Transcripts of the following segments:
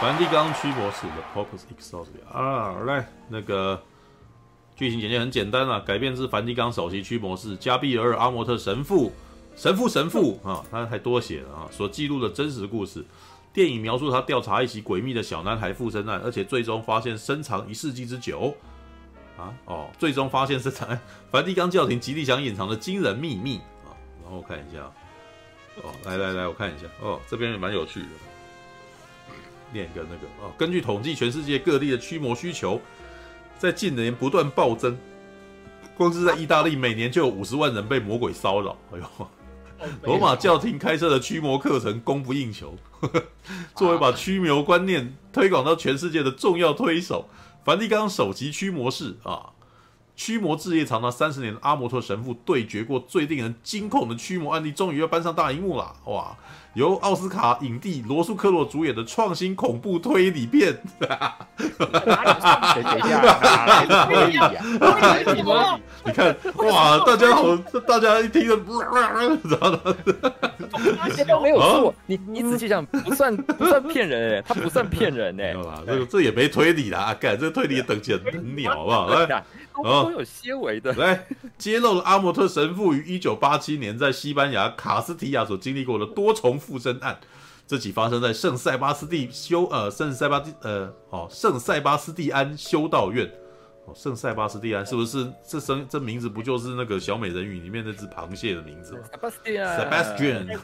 梵蒂冈驱魔士的 Corpus Exordia 啊，来那个剧情简介很简单啊，改编自梵蒂冈首席驱魔士加比尔阿莫特神父神父神父啊，他还多写了啊，所记录的真实故事。电影描述他调查一起诡秘的小男孩附身案，而且最终发现深藏一世纪之久啊哦，最终发现深藏 梵蒂冈教廷极力想隐藏的惊人秘密啊。然后我看一下哦，来来来，我看一下哦，这边也蛮有趣的。念一个那个啊，根据统计，全世界各地的驱魔需求在近年不断暴增。光是在意大利，每年就有五十万人被魔鬼骚扰。哎呦，罗马教廷开设的驱魔课程供不应求。作为把驱魔观念推广到全世界的重要推手，梵蒂冈首席驱魔士啊。驱魔志业长达三十年的阿摩托神父对决过最令人惊恐的驱魔案例，终于要搬上大荧幕了！哇，由奥斯卡影帝罗素克洛主演的创新恐怖推理片。你看，哇，大家好，大家一听了，知道吗？都没有错，你你仔细想，不算不算骗人哎，他不算骗人哎，这个这也没推理啦，干这推理的等级很鸟，好不好？来。哦，都有些微的。来揭露了阿莫特神父于一九八七年在西班牙卡斯提亚所经历过的多重附身案。这起发生在圣塞巴斯蒂修呃圣塞巴蒂呃哦圣塞巴斯蒂安修道院哦圣塞巴斯蒂安是不是这声这名字不就是那个小美人鱼里面那只螃蟹的名字吗？Sebastian，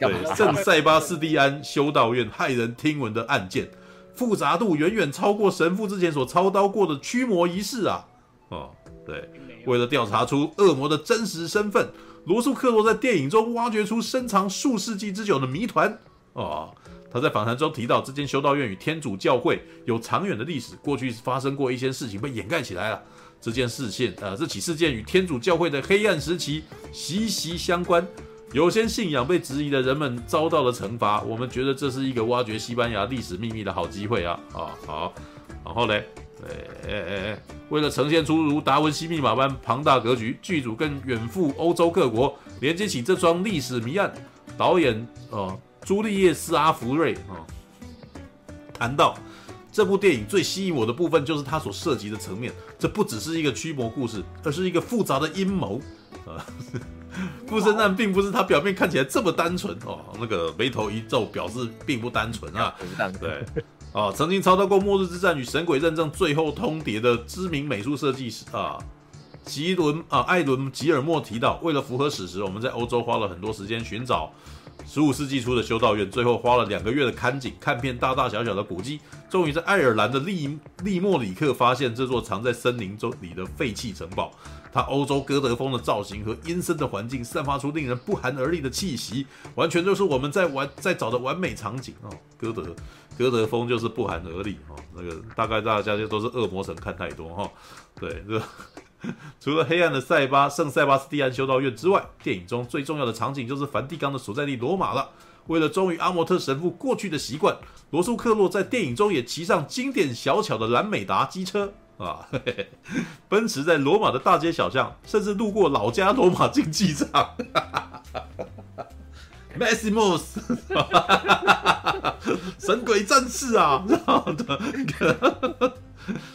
对圣塞巴斯蒂安修道院骇人听闻的案件，复杂度远远超过神父之前所操刀过的驱魔仪式啊！哦，对，为了调查出恶魔的真实身份，罗素克罗在电影中挖掘出深藏数世纪之久的谜团。哦，他在访谈中提到，这间修道院与天主教会有长远的历史，过去发生过一些事情被掩盖起来了。这件事件，呃，这起事件与天主教会的黑暗时期息息相关，有些信仰被质疑的人们遭到了惩罚。我们觉得这是一个挖掘西班牙历史秘密的好机会啊！啊、哦，好，然后嘞。哎哎哎！为了呈现出如达文西密码般庞大格局，剧组更远赴欧洲各国，连接起这桩历史谜案。导演哦，朱丽叶斯阿弗瑞哦，谈到这部电影最吸引我的部分，就是它所涉及的层面。这不只是一个驱魔故事，而是一个复杂的阴谋啊！附身案并不是它表面看起来这么单纯哦。那个眉头一皱，表示并不单纯啊。对。啊，曾经操刀过《末日之战》与《神鬼认证》最后通牒的知名美术设计师啊，吉伦啊，艾伦吉尔莫提到，为了符合史实，我们在欧洲花了很多时间寻找十五世纪初的修道院，最后花了两个月的看景，看遍大大小小的古迹，终于在爱尔兰的利利莫里克发现这座藏在森林中里的废弃城堡。它欧洲哥德风的造型和阴森的环境，散发出令人不寒而栗的气息，完全就是我们在玩在找的完美场景哦，哥德。哥德风就是不寒而栗哈，那个大概大家就都是恶魔神看太多哈。对，这 除了黑暗的塞巴圣塞巴斯蒂安修道院之外，电影中最重要的场景就是梵蒂冈的所在地罗马了。为了忠于阿莫特神父过去的习惯，罗素克洛在电影中也骑上经典小巧的兰美达机车啊，奔驰在罗马的大街小巷，甚至路过老家罗马竞技场。Maximus，神鬼战士啊！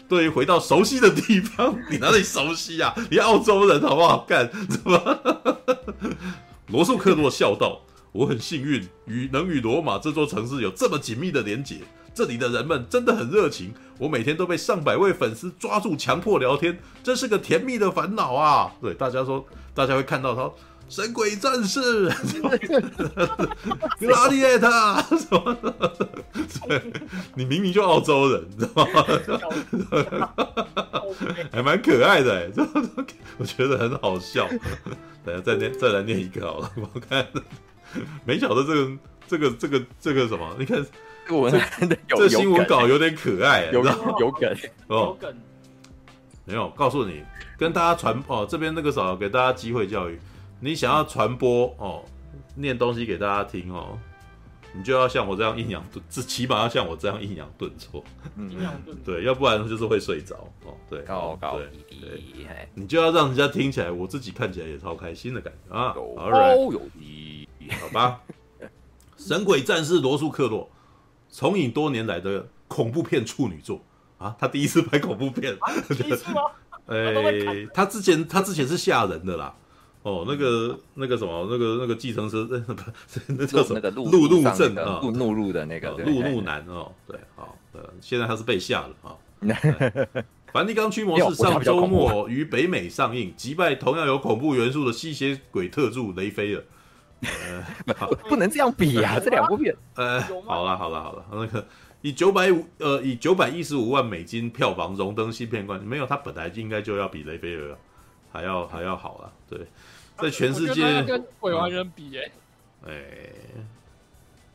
对于回到熟悉的地方，你哪里熟悉啊？你澳洲人好不好？干什么？罗素克洛笑道：“我很幸运，与能与罗马这座城市有这么紧密的连结。这里的人们真的很热情，我每天都被上百位粉丝抓住，强迫聊天，这是个甜蜜的烦恼啊！”对大家说，大家会看到他。神鬼战士，拉蒂艾塔，什么？对，你明明就澳洲人，你知道吗？还蛮可爱的这，我觉得很好笑。等下再念，再来念一个好了。我看，没晓得这个，这个，这个，这个什么？你看，我这这新闻稿有点可爱，有有梗哦，没有，告诉你，跟大家传哦，这边那个啥，给大家机会教育。你想要传播哦，念东西给大家听哦，你就要像我这样抑扬顿，至起码要像我这样抑扬顿挫，抑扬顿对，要不然就是会睡着哦，对，高高低低，你就要让人家听起来，我自己看起来也超开心的感觉啊，好，right, 好吧，神鬼战士罗素克洛重影多年来的恐怖片处女作。啊，他第一次拍恐怖片，啊、第一次吗？哎，他之前他之前是吓人的啦。哦，那个那个什么，那个那个计程车，那 不那叫什么？那个路怒症啊，路怒路的那个路怒男哦，对，好，呃，现在他是被吓了啊。梵蒂冈驱魔是上周末于北美上映，击败同样有恐怖元素的吸血鬼特助雷菲尔。呃，不能这样比啊，这两部片。呃，好了好了好了，那个以九百五呃以九百一十五万美金票房荣登新片冠军，没有，他本来应该就要比雷菲尔还要还要好了，对。在全世界跟鬼玩人比哎、欸，哎、欸，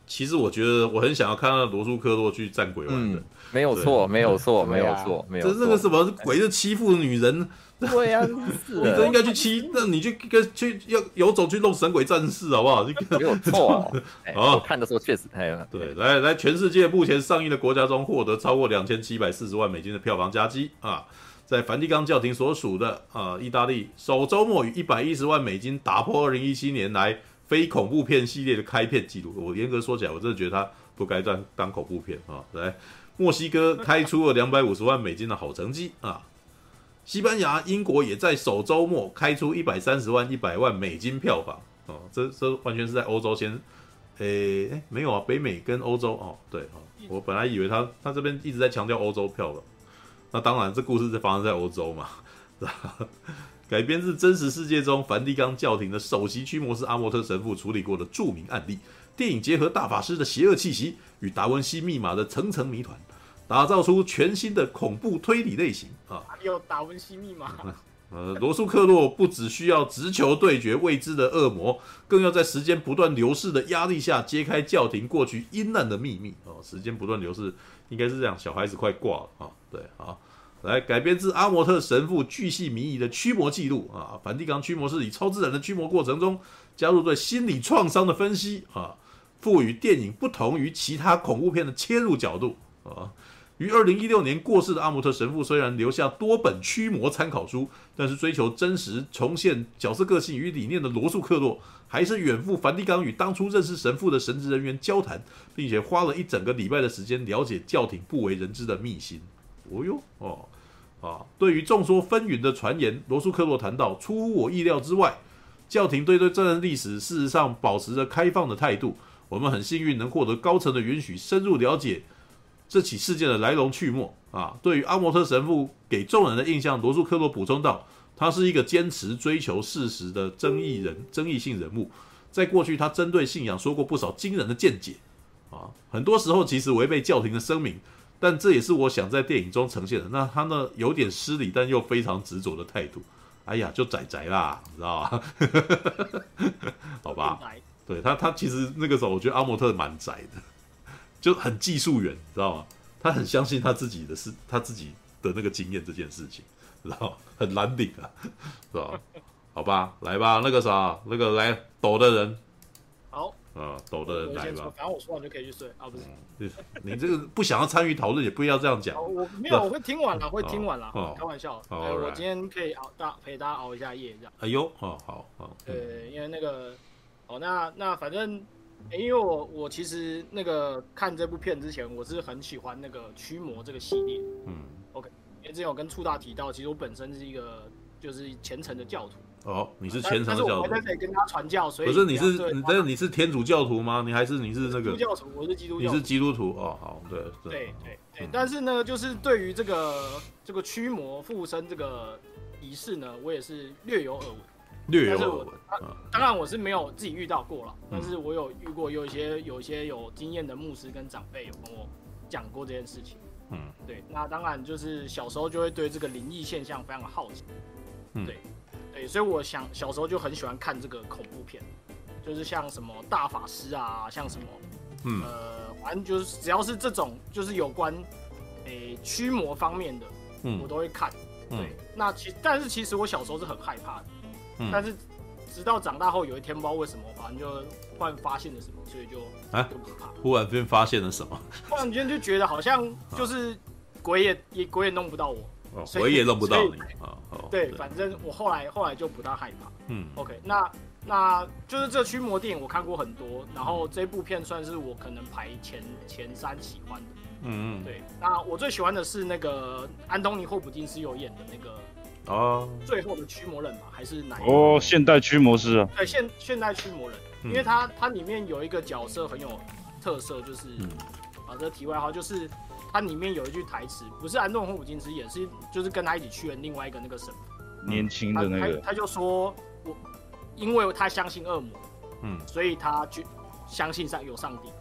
其实我觉得我很想要看到罗素克洛去战鬼玩人，嗯、没有错，没有错，没有错，没有。这是那个什么鬼就欺负女人，对呀、啊，你这应该去欺，那你就跟去要游走去弄神鬼战士好不好？没有错，哦，看的时候确实太了。对，来来，全世界目前上映的国家中获得超过两千七百四十万美金的票房佳绩啊。在梵蒂冈教廷所属的呃意大利，首周末以一百一十万美金打破二零一七年来非恐怖片系列的开片纪录。我严格说起来，我真的觉得它不该当当恐怖片啊。来，墨西哥开出了两百五十万美金的好成绩啊。西班牙、英国也在首周末开出一百三十万、一百万美金票房哦。这这完全是在欧洲先，诶、诶，没有啊，北美跟欧洲哦，对哦，我本来以为他他这边一直在强调欧洲票了。那当然，这故事是发生在欧洲嘛，改编自真实世界中梵蒂冈教廷的首席驱魔师阿莫特神父处理过的著名案例。电影结合大法师的邪恶气息与达文西密码的层层谜团，打造出全新的恐怖推理类型啊！有达文西密码。呃，罗素克洛不只需要直球对决未知的恶魔，更要在时间不断流逝的压力下揭开教廷过去阴暗的秘密哦。时间不断流逝。应该是这样，小孩子快挂了啊！对啊，来改编自阿莫特神父巨细靡遗的驱魔记录啊。梵蒂冈驱魔师以超自然的驱魔过程中，加入对心理创伤的分析啊，赋予电影不同于其他恐怖片的切入角度啊。于二零一六年过世的阿莫特神父虽然留下多本驱魔参考书，但是追求真实重现角色个性与理念的罗素克洛，还是远赴梵蒂冈与当初认识神父的神职人员交谈，并且花了一整个礼拜的时间了解教廷不为人知的秘辛。哦哟，哦，啊，对于众说纷纭的传言，罗素克洛谈到，出乎我意料之外，教廷对对这段历史事实上保持着开放的态度。我们很幸运能获得高层的允许，深入了解。这起事件的来龙去脉啊，对于阿莫特神父给众人的印象，罗素克洛补充道：“他是一个坚持追求事实的争议人，争议性人物。在过去，他针对信仰说过不少惊人的见解啊，很多时候其实违背教廷的声明，但这也是我想在电影中呈现的。那他呢，有点失礼，但又非常执着的态度。哎呀，就宅宅啦，你知道吧？好吧，对他，他其实那个时候，我觉得阿莫特蛮宅的。”就很技术员，你知道吗？他很相信他自己的事，他自己的那个经验这件事情，知道吗？很难顶啊，是吧？好吧，来吧，那个啥，那个来抖的人，好，啊，抖的人来吧。反正我说完就可以去睡啊，不是？嗯、你这个不想要参与讨论，也不要这样讲。我没有，我会听完了，会听完了，哦、开玩笑。我今天可以熬大陪大家熬一下夜，这样。哎呦，哦，好好。对、嗯，因为那个，哦，那那反正。欸、因为我我其实那个看这部片之前，我是很喜欢那个驱魔这个系列。嗯，OK，因为之前我跟处大提到，其实我本身是一个就是虔诚的教徒。哦，你是虔诚的教徒。我在这里跟他传教，所以可是你是你但是你是天主教徒吗？你还是你是那个？基督教徒，我是基督教徒。你是基督徒哦，好，对对对对，对、嗯。但是呢，就是对于这个这个驱魔附身这个仪式呢，我也是略有耳闻。略有耳闻，当然我是没有自己遇到过了，但是我有遇过有一些有一些有经验的牧师跟长辈有跟我讲过这件事情。嗯，对，那当然就是小时候就会对这个灵异现象非常的好奇。嗯，对，对，所以我想小时候就很喜欢看这个恐怖片，就是像什么大法师啊，像什么，嗯，呃，反正就是只要是这种就是有关诶驱魔方面的，嗯，我都会看。对，那其但是其实我小时候是很害怕的。嗯、但是直到长大后，有一天不知道为什么，反正就突然发现了什么，所以就啊，就不怕。忽然间发现了什么？忽然间就觉得好像就是鬼也也鬼也弄不到我，哦、鬼也弄不到你啊。对，反正我后来后来就不大害怕。嗯，OK，那那就是这驱魔电影我看过很多，然后这部片算是我可能排前前三喜欢的。嗯嗯，对。那我最喜欢的是那个安东尼霍普金斯有演的那个哦，最后的驱魔人嘛，还是哪一个？哦，现代驱魔师啊。对，现现代驱魔人，因为他他里面有一个角色很有特色，就是、嗯、啊，这题外话就是他里面有一句台词，不是安东尼霍普金斯演，是就是跟他一起去的另外一个那个神父，年轻的那个，他，他，他就说我。因为他相信恶魔，嗯，所以他就相信上有上帝，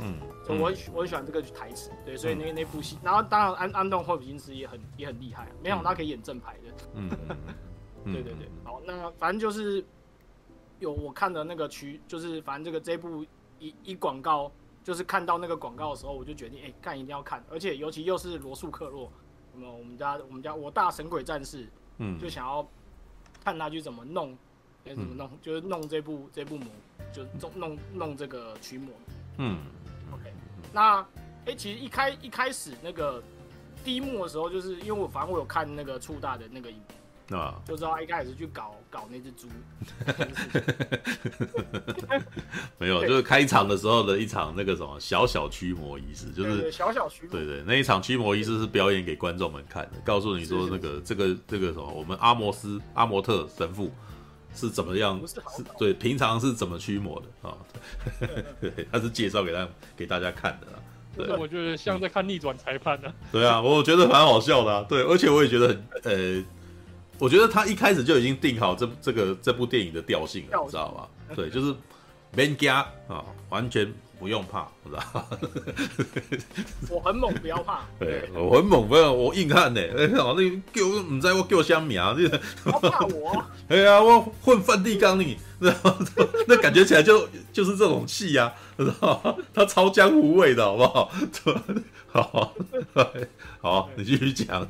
嗯，所以我我很喜欢这个台词，对，所以那那部戏，然后当然安安东霍普金斯也很也很厉害，没想到他可以演正牌的，嗯，对对对，好，那反正就是有我看的那个区，就是反正这个这部一一广告，就是看到那个广告的时候，我就决定哎，看一定要看，而且尤其又是罗素克洛，什么我们家我们家我大神鬼战士，嗯，就想要看他去怎么弄。怎么弄？嗯、就是弄这部这部魔，就弄弄弄这个驱魔。嗯，OK。那哎、欸，其实一开一开始那个第一幕的时候，就是因为我反正我有看那个触大的那个影片啊，就知道他一开始去搞搞那只猪。没有，就是开场的时候的一场那个什么小小驱魔仪式，就是小小驱魔。对，对对，那一场驱魔仪式是表演给观众们看的，告诉你说那个是是是这个这个什么，我们阿摩斯阿摩特神父。是怎么样？是对，平常是怎么驱魔的啊？对，他是介绍给他给大家看的啦。对，我觉得像在看逆转裁判呢。对啊，我觉得蛮好笑的啊。对，而且我也觉得很呃，我觉得他一开始就已经定好这这个这部电影的调性了，你知道吗？对，就是 man 家啊，完全。不用怕，知道 我很猛，不要怕。对，我很猛，不要我硬汉呢。哎，好，你给我唔知我叫什么啊？你不要怕我。哎呀，我混梵蒂冈里，知道那感觉起来就就是这种气呀，知道他超江湖味的，好不好？好，好，你继续讲。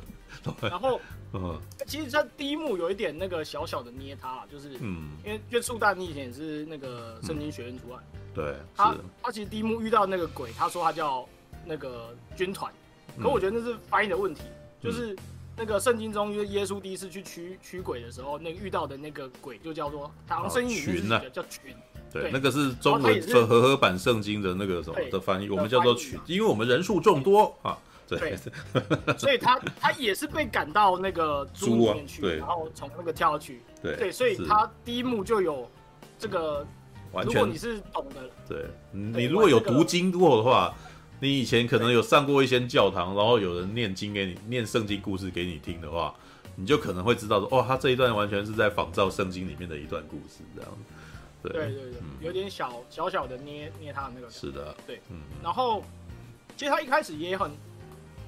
然后。嗯，其实他第一幕有一点那个小小的捏他，就是，嗯，因为因为触大你以前也是那个圣经学院出来，对，他他其实第一幕遇到那个鬼，他说他叫那个军团，可我觉得那是翻译的问题，就是那个圣经中，因为耶稣第一次去驱驱鬼的时候，那个遇到的那个鬼就叫做，好像圣经里面叫群，对，那个是中文和合版圣经的那个什么的翻译，我们叫做群，因为我们人数众多啊。对，所以他他也是被赶到那个猪里面去，然后从那个跳下去。对对，所以他第一幕就有这个。如果你是懂的，对，你如果有读经过的话，你以前可能有上过一些教堂，然后有人念经给你念圣经故事给你听的话，你就可能会知道说，哦，他这一段完全是在仿照圣经里面的一段故事，这样子。对对对，有点小小小的捏捏他的那个。是的，对，嗯。然后其实他一开始也很。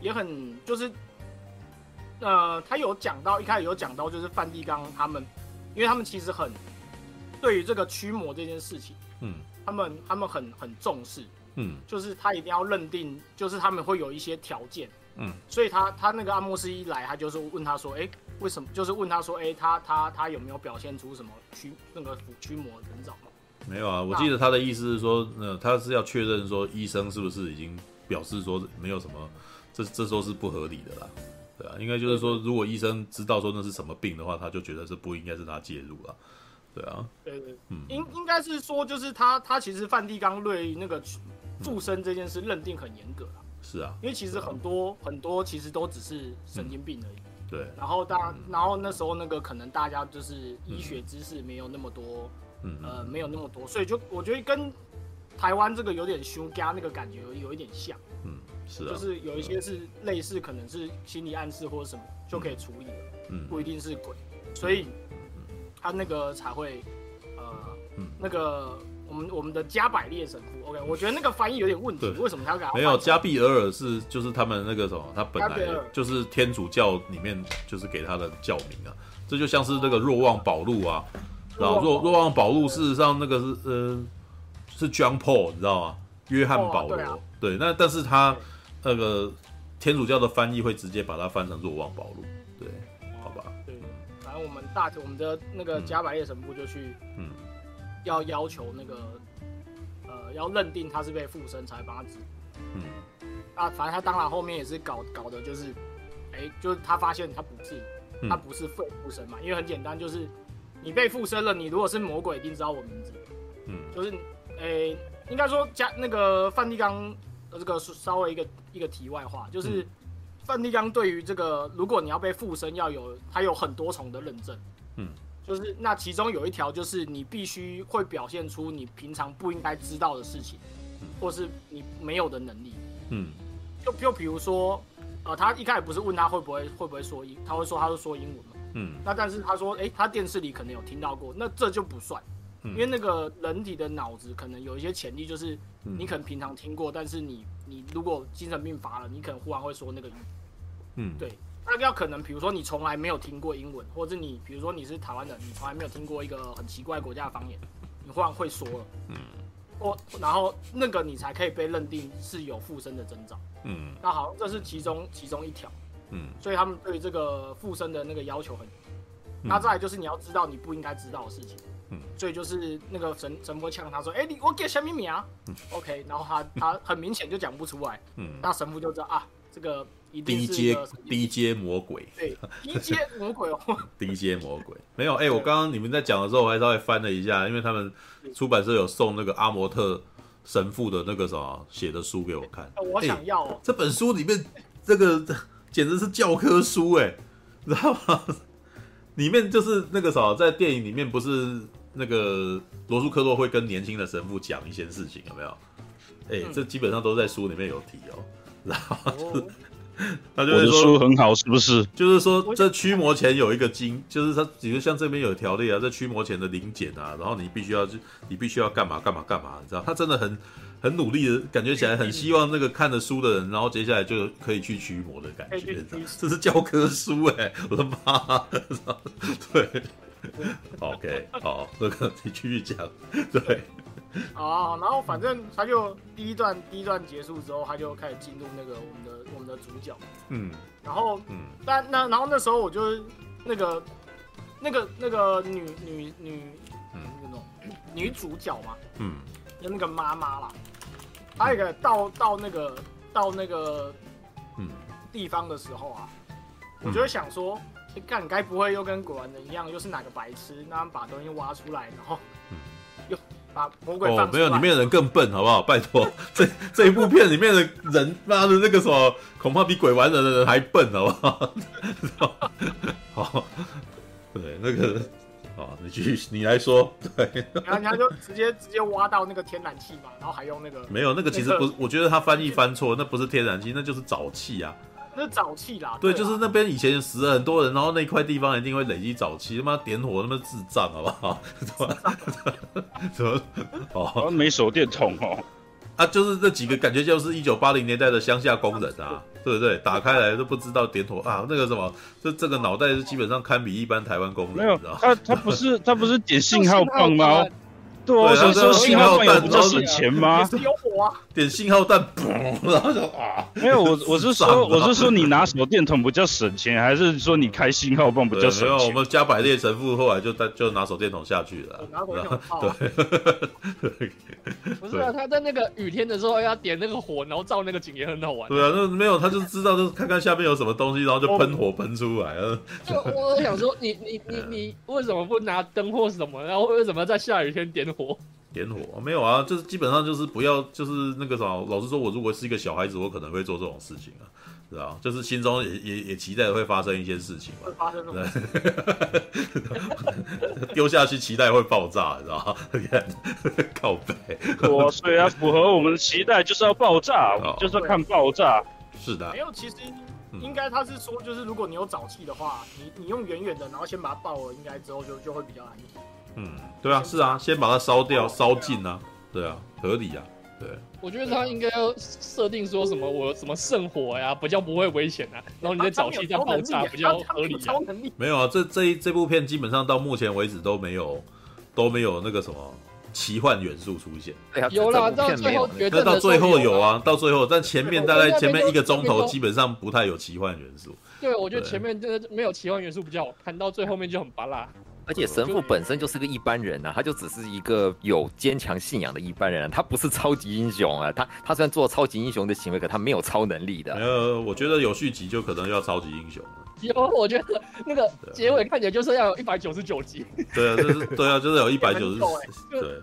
也很就是，呃，他有讲到一开始有讲到，就是梵蒂冈他们，因为他们其实很对于这个驱魔这件事情，嗯，他们他们很很重视，嗯，就是他一定要认定，就是他们会有一些条件，嗯，所以他他那个阿莫斯一来，他就是问他说，哎、欸，为什么？就是问他说，哎、欸，他他他有没有表现出什么驱那个驱魔的征兆吗？没有啊，我记得他的意思是说，呃，他是要确认说医生是不是已经表示说没有什么。这这都是不合理的啦，对啊，应该就是说，如果医生知道说那是什么病的话，他就觉得这不应该是他介入了，对啊，对对，嗯，应应该是说，就是他他其实梵蒂冈对那个附身这件事认定很严格了，是啊，因为其实很多很多其实都只是神经病而已，对，然后大然后那时候那个可能大家就是医学知识没有那么多，嗯呃没有那么多，所以就我觉得跟台湾这个有点凶加那个感觉有有一点像，嗯。是啊，就是有一些是类似，可能是心理暗示或者什么就可以处理的，嗯，不一定是鬼，所以他那个才会，呃，那个我们我们的加百列神父，OK，我觉得那个翻译有点问题，为什么他要给他没有加比尔尔是就是他们那个什么，他本来就是天主教里面就是给他的教名啊，这就像是那个若望保禄啊，然后若若望保禄事实上那个是呃是 John Paul，你知道吗？约翰保罗，对，那但是他。那个天主教的翻译会直接把它翻成做望保禄，对，好吧，对，反正我们大我们的那个加百列神父就去，嗯，要要求那个，呃，要认定他是被附身才帮他治，嗯，啊，反正他当然后面也是搞搞的，就是，哎，就是他发现他不是，他不是被附身嘛，因为很简单，就是你被附身了，你如果是魔鬼，一定知道我名字。嗯，就是，诶、欸，应该说加那个梵蒂冈这个稍微一个一个题外话，就是范蒂冈对于这个，如果你要被附身，要有他有很多重的认证。嗯，就是那其中有一条就是你必须会表现出你平常不应该知道的事情，或是你没有的能力。嗯，就就比如说，呃，他一开始不是问他会不会会不会说英，他会说他会说英文嘛。嗯，那但是他说，哎、欸，他电视里可能有听到过，那这就不算，嗯、因为那个人体的脑子可能有一些潜力，就是你可能平常听过，嗯、但是你你如果精神病发了，你可能忽然会说那个语。嗯，对，那要可能，比如说你从来没有听过英文，或者你比如说你是台湾人，你从来没有听过一个很奇怪国家的方言，你忽然会说了，嗯，或然后那个你才可以被认定是有附身的征兆。嗯，那好，这是其中其中一条。嗯，所以他们对这个附身的那个要求很，那再来就是你要知道你不应该知道的事情。嗯，所以就是那个神神父呛他说：“哎，你我给什么秘密啊？”OK，然后他他很明显就讲不出来。嗯，那神父就知道啊，这个一定是低阶低阶魔鬼。对，低阶魔鬼哦。低阶魔鬼没有哎，我刚刚你们在讲的时候，我还稍微翻了一下，因为他们出版社有送那个阿摩特神父的那个什么写的书给我看。我想要哦，这本书里面这个。简直是教科书哎，知道吗？里面就是那个啥，在电影里面不是那个罗素克洛会跟年轻的神父讲一些事情，有没有？哎、欸，这基本上都在书里面有提哦。然后就是，他就是说书很好，是不是？就是说这驱魔前有一个经，就是他比如像这边有条例啊，这驱魔前的临检啊，然后你必须要你必须要干嘛干嘛干嘛，你知道？他真的很。很努力的感觉起来，很希望那个看了书的人，然后接下来就可以去驱魔的感觉。这是教科书哎，我的妈！对 OK，好，这个你继续讲。对，好，然后反正他就第一段第一段结束之后，他就开始进入那个我们的我们的主角。嗯，然后嗯，但那然后那时候我就那个那个那个女女女嗯那种女主角嘛，嗯，就那个妈妈啦。还有一个到到那个到那个嗯地方的时候啊，嗯、我就会想说，你看你该不会又跟鬼玩的一样，又是哪个白痴，那把东西挖出来，然后又把魔鬼放出来？哦，没有，里面的人更笨，好不好？拜托，这这一部片里面的人，妈的，那个什么，恐怕比鬼玩人的人还笨，好不好？好，对，那个。哦，你继续，你来说，对，然后他就直接直接挖到那个天然气嘛，然后还用那个没有那个其实不，我觉得他翻译翻错，那不是天然气，那就是沼气啊，那是沼气啦，对，就是那边以前死了很多人，然后那块地方一定会累积沼气，他妈点火那么智障好不好？怎么？哦，没手电筒哦。啊，就是这几个感觉就是一九八零年代的乡下工人啊，对不对？打开来都不知道点火啊，那个什么，这这个脑袋是基本上堪比一般台湾工人。没有，他他不是他不是点信号棒吗？对啊，想说信号弹不就省钱吗？有火啊！点信号弹，嘣！然后就啊，没有我我是说 我是说你拿手电筒不叫省钱，还是说你开信号棒不叫省钱？没有，我们加百列神父后来就带就拿手电筒下去了。拿手电筒泡。对，不是啊，他在那个雨天的时候要点那个火，然后照那个景也很好玩。对啊，那没有，他就知道就是看看下面有什么东西，然后就喷火喷出来。就我想说，你你你你为什么不拿灯或什么？然后为什么在下雨天点火？点火没有啊，就是基本上就是不要，就是那个什么。老实说，我如果是一个小孩子，我可能会做这种事情啊，知道就是心中也也也期待会发生一些事情嘛。会发生什么？丢下去期待会爆炸，你知道吗？靠背。我虽然符合我们的期待，就是要爆炸，哦、就是要看爆炸。是的。没有，其实应该他是说，就是如果你有沼气的话，你你用远远的，然后先把它爆了，应该之后就就会比较安全。嗯，对啊，是啊，先把它烧掉，烧尽啊，对啊，合理啊，对。我觉得他应该要设定说什么，我什么圣火呀，比较不会危险啊，然后你的沼气在爆炸比较合理啊。没有啊，这这一这部片基本上到目前为止都没有都没有那个什么奇幻元素出现。有啦，到最后那到最后有啊，到最后，但前面大概前面一个钟头基本上不太有奇幻元素。对，我觉得前面真的没有奇幻元素比较好看，到最后面就很芭乐。而且神父本身就是个一般人啊，他就只是一个有坚强信仰的一般人，他不是超级英雄啊。他他虽然做超级英雄的行为，可他没有超能力的。呃，我觉得有续集就可能要超级英雄了。有，我觉得那个结尾看起来就是要有一百九十九集。对啊，就是对啊，就是有一百九十，对，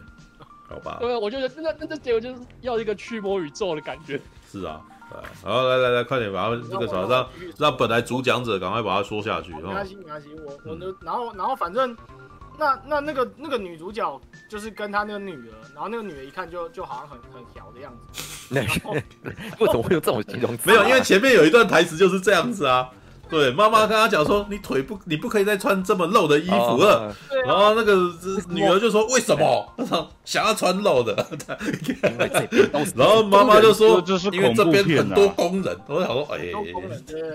好吧。对，我觉得那那这结尾就是要一个驱魔宇宙的感觉。是啊，对，好，来来来，快点把他这个啥让让本来主讲者赶快把他说下去。没关系，没关系，我我然后然后反正。那那那个那个女主角就是跟她那个女儿，然后那个女儿一看就就好像很很调的样子。那 为什么会有这种形容词？没有，因为前面有一段台词就是这样子啊。对，妈妈跟她讲说：“你腿不，你不可以再穿这么露的衣服了。”然后那个女儿就说：“为什么？想要穿露的。” 然后妈妈就说：“因为这边很多工人。”我想说：“哎，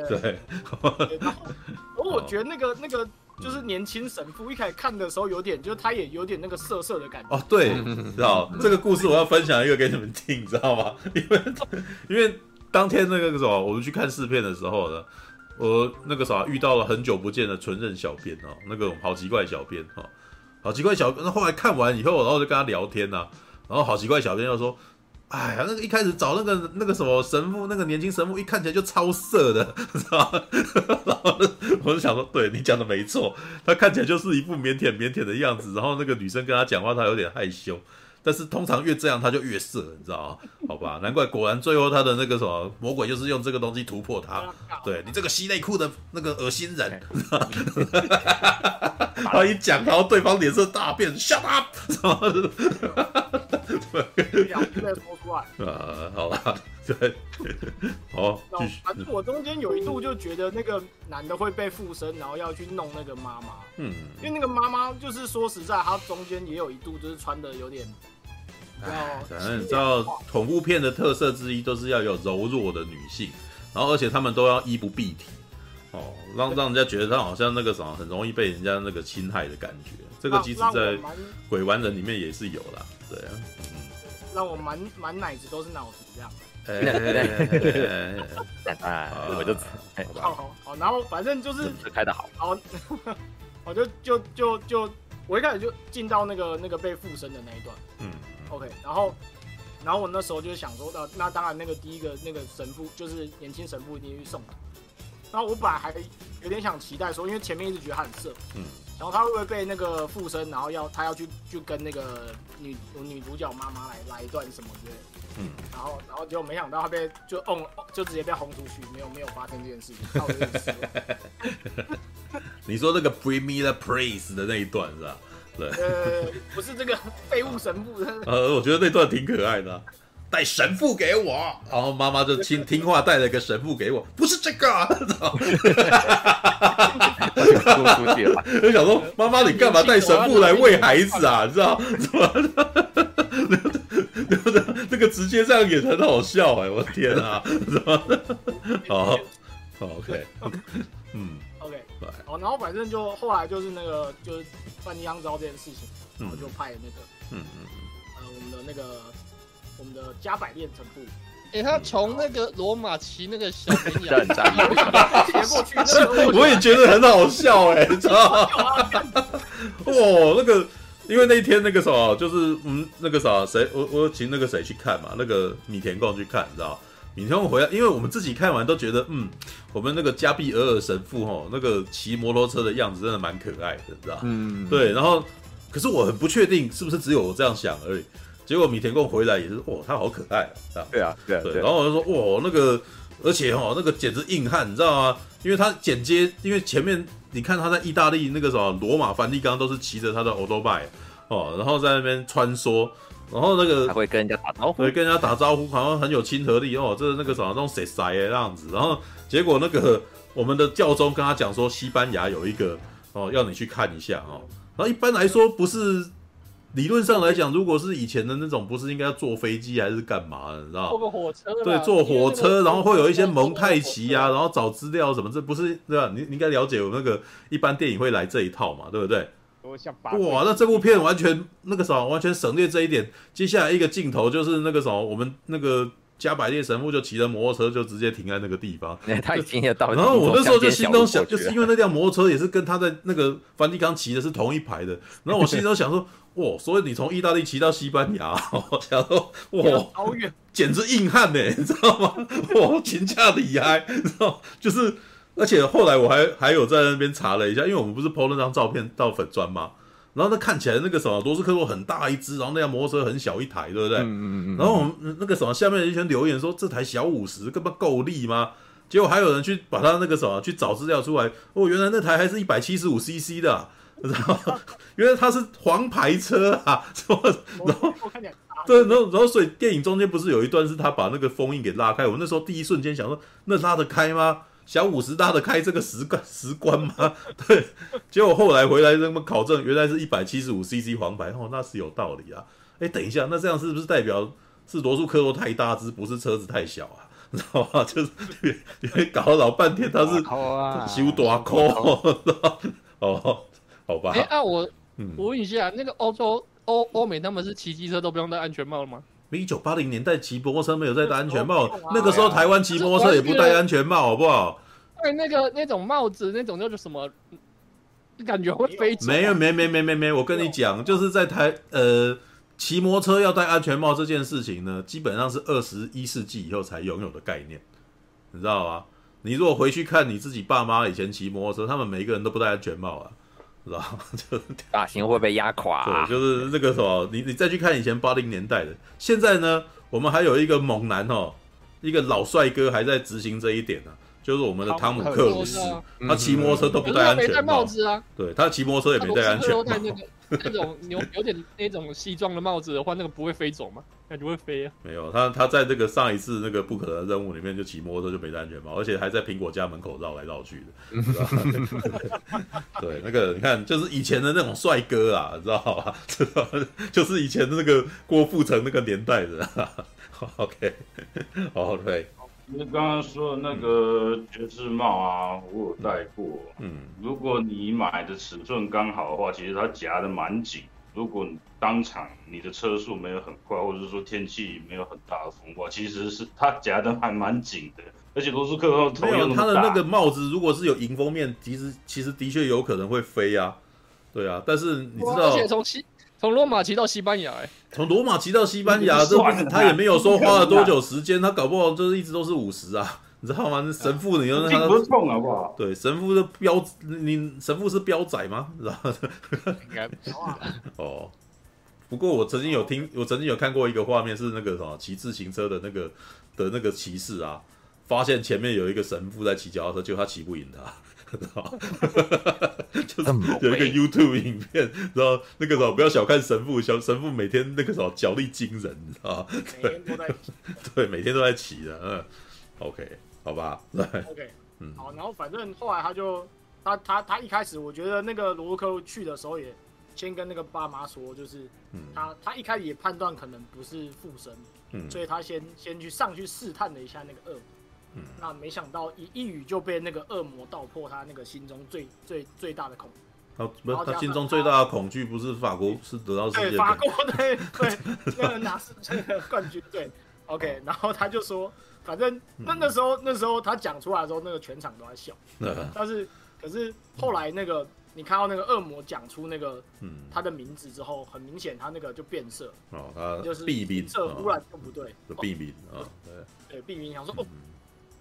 对。”而我觉得那个那个。就是年轻神父一开始看的时候，有点，就是他也有点那个涩涩的感觉。哦，对，知道这个故事我要分享一个给你们听，你知道吗？因为因为当天那个什么，我们去看试片的时候呢，我那个啥遇到了很久不见的纯任小编哦，那个好奇怪小编哈，好奇怪小。那后来看完以后，然后就跟他聊天呐、然后好奇怪小编又说。哎呀，那个一开始找那个那个什么神父，那个年轻神父一看起来就超色的，知道吗？然后我就想说，对你讲的没错，他看起来就是一副腼腆腼腆的样子。然后那个女生跟他讲话，他有点害羞。但是通常越这样，他就越色，你知道吗？好吧，难怪果然最后他的那个什么魔鬼就是用这个东西突破他。对你这个吸内裤的那个恶心人，他一讲，然后对方脸色大变，shut up，什么？对，两句再说出来。啊，好吧，对，好，继续。反正我中间有一度就觉得那个男的会被附身，然后要去弄那个妈妈。嗯，因为那个妈妈就是说实在，她中间也有一度就是穿的有点。哎，反正你知道，恐怖片的特色之一都是要有柔弱的女性，然后而且他们都要衣不蔽体，哦，让让人家觉得她好像那个什么很容易被人家那个侵害的感觉。这个即使在鬼玩人里面也是有啦，对啊。让我满满奶子都是脑子这样。哎哎我就好好好，然后反正就是开的好，好，我就就就就我一开始就进到那个那个被附身的那一段，嗯，OK，然后然后我那时候就想说，那那当然那个第一个那个神父就是年轻神父一定去送，然后我本来还有点想期待说，因为前面一直觉得他很色，嗯。然后他会不会被那个附身？然后要他要去去跟那个女女主角妈妈来来一段什么之类的？嗯，然后然后结果没想到他被就嗯就直接被轰出去，没有没有发生这件事情。你说那个 Bring Me the Praise 的那一段是吧？对，呃，不是这个 废物神父。呃，我觉得那段挺可爱的啊。带神父给我，然后妈妈就听听话带了个神父给我，不是这个，我想说妈妈你干嘛带神父来喂孩子啊？你知道？怎么？那个直接这样也很好笑哎！我的天啊！好，好，OK，嗯对，哦，然后反正就后来就是那个就是梵蒂冈知道这件事情，然后就派那个，嗯嗯嗯，呃，我们的那个。我们的加百列城部，哎、欸，他从那个罗马骑那个小绵羊过去，我也觉得很好笑哎、欸，你知道吗？哇，那个，因为那一天那个什么，就是嗯，那个啥，谁，我我请那个谁去看嘛，那个米田共去看，你知道米田共回来，因为我们自己看完都觉得，嗯，我们那个加比尔尔神父吼，那个骑摩托车的样子真的蛮可爱的，你知道嗯，对，然后，可是我很不确定是不是只有我这样想而已。结果米田共回来也是，哇，他好可爱啊！对啊，对啊，对。然后我就说，哇，那个，而且哦，那个简直硬汉，你知道吗？因为他剪接，因为前面你看他在意大利那个什么罗马梵蒂冈都是骑着他的欧多拜哦，然后在那边穿梭，然后那个还会跟人家打招呼，会跟人家打招呼，好像很有亲和力哦，这是那个什么那种谁谁的样子。然后结果那个我们的教宗跟他讲说，西班牙有一个哦，要你去看一下哦。然后一般来说不是。理论上来讲，如果是以前的那种，不是应该要坐飞机还是干嘛的？你知道？坐个火车。对，坐火车，然后会有一些蒙太奇啊，然后找资料什么，这不是对吧？你你应该了解我那个一般电影会来这一套嘛，对不对？哇，那这部片完全那个什么，完全省略这一点。接下来一个镜头就是那个什么，我们那个。加百列神父就骑着摩托车就直接停在那个地方，他已经也到。然后我那时候就心中想，就是因为那辆摩托车也是跟他在那个梵蒂冈骑的是同一排的。然后我心中想说，哇，所以你从意大利骑到西班牙，我想说，哇，好远，简直硬汉呢，你知道吗？哇，秦驾厉害，你知道，就是。而且后来我还还有在那边查了一下，因为我们不是 PO 那张照片到粉砖吗？然后那看起来那个什么罗斯科洛很大一只，然后那辆摩托车很小一台，对不对？嗯嗯嗯。然后我们那个什么下面有一圈留言说，这台小五十根本够力吗？结果还有人去把它那个什么去找资料出来，哦，原来那台还是一百七十五 CC 的，然后 原来它是黄牌车啊，什么然后对，然后然后所以电影中间不是有一段是他把那个封印给拉开，我那时候第一瞬间想说，那拉得开吗？小五十大的开这个十关十关吗？对，结果后来回来那么考证，原来是一百七十五 CC 黄牌，哦，那是有道理啊。哎，等一下，那这样是不是代表是罗素克罗太大只，不是车子太小啊？你知道吗？就是因为搞了老半天，他是修大抠，哦，好吧。哎，啊我我问一下，那个欧洲欧欧美他们是骑机车都不用戴安全帽了吗？一九八零年代骑摩托车没有在戴安全帽，那个时候台湾骑摩托车也不戴安全帽，好不好？戴那个那种帽子，那种叫做什么？感觉会飞走。没有，没，没，没，没，没。我跟你讲，就是在台呃骑摩托车要戴安全帽这件事情呢，基本上是二十一世纪以后才拥有的概念，你知道吗？你如果回去看你自己爸妈以前骑摩托车，他们每一个人都不戴安全帽啊。知道就发型会被压垮，啊，对，就是那个什么，你你再去看以前八零年代的，现在呢，我们还有一个猛男哦，一个老帅哥还在执行这一点呢，啊，就是我们的汤姆克鲁斯，他骑摩托车都不戴安全帽。子啊，对，他骑摩托车也没戴安全帽。那种有有点那种西装的帽子的话，那个不会飞走吗？感觉会飞啊。没有，他他在这个上一次那个不可能的任务里面就骑摩托车就没戴安全帽，而且还在苹果家门口绕来绕去的。对，那个你看，就是以前的那种帅哥啊，知道吧？知道，就是以前的那个郭富城那个年代的。OK，好，OK。你刚刚说的那个爵士帽啊，我有戴过。嗯，如果你买的尺寸刚好的话，其实它夹的蛮紧。如果当场你的车速没有很快，或者是说天气没有很大的风的话，其实是它夹的还蛮紧的。而且罗斯科洛头又那么大，它的那个帽子如果是有迎风面，其实其实的确有可能会飞啊。对啊，但是你知道。从西从罗马骑到西班牙，哎，从罗马骑到西班牙，这他也没有说花了多久时间，他搞不好就是一直都是五十啊，你知道吗？那神父，你说他不痛好不好？对，神父是标，你神父是标仔吗？知道吗？应该哦。不过我曾经有听，我曾经有看过一个画面，是那个什么骑自行车的那个的那个骑士啊，发现前面有一个神父在骑脚踏车，结果他骑不赢他。就是有一个 YouTube 影片，然后那个时候不要小看神父，小神父每天那个时候脚力惊人，你知道吗？对，每天都在骑，对，每天都在骑的，嗯，OK，好吧，对，OK，嗯，好，然后反正后来他就他他他一开始我觉得那个罗斯科去的时候也先跟那个爸妈说，就是他他一开始也判断可能不是附身，嗯，所以他先先去上去试探了一下那个恶魔。嗯，那没想到一一语就被那个恶魔道破他那个心中最最最大的恐惧。他不是他心中最大的恐惧，不是法国是得到世界法国对对，那个 拿世界冠军对。OK，然后他就说，反正那那时候那时候他讲出来的时候，那个全场都在笑。但是可是后来那个你看到那个恶魔讲出那个嗯。他的名字之后，很明显他那个就变色。哦，他就是避名色忽然就不对，避名啊对。对避名想说哦。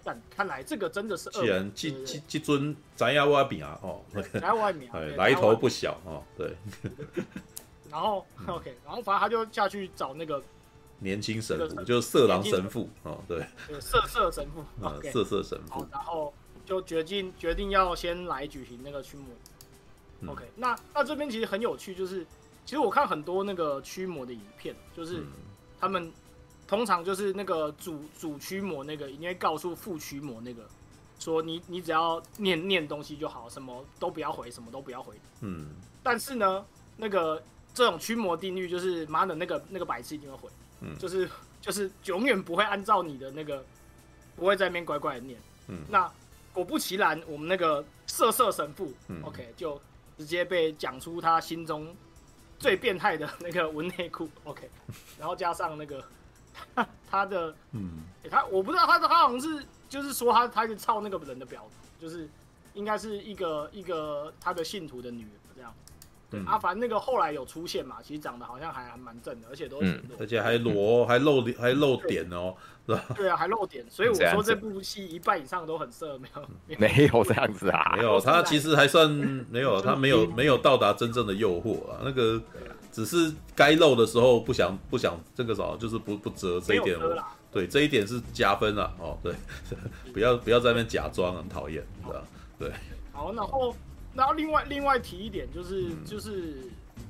但看来这个真的是，既然这这这尊咱要外饼啊，哦，咱要外面，来头不小哦，对。然后 OK，然后反正他就下去找那个年轻神父，就是色狼神父哦，对，色色神父，色色神父。然后就决定决定要先来举行那个驱魔。OK，那那这边其实很有趣，就是其实我看很多那个驱魔的影片，就是他们。通常就是那个主主驱魔那个，应该告诉副驱魔那个，说你你只要念念东西就好，什么都不要回，什么都不要回。嗯。但是呢，那个这种驱魔定律就是妈的那个那个白痴一定会回，嗯，就是就是永远不会按照你的那个，不会在那边乖乖的念。嗯。那果不其然，我们那个色色神父，嗯，OK，就直接被讲出他心中最变态的那个文内裤，OK，然后加上那个。他他的嗯、欸，他我不知道他他好像是就是说他他是操那个人的婊子，就是应该是一个一个他的信徒的女儿这样。对，阿凡那个后来有出现嘛，其实长得好像还还蛮正的，而且都而且还裸，还露还露点哦，是吧？对啊，还露点，所以 我说这部戏一半以上都很色，没有没有。这样子啊，没有，他其实还算 没有，他没有没有到达真正的诱惑啊，那个只是该露的时候不想不想这个什么，就是不不遮这一点，对这一点是加分啊，哦，对，不要不要在那边假装，很讨厌，是吧？对，好，然后。然后另外另外提一点就是、嗯、就是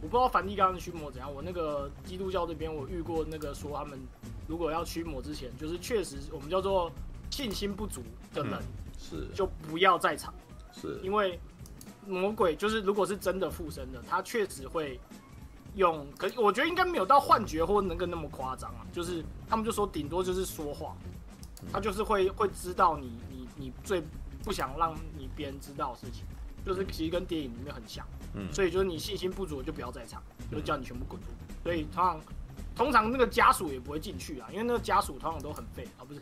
我不知道梵蒂冈的驱魔怎样，我那个基督教这边我遇过那个说他们如果要驱魔之前，就是确实我们叫做信心不足的人、嗯、是。就不要在场，是。因为魔鬼就是如果是真的附身的，他确实会用，可我觉得应该没有到幻觉或那个那么夸张啊，就是他们就说顶多就是说话，他就是会会知道你你你最不想让你别人知道的事情。就是其实跟电影里面很像，嗯，所以就是你信心不足就不要在场，就叫你全部滚出。所以通常通常那个家属也不会进去啊，因为那个家属通常都很废啊，不是，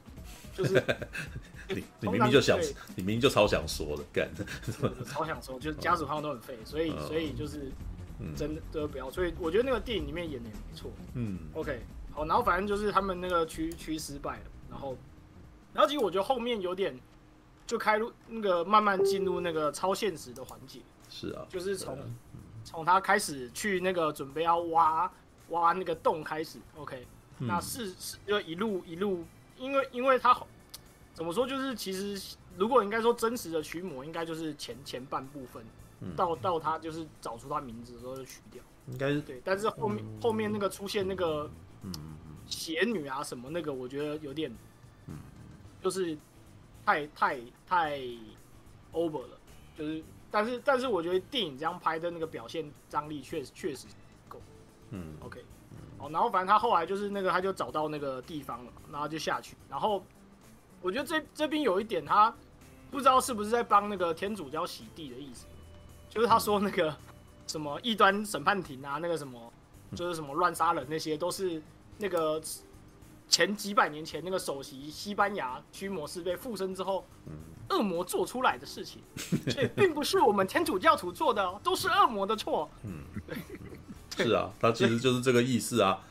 就是 你你明明就想，你明明就超想说的，干，超想说，就是家属通常都很废，所以所以就是真的都不要。所以我觉得那个电影里面演的也没错，嗯，OK，好，然后反正就是他们那个区区失败了，然后然后其实我觉得后面有点。就开入那个慢慢进入那个超现实的环节，是啊，就是从从他开始去那个准备要挖挖那个洞开始，OK，、嗯、那是是就一路一路，因为因为他怎么说，就是其实如果应该说真实的驱魔，应该就是前前半部分，嗯、到到他就是找出他名字的时候就取掉，应该是对，但是后面、嗯、后面那个出现那个嗯邪女啊什么那个，我觉得有点，就是。太太太 over 了，就是，但是但是我觉得电影这样拍的那个表现张力确实确实够，嗯，OK，哦，然后反正他后来就是那个他就找到那个地方了嘛，然后就下去，然后我觉得这这边有一点他不知道是不是在帮那个天主教洗地的意思，就是他说那个什么异端审判庭啊，那个什么就是什么乱杀人那些都是那个。前几百年前，那个首席西班牙驱魔师被附身之后，恶魔做出来的事情，所以并不是我们天主教徒做的，都是恶魔的错。嗯，对，是啊，他其实就是这个意思啊。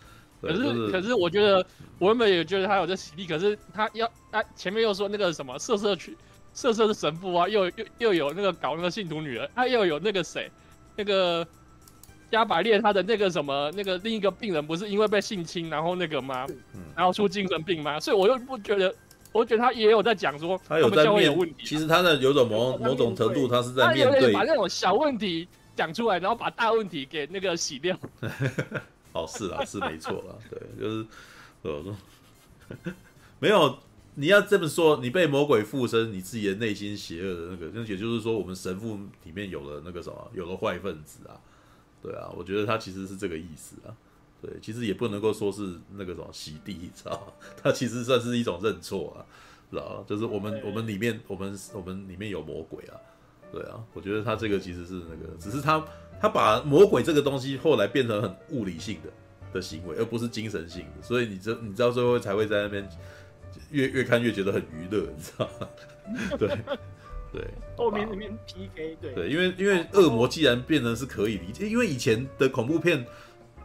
可是，可是我觉得我原本也觉得他有这洗力，可是他要他，前面又说那个什么色色去色色的神父啊，又又又有那个搞那个信徒女儿，他又有那个谁，那个。加百列他的那个什么那个另一个病人不是因为被性侵然后那个吗？然后出精神病吗？所以我又不觉得，我觉得他也有在讲说他有在面有问题。其实他的有种某某种程度，他是在面对把那种小问题讲出来，然后把大问题给那个洗掉。哦，是啊，是没错啦，对，就是我说 没有，你要这么说，你被魔鬼附身，你自己的内心邪恶的那个，那也就是说，我们神父里面有了那个什么，有了坏分子啊。对啊，我觉得他其实是这个意思啊。对，其实也不能够说是那个什么洗地，知道吗？他其实算是一种认错啊，知道？就是我们我们里面我们我们里面有魔鬼啊。对啊，我觉得他这个其实是那个，只是他他把魔鬼这个东西后来变成很物理性的的行为，而不是精神性的。所以你知你知道最后才会在那边越越看越觉得很娱乐，你知道吗？对。对，后面那边 PK 对对，因为因为恶魔既然变成是可以理解，因为以前的恐怖片，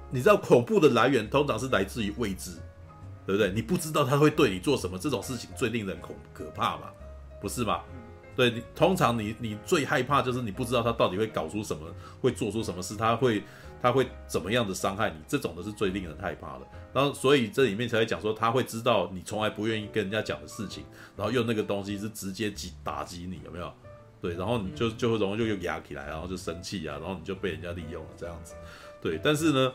你知道恐怖的来源通常是来自于未知，对不对？你不知道他会对你做什么，这种事情最令人恐可怕嘛，不是吗？对，你通常你你最害怕就是你不知道他到底会搞出什么，会做出什么事，他会。他会怎么样的伤害你？这种的是最令人害怕的。然后，所以这里面才会讲说，他会知道你从来不愿意跟人家讲的事情，然后用那个东西是直接击打击你，有没有？对，然后你就就会容易就又压起来，然后就生气啊，然后你就被人家利用了这样子。对，但是呢，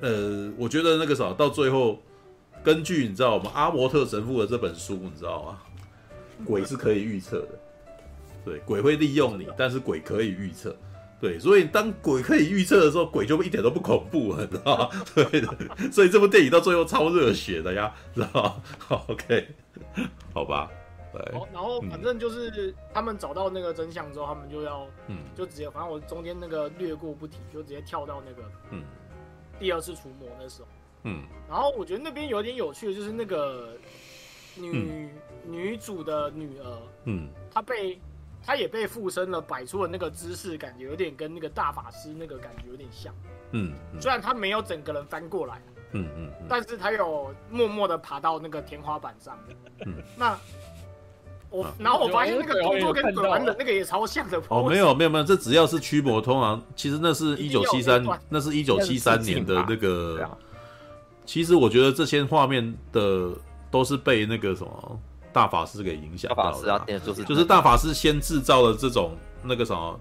呃，我觉得那个啥，到最后，根据你知道我们阿伯特神父的这本书，你知道吗？鬼是可以预测的，对，鬼会利用你，但是鬼可以预测。对，所以当鬼可以预测的时候，鬼就一点都不恐怖了，你知道吗？对的，所以这部电影到最后超热血的呀，知道吗？好，OK，好吧。对。好，然后反正就是他们找到那个真相之后，他们就要，嗯，就直接，反正我中间那个略过不提，就直接跳到那个，嗯，第二次除魔的时候，嗯，然后我觉得那边有点有趣的，就是那个女、嗯、女主的女儿，嗯，她被。他也被附身了，摆出了那个姿势，感觉有点跟那个大法师那个感觉有点像。嗯，嗯虽然他没有整个人翻过来，嗯嗯，嗯但是他有默默的爬到那个天花板上。嗯，那我然后我发现那个动作跟鬼玩的那个也超像的。哦，没有没有没有，这只要是驱魔，通常其实那是一九七三，那是一九七三年的那个。其实我觉得这些画面的都是被那个什么。大法师给影响到了，就是就是大法师先制造了这种那个什么，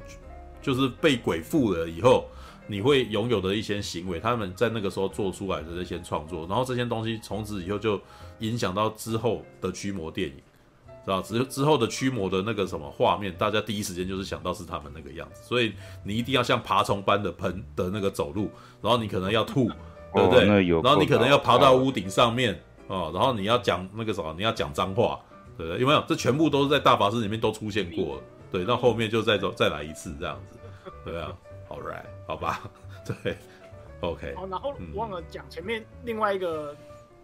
就是被鬼附了以后，你会拥有的一些行为，他们在那个时候做出来的这些创作，然后这些东西从此以后就影响到之后的驱魔电影，知道之之后的驱魔的那个什么画面，大家第一时间就是想到是他们那个样子，所以你一定要像爬虫般的喷的那个走路，然后你可能要吐，对不对？然后你可能要爬到屋顶上面。哦，然后你要讲那个什么，你要讲脏话，对不对？有没有？这全部都是在大法师里面都出现过，对。那后面就再走再来一次这样子，对啊。All right，好吧，对，OK。哦，然后忘了讲前面另外一个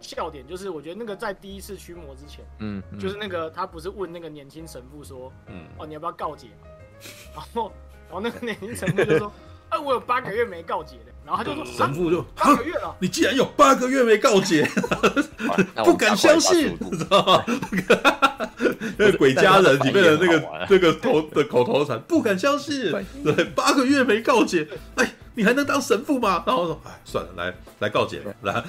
笑点，就是我觉得那个在第一次驱魔之前，嗯，就是那个他不是问那个年轻神父说，嗯，哦，你要不要告解？然后，然后那个年轻神父就说。哎，我有八个月没告解的，然后他就说神父就八个月了，你既然有八个月没告解，不敢相信，知道吗？那个鬼家人里面的那个那个头的口头禅，不敢相信，对，八个月没告解，哎，你还能当神父吗？然后说，哎，算了，来来告解，来。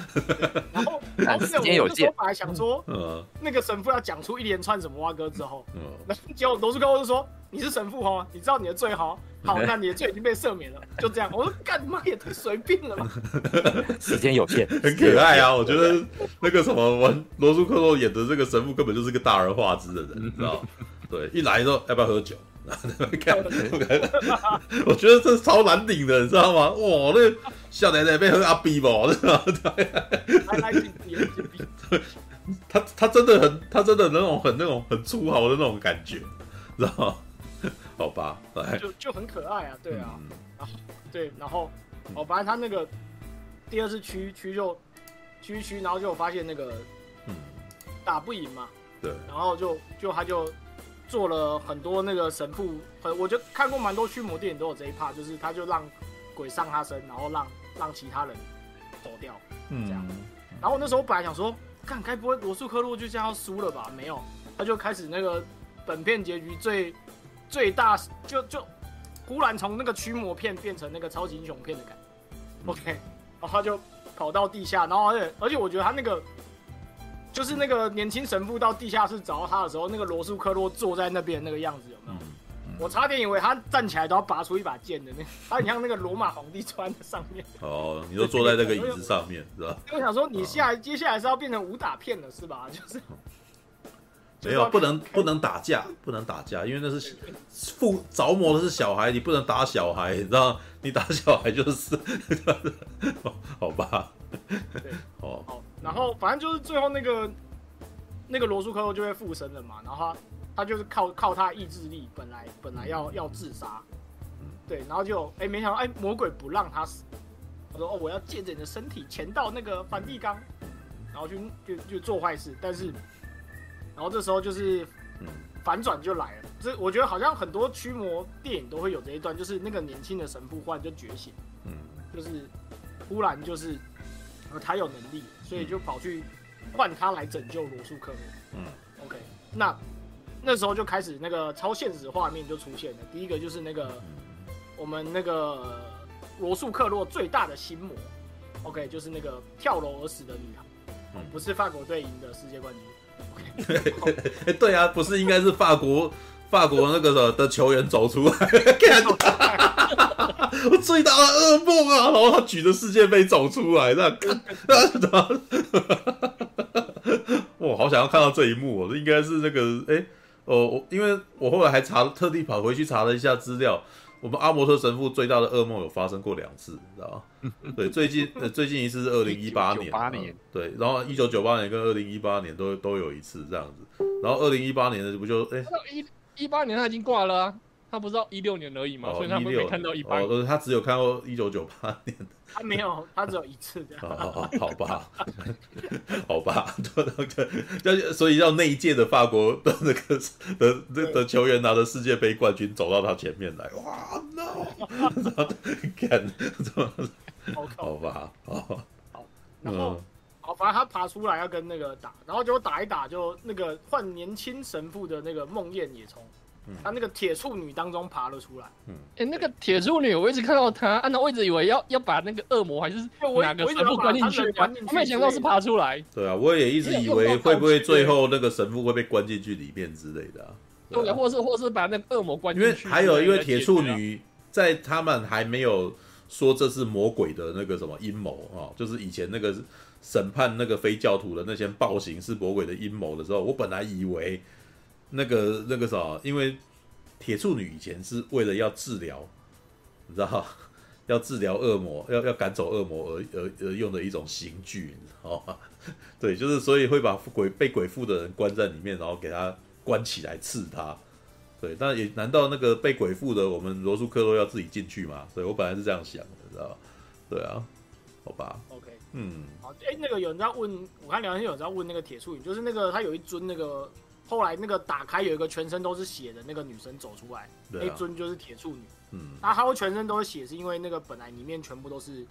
然后，然后时间有限，本来想说，嗯，那个神父要讲出一连串什么蛙哥之后，嗯，那结果罗素克洛就说。你是神父哦，你知道你的罪好？好，那你的罪已经被赦免了，就这样。我说干你妈也太随便了吧！时间有限，很可爱啊。我觉得那个什么，玩罗素克洛演的这个神父根本就是个大而化之的人，你知道？对，一来说要不要喝酒？看，我觉得这超难顶的，你知道吗？哇，那个小奶奶被喝阿 B 吧？对，他他真的很，他真的那种很那种很粗豪的那种感觉，知道吗？好吧，就就很可爱啊，对啊，然后对，然后哦，反正他那个第二次区区就区区，然后就发现那个嗯。打不赢嘛，对，然后就就他就做了很多那个神父，很我就看过蛮多驱魔电影都有这一 part，就是他就让鬼上他身，然后让让其他人走掉，嗯，这样，然后我那时候本来想说，看该不会罗素克洛就这样要输了吧？没有，他就开始那个本片结局最。最大就就忽然从那个驱魔片变成那个超级英雄片的感觉，OK，然后他就跑到地下，然后而且而且我觉得他那个就是那个年轻神父到地下室找到他的时候，那个罗素克洛坐在那边那个样子有没有？我差点以为他站起来都要拔出一把剑的那，他很像那个罗马皇帝穿在上面。哦，你都坐在那个椅子上面是吧？我想说你下来接下来是要变成武打片了是吧？就是。没有，不能不能打架，不能打架，因为那是附着魔的是小孩，你不能打小孩，你知道？你打小孩就是，好吧？对，哦，好，然后反正就是最后那个那个罗素克洛就会附身了嘛，然后他他就是靠靠他意志力，本来本来要要自杀，对，然后就哎没想到哎魔鬼不让他死，他说哦我要借着你的身体潜到那个梵蒂冈，然后去就就做坏事，但是。然后这时候就是，反转就来了。这我觉得好像很多驱魔电影都会有这一段，就是那个年轻的神父忽然就觉醒，嗯，就是忽然就是，呃，他有能力，所以就跑去换他来拯救罗素克洛。嗯，OK，那那时候就开始那个超现实画面就出现了。第一个就是那个我们那个罗素克洛最大的心魔，OK，就是那个跳楼而死的女孩，不是法国队赢的世界冠军。哎，对啊，不是应该是法国法国那个的球员走出来，我最大的噩梦啊！然后他举着世界杯走出来，那看，我好想要看到这一幕哦！这应该是那个哎哦，我因为我后来还查，特地跑回去查了一下资料。我们阿摩特神父最大的噩梦有发生过两次，你知道吗？对，最近呃最近一次是二零一八年，八年，对，然后一九九八年跟二零一八年都都有一次这样子，然后二零一八年的不就哎，一一八年他已经挂了啊，他不知道一六年而已嘛，哦所以他们没看到一八。哦，他只有看到一九九八年。他没有，他只有一次的。哦，好吧，好吧，对对，所以让那一届的法国的那个的的的球员拿着世界杯冠军走到他前面来，哇，no，看，好吧，好，好然后。好，反正他爬出来要跟那个打，然后结果打一打，就那个换年轻神父的那个梦魇也从他那个铁处女当中爬了出来。嗯，哎、欸，那个铁处女我一直看到他，按照我一直以为要要把那个恶魔还是哪个神父关进去，去，没想到是爬出来。对啊，我也一直以为会不会最后那个神父会被关进去里面之类的、啊。对，对，或是或是把那个恶魔关进去。因为还有，因为铁处女在他们还没有说这是魔鬼的那个什么阴谋啊，就是以前那个。审判那个非教徒的那些暴行是魔鬼的阴谋的时候，我本来以为那个那个啥，因为铁处女以前是为了要治疗，你知道，要治疗恶魔，要要赶走恶魔而而而用的一种刑具，你知道吗？对，就是所以会把鬼被鬼附的人关在里面，然后给他关起来刺他。对，但也难道那个被鬼附的我们罗素克洛要自己进去吗？对，我本来是这样想的，知道吧？对啊，好吧。OK，嗯，好，哎、欸，那个有人在问，我看聊天有人在问那个铁处女，就是那个他有一尊那个后来那个打开有一个全身都是血的那个女生走出来，那尊就是铁处女。嗯，那她会全身都是血，是因为那个本来里面全部都是，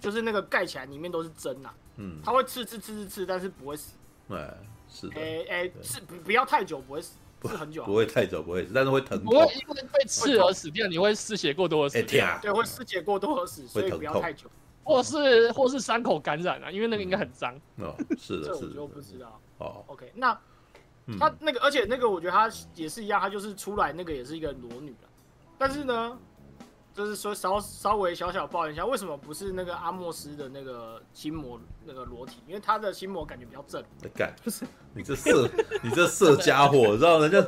就是那个盖起来里面都是针呐。嗯，她会刺刺刺刺刺，但是不会死。哎，是的。哎、欸、哎，是、欸、不不要太久不会死，不是很久、啊，不会太久不会死，但是会疼痛。不会因为被刺而死掉，你会失血过多而死掉。欸、对，会失血过多而死，所以不要太久。或是或是伤口感染啊，因为那个应该很脏。哦，是的，这我就不知道。哦，OK，那他那个，而且那个，我觉得他也是一样，他就是出来那个也是一个裸女的，但是呢，就是说稍稍微小小抱怨一下，为什么不是那个阿莫斯的那个心魔那个裸体？因为他的心魔感觉比较正。干，就是你这色，你这色家伙，知道人家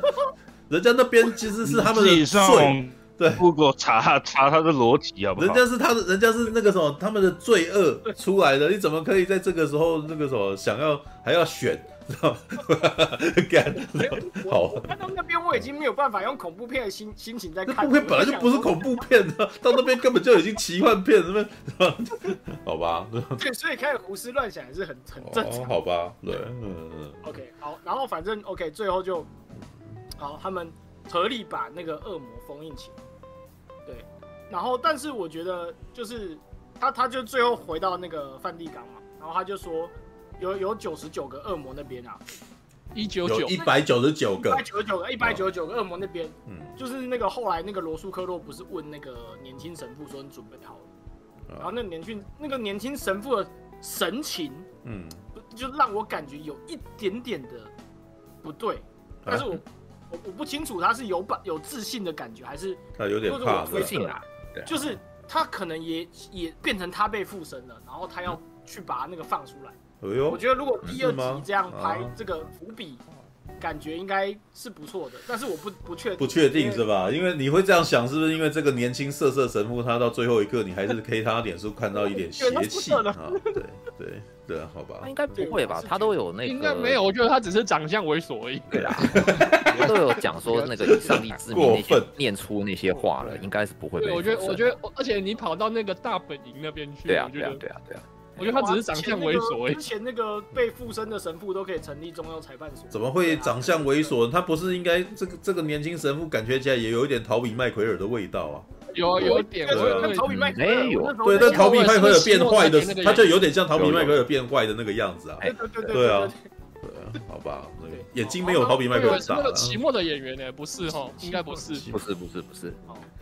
人家那边其实是他们的罪。对，Google 查查他的裸体好不好？人家是他的，人家是那个什么，他们的罪恶出来的，你怎么可以在这个时候那个什么想要还要选？干，好。看到那边我已经没有办法用恐怖片的心心情在看。恐怖片本来就不是恐怖片的，到那边根本就已经奇幻片了，好吧？对，所以开始胡思乱想也是很很正常。哦、好吧，对，嗯嗯。OK，好，然后反正 OK，最后就好，他们合力把那个恶魔封印起来。对，然后但是我觉得就是他他就最后回到那个梵蒂冈嘛，然后他就说有有九十九个恶魔那边啊，一九九。一百九十九个，一百九十九个一百九十九个恶魔那边，嗯，就是那个后来那个罗素克洛不是问那个年轻神父说，你准备好了，嗯、然后那个年轻那个年轻神父的神情，嗯，就让我感觉有一点点的不对，但是我。啊我我不清楚他是有把有自信的感觉，还是他有点怕自信啊？就是他可能也也变成他被附身了，然后他要去把那个放出来。我觉得如果第二集这样拍这个伏笔。感觉应该是不错的，但是我不不确不确定是吧？因为你会这样想，是不是因为这个年轻色色神父，他到最后一刻，你还是可以他脸书看到一点 邪气啊？对对对啊，好吧？应该不会吧？他都有那个，应该没有，我觉得他只是长相猥琐而已。对啊，他 都有讲说那个以上帝之名那些念出那些话了，应该是不会被。我觉得，我觉得，而且你跑到那个大本营那边去，对啊，对啊，对啊，对啊。我觉得他只是长相猥琐。之前那个被附身的神父都可以成立中央裁判所，怎么会长相猥琐？他不是应该这个这个年轻神父感觉起来也有一点逃避麦奎尔的味道啊？有有点，跟逃避麦奎尔没有。对，但逃避麦奎尔变坏的，他就有点像逃避麦奎尔变坏的那个样子啊。对对对对。对啊，对啊，好吧，眼睛没有逃避麦奎尔大。那个期末的演员呢？不是哈，应该不是，不是不是不是。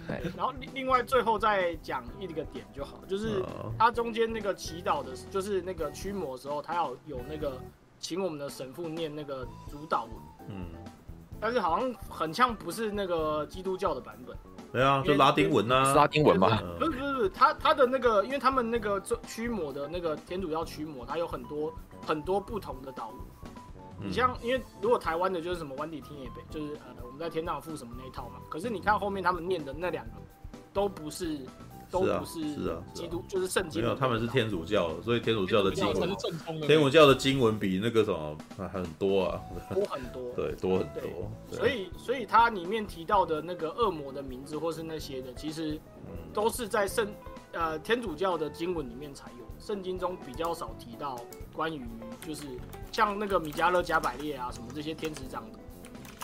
然后另另外最后再讲一个点就好，就是他中间那个祈祷的，就是那个驱魔的时候，他要有那个请我们的神父念那个主导文，嗯，但是好像很像不是那个基督教的版本，对啊，就拉丁文啊，拉丁文吧，不是不是不是，他他的那个，因为他们那个驱魔的那个天主教驱魔，它有很多很多不同的祷文，你像因为如果台湾的就是什么万体天爷碑，就是呃我们。在天上附什么那一套嘛？可是你看后面他们念的那两个，都不是都不是是啊，基督就是圣经。没有，他们是天主教，所以天主教的经文，天主教的经文比那个什么很多啊，多很多，对，多很多。所以，所以它里面提到的那个恶魔的名字或是那些的，其实都是在圣呃天主教的经文里面才有，圣经中比较少提到关于就是像那个米迦勒、加百列啊什么这些天使长的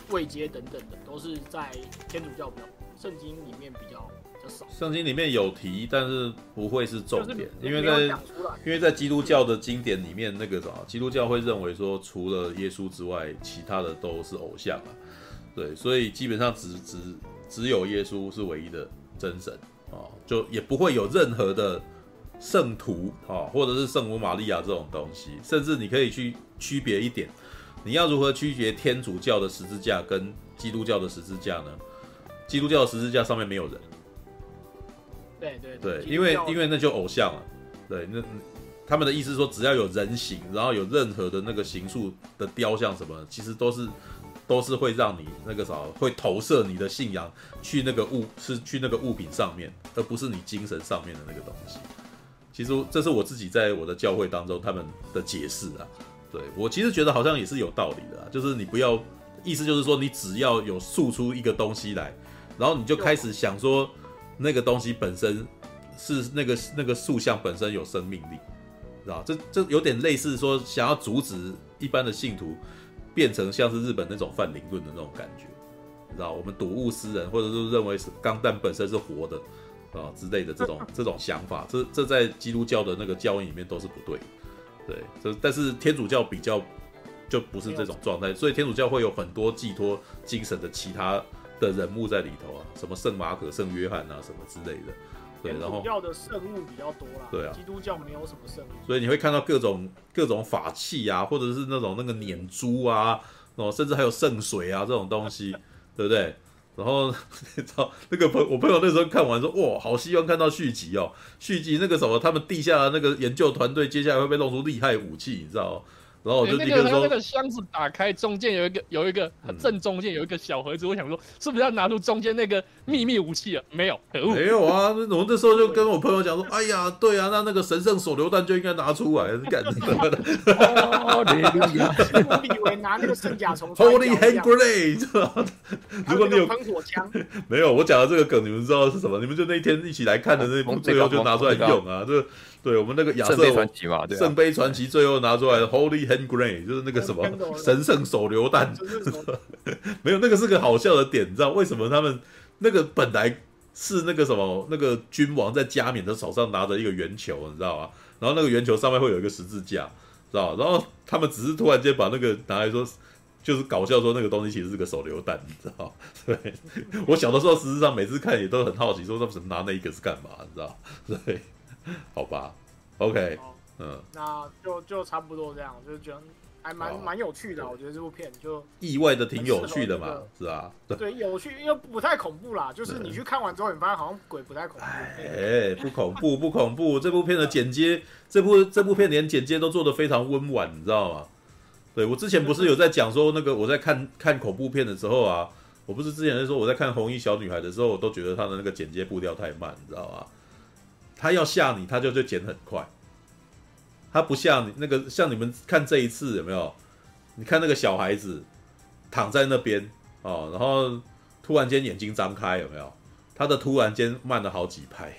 位阶等等的，都是在天主教比较圣经里面比较。圣经里面有提，但是不会是重点，因为在因为在基督教的经典里面，那个什么，基督教会认为说，除了耶稣之外，其他的都是偶像啊。对，所以基本上只只只有耶稣是唯一的真神啊，就也不会有任何的圣徒啊，或者是圣母玛利亚这种东西。甚至你可以去区别一点，你要如何区别天主教的十字架跟基督教的十字架呢？基督教的十字架上面没有人。对对对，因为因为那就偶像了，对，那他们的意思是说，只要有人形，然后有任何的那个形塑的雕像什么，其实都是都是会让你那个啥，会投射你的信仰去那个物是去那个物品上面，而不是你精神上面的那个东西。其实这是我自己在我的教会当中他们的解释啊，对，我其实觉得好像也是有道理的，就是你不要意思就是说，你只要有塑出一个东西来，然后你就开始想说。那个东西本身是那个那个塑像本身有生命力，知道这这有点类似说想要阻止一般的信徒变成像是日本那种泛灵论的那种感觉，知道我们睹物思人，或者是认为是钢弹本身是活的啊之类的这种这种想法，这这在基督教的那个教义里面都是不对，对，这但是天主教比较就不是这种状态，所以天主教会有很多寄托精神的其他。的人物在里头啊，什么圣马可、圣约翰啊，什么之类的，对，然后要的圣物比较多啦，对啊，基督教没有什么圣物，所以你会看到各种各种法器啊，或者是那种那个捻珠啊，哦，甚至还有圣水啊这种东西，对不对？然后 你知道那个朋我朋友那时候看完说，哇，好希望看到续集哦，续集那个什么，他们地下那个研究团队接下来会被弄出厉害武器，你知道？然后我就立刻说，欸、那个那个箱子打开，中间有一个有一个正中间有一个小盒子，嗯、我想说是不是要拿出中间那个秘密武器啊？没有，可恶，没有啊！我那时候就跟我朋友讲说，哎呀，对啊，那那个神圣手榴弹就应该拿出来，干什么的？哦，我以为拿那个圣甲虫，Holy Hand Grenade，如果你有喷火枪，没有，我讲的这个梗你们知道是什么？你们就那一天一起来看的那部，最后就拿出来用啊，这。对我们那个亚瑟传奇嘛，对、啊，圣杯传奇最后拿出来的 Holy Hand Grenade 就是那个什么神圣手榴弹，没有那个是个好笑的点，你知道为什么他们那个本来是那个什么那个君王在加冕的手上拿着一个圆球，你知道吗？然后那个圆球上面会有一个十字架，知道？然后他们只是突然间把那个拿来说，就是搞笑说那个东西其实是个手榴弹，你知道？对，我小的时候实际上每次看也都很好奇，说他们拿那一个是干嘛，你知道？对。好吧，OK，嗯，那就就差不多这样，就是觉得还蛮蛮有趣的。我觉得这部片就意外的挺有趣的嘛，是啊？对，有趣又不太恐怖啦。就是你去看完之后，你发现好像鬼不太恐怖。哎，不恐怖，不恐怖。这部片的 剪接，这部这部片连剪接都做得非常温婉，你知道吗？对，我之前不是有在讲说那个我在看看恐怖片的时候啊，我不是之前在说我在看红衣小女孩的时候，我都觉得她的那个剪接步调太慢，你知道吗？他要吓你，他就就剪很快。他不像你那个，像你们看这一次有没有？你看那个小孩子躺在那边哦，然后突然间眼睛张开，有没有？他的突然间慢了好几拍，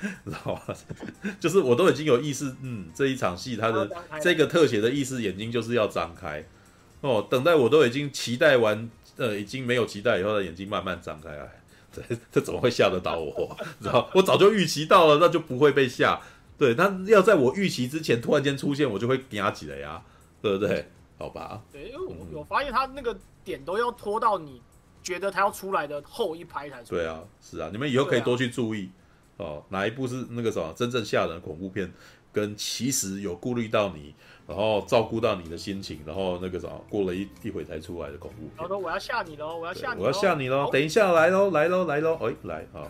知道吗？就是我都已经有意识，嗯，这一场戏他的这个特写的意思，眼睛就是要张开哦。等待我都已经期待完，呃，已经没有期待以后，的眼睛慢慢张开来。这怎么会吓得到我？知道我早就预期到了，那就不会被吓。对，他要在我预期之前突然间出现，我就会惊起来呀，对不对？好吧。对，因为我我发现他那个点都要拖到你觉得他要出来的后一拍才出来。对啊，是啊，你们以后可以多去注意、啊、哦，哪一部是那个什么真正吓人的恐怖片，跟其实有顾虑到你。然后照顾到你的心情，然后那个啥，过了一一会才出来的恐怖片。然后我要吓你喽，我要吓你，我要吓你喽，等一下来喽，来喽，来喽，哎，来啊，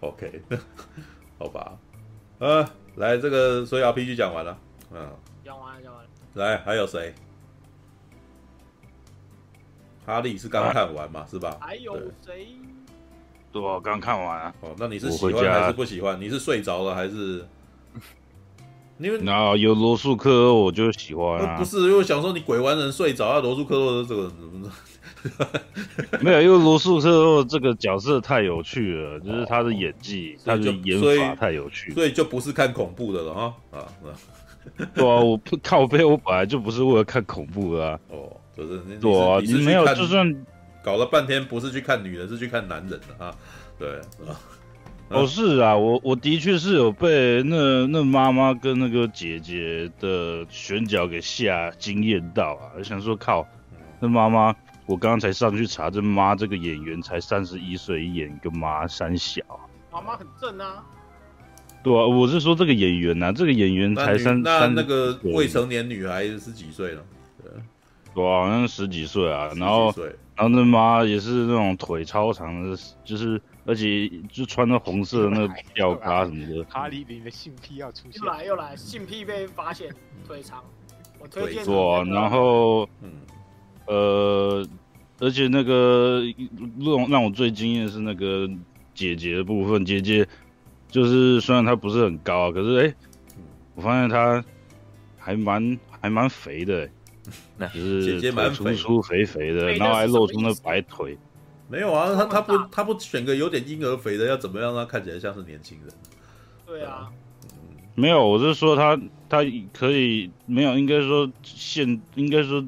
OK，好吧，呃，来这个，所以 RPG 讲完了，嗯，讲完了，讲完了。来，还有谁？哈利是刚看完嘛，是吧？还有谁？对我，刚看完啊。哦，那你是喜欢还是不喜欢？你是睡着了还是？因为那有罗素克洛我就喜欢啊。不是，因为我想说你鬼玩人睡着啊，罗素克洛的这个怎么。没有，因为罗素克洛这个角色太有趣了，就是他的演技，他的演法太有趣，所以就不是看恐怖的了哈啊。对啊，我靠背，我本来就不是为了看恐怖的啊。哦，就是对啊，你没有，就算搞了半天不是去看女人，是去看男人的啊。对啊。哦，是啊，我我的确是有被那那妈妈跟那个姐姐的选角给吓惊艳到啊！我想说靠，那妈妈，我刚刚才上去查，这妈这个演员才三十一岁，演一个妈三小，妈妈很正啊。对啊，我是说这个演员呐、啊，这个演员才三那那个未成年女孩是几岁了？对，对啊，好像十几岁啊，然后然后那妈也是那种腿超长的，就是。而且就穿着红色的那个吊嘎什么的，哈利里的性癖要出现，又来又来，性癖被发现，腿长，我推荐。错，然后，嗯，呃，而且那个让让我最惊艳的是那个姐姐的部分，姐姐就是虽然她不是很高，可是哎、欸，我发现她还蛮还蛮肥的，就是腿粗粗肥肥的，然后还露出那白腿。没有啊，他他不他不选个有点婴儿肥的，要怎么样让他看起来像是年轻人？对啊，嗯、没有，我是说他他可以没有，应该说现应该说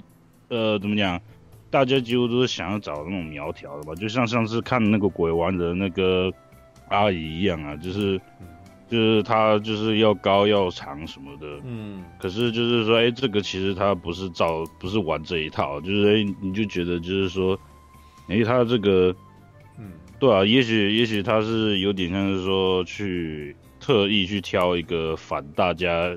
呃怎么讲？大家几乎都是想要找那种苗条的吧，就像上次看那个鬼玩的那个阿姨一样啊，就是、嗯、就是他就是要高要长什么的，嗯，可是就是说，哎，这个其实他不是照不是玩这一套，就是哎，你就觉得就是说。哎，他这个，嗯，对啊，也许也许他是有点像是说去特意去挑一个反大家，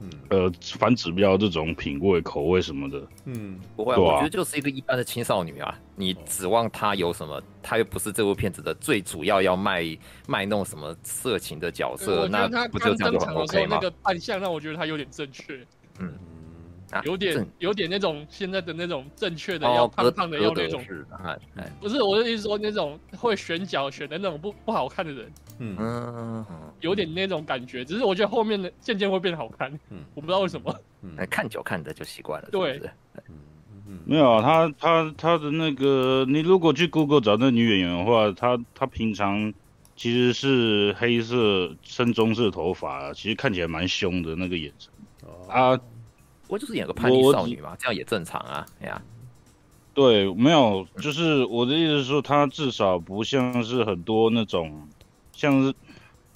嗯，呃，反指标这种品味口味什么的，嗯，不会、啊，我觉得就是一个一般的青少女啊，你指望她有什么？她又不是这部片子的最主要要卖卖弄什么色情的角色，那不就这样就很 OK 吗？那个扮相让我觉得他有点正确，嗯。有点有点那种现在的那种正确的要胖胖的要那种，不是我的意思说那种会选角选的那种不不好看的人，嗯，有点那种感觉，只是我觉得后面的渐渐会变好看，嗯，我不知道为什么，嗯，看久看的就习惯了，对，没有啊，他他他的那个，你如果去 Google 找那女演员的话，她她平常其实是黑色深棕色头发，其实看起来蛮凶的那个眼神，啊。不就是演个叛逆少女嘛，这样也正常啊，哎呀，对，没有，就是我的意思是说，她至少不像是很多那种，像是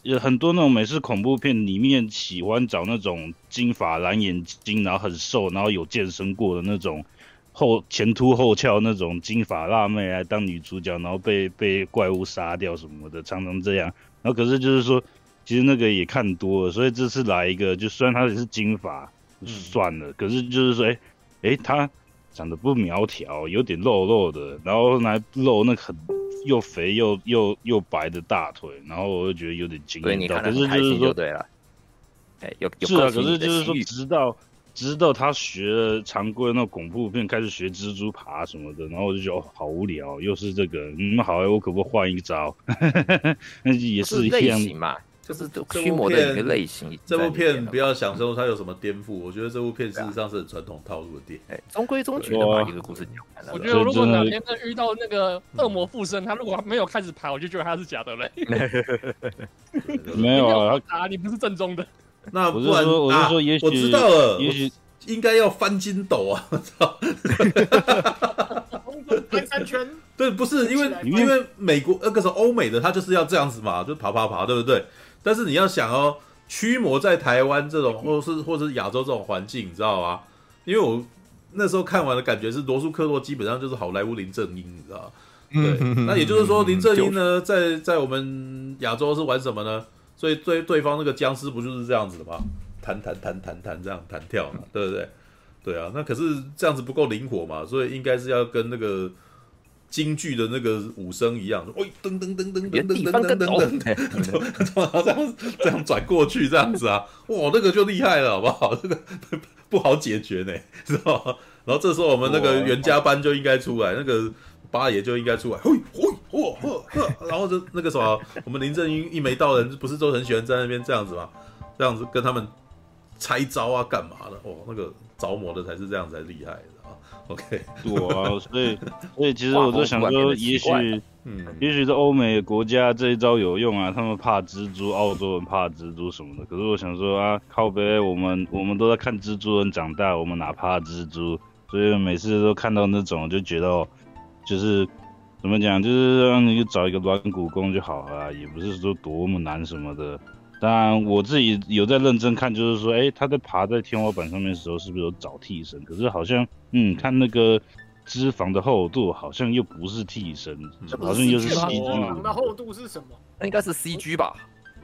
有很多那种美式恐怖片里面喜欢找那种金发蓝眼睛，然后很瘦，然后有健身过的那种后前凸后翘那种金发辣妹来当女主角，然后被被怪物杀掉什么的，常常这样。然后可是就是说，其实那个也看多了，所以这次来一个，就虽然她也是金发。算了，可是就是说，哎、欸，哎、欸，他长得不苗条，有点肉肉的，然后来露那个很又肥又又又白的大腿，然后我就觉得有点惊艳到。可是就是说，对了，哎，有是啊，可是就是说，直到直到他学了常规那种恐怖片，开始学蜘蛛爬什么的，然后我就觉得哦，好无聊，又是这个，你们好，我可不可以换一招？那 也是一样嘛。就是驱魔的一个类型。这部片不要想说它有什么颠覆，我觉得这部片事实上是很传统套路的电影，哎，中规中矩的把一个故事讲完了。我觉得如果哪天再遇到那个恶魔附身，他如果没有开始爬，我就觉得他是假的嘞。没有啊，啊，你不是正宗的。那不然我是说，也许我知道了，也许应该要翻筋斗啊！我操，翻三圈。对，不是因为因为美国那个时候欧美的他就是要这样子嘛，就爬爬爬，对不对？但是你要想哦，驱魔在台湾这种，或是或者是亚洲这种环境，你知道吗？因为我那时候看完的感觉是罗素克洛基本上就是好莱坞林正英，你知道对，那也就是说林正英呢，在在我们亚洲是玩什么呢？所以对对方那个僵尸不就是这样子的吗？弹弹弹弹弹这样弹跳嘛，对不对？对啊，那可是这样子不够灵活嘛，所以应该是要跟那个。京剧的那个武声一样，喂，噔噔噔噔噔噔噔噔噔噔，然后 这样这样转过去这样子啊，哇，那个就厉害了，好不好？这个不好解决呢，知道吗？然后这时候我们那个袁家班就应该出来，那个八爷就应该出来，嘿，嘿，嚯，呵，呵，然后就那个什么，我们林正英一眉道人，不是都很喜欢在那边这样子吗？这样子跟他们拆招啊，干嘛的？哦，那个着魔的才是这样才厉害的啊。OK，对啊，所以所以其实我就想说，也许。嗯，也许是欧美国家这一招有用啊，他们怕蜘蛛，澳洲人怕蜘蛛什么的。可是我想说啊，靠呗，我们我们都在看蜘蛛人长大，我们哪怕蜘蛛？所以每次都看到那种，就觉得，就是怎么讲，就是让你找一个软骨功就好了，也不是说多么难什么的。当然，我自己有在认真看，就是说，哎，他在爬在天花板上面的时候，是不是有找替身？可是好像，嗯，看那个。脂肪的厚度好像又不是替身，好像又是 CG。脂肪的厚度是什么？那应该是 CG 吧？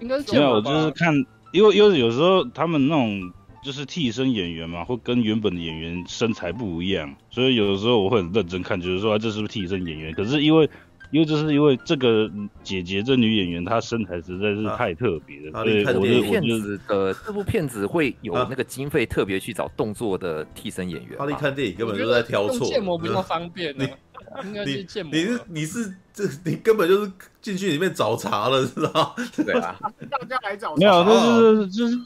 应该是没有，就是看，因为因为有时候他们那种就是替身演员嘛，会跟原本的演员身材不一样，所以有的时候我会很认真看，就是说这是不是替身演员？可是因为。因为就是因为这个姐姐这女演员她身材实在是太特别了，啊、所以我这部片子呃这部片子会有那个经费特别去找动作的替身演员。哈利看电影根本就在挑错，建模比较方便。你 应该是建模。你是你是这你根本就是进去里面找茬了，知道 对啊，大家来找茬。没有，就是就是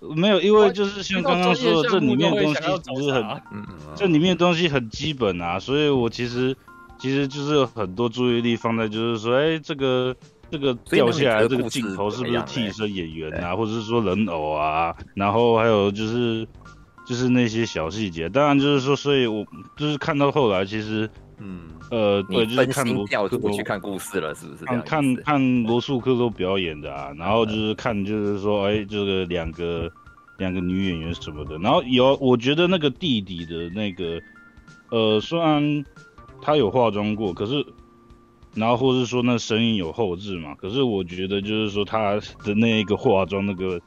没有，因为就是像刚刚说的，这里面的东西不是很，这里面的东西很基本啊，所以我其实。其实就是有很多注意力放在，就是说，哎，这个这个掉下来的这个镜头是不是替身演员啊，或者是说人偶啊，然后还有就是就是那些小细节。当然就是说，所以我就是看到后来，其实，嗯，呃，对，就是看罗素克洛去看故事了，是不是？看看看罗素克都表演的啊，然后就是看就是说，哎，这个两个两个女演员什么的，然后有我觉得那个弟弟的那个，呃，虽然。他有化妆过，可是，然后或是说那声音有后置嘛？可是我觉得就是说他的那一个化妆那个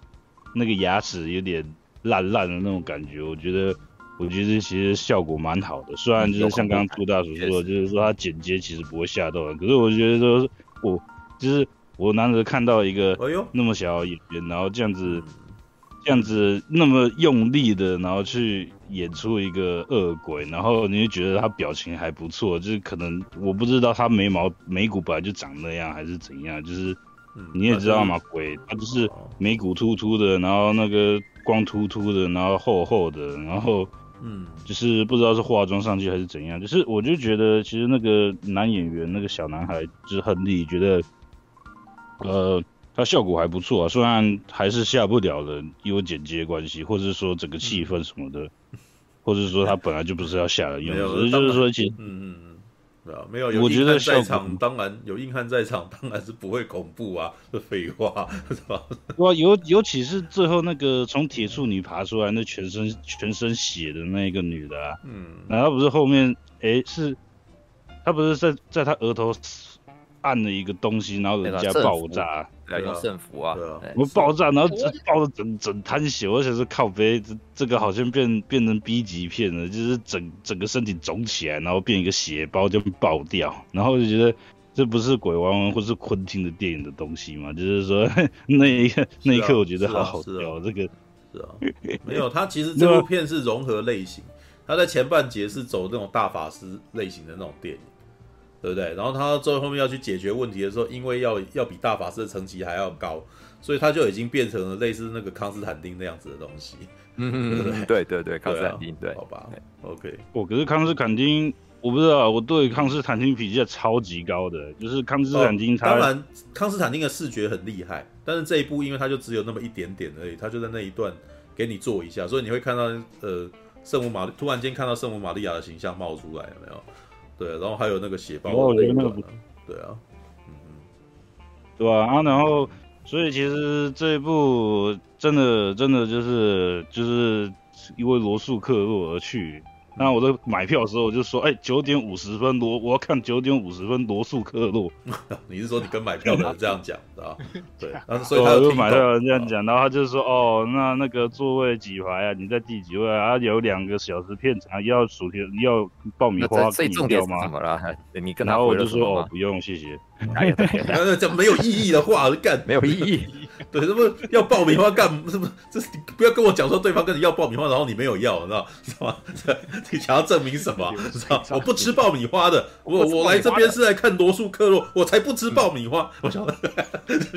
那个牙齿有点烂烂的那种感觉，我觉得我觉得其实效果蛮好的。虽然就是像刚刚朱大叔说的，就是说他剪接其实不会吓到人，可是我觉得说我就是我难得看到一个那么小的演员，然后这样子。这样子那么用力的，然后去演出一个恶鬼，然后你就觉得他表情还不错，就是可能我不知道他眉毛眉骨本来就长那样还是怎样，就是你也知道嘛，鬼他就是眉骨突突的，然后那个光秃秃的，然后厚厚的，然后嗯，就是不知道是化妆上去还是怎样，就是我就觉得其实那个男演员那个小男孩就是亨利，觉得呃。它效果还不错啊，虽然还是下不了人，因为剪接关系，或者是说整个气氛什么的，嗯、或者是说他本来就不是要吓人用的，只是就是说其实，嗯嗯嗯，对啊，没有，有硬汉在场，当然有硬汉在场，当然是不会恐怖啊，这废话 是吧？哇，尤尤其是最后那个从铁处女爬出来，那全身全身血的那个女的啊，嗯，然后不是后面，哎，是，她不是在在她额头按了一个东西，然后人家爆炸。要用胜负啊！我爆炸，然后这爆的整整滩血，而且是靠背，这这个好像变变成 B 级片了，就是整整个身体肿起来，然后变一个血包就爆掉，然后就觉得这不是鬼王王或是昆汀的电影的东西嘛？就是说 那一刻那一刻我觉得好好笑，这个是啊，没有，他其实这部片是融合类型，他在前半节是走那种大法师类型的那种电影。对不对？然后他最后面要去解决问题的时候，因为要要比大法师的层级还要高，所以他就已经变成了类似那个康斯坦丁那样子的东西。嗯嗯，对对对，康斯坦丁，对，好吧，OK。我可是康斯坦丁，我不知道，我对康斯坦丁评价超级高的，就是康斯坦丁他。当然，康斯坦丁的视觉很厉害，但是这一部因为他就只有那么一点点而已，他就在那一段给你做一下，所以你会看到呃圣母玛突然间看到圣母玛利亚的形象冒出来，有没有？对，然后还有那个血包，我觉得那个不对啊，嗯嗯，对啊？啊，然后，所以其实这一部真的真的就是就是因为罗素克洛而去。那我在买票的时候我就说，哎，九点五十分罗，我要看九点五十分罗素克洛。你是说你跟买票的人这样讲的啊？对，所以他就买票的人这样讲，然后他就说，哦，那那个座位几排啊？你在第几位啊？有两个小时片长，要薯条，要爆米花，最重点吗？怎么了？你跟他我就说，哦，不用，谢谢。哎呀，这 没有意义的话，干没有意义。对，这不要爆米花干什么？这不要跟我讲说对方跟你要爆米花，然后你没有要，你知道知道吗？你想要证明什么？知道？我不吃爆米花的，我我来这边是来看罗素克洛，我才不吃爆米花。我晓得，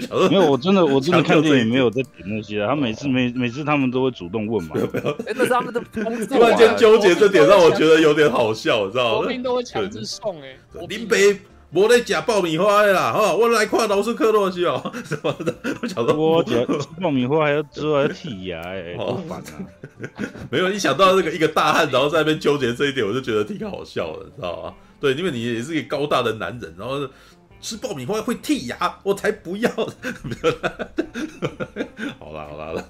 晓得。没有，我真的我真的看电影没有在点那些，他每次每每次他们都会主动问嘛。哎，那是他们的。突然间纠结这点，让我觉得有点好笑，你知道吗？国民都会强制送哎，林北。我在假爆米花的啦，哈！我来看罗斯克洛西哦，什么的。我想说，我 吃爆米花还要之后还要剔牙，哎，好烦啊！没有，一想到那个一个大汉，然后在那边纠结这一点，我就觉得挺好笑的，知道吗？对，因为你也是一个高大的男人，然后吃爆米花会剔牙，我才不要！好 啦好啦，好啦。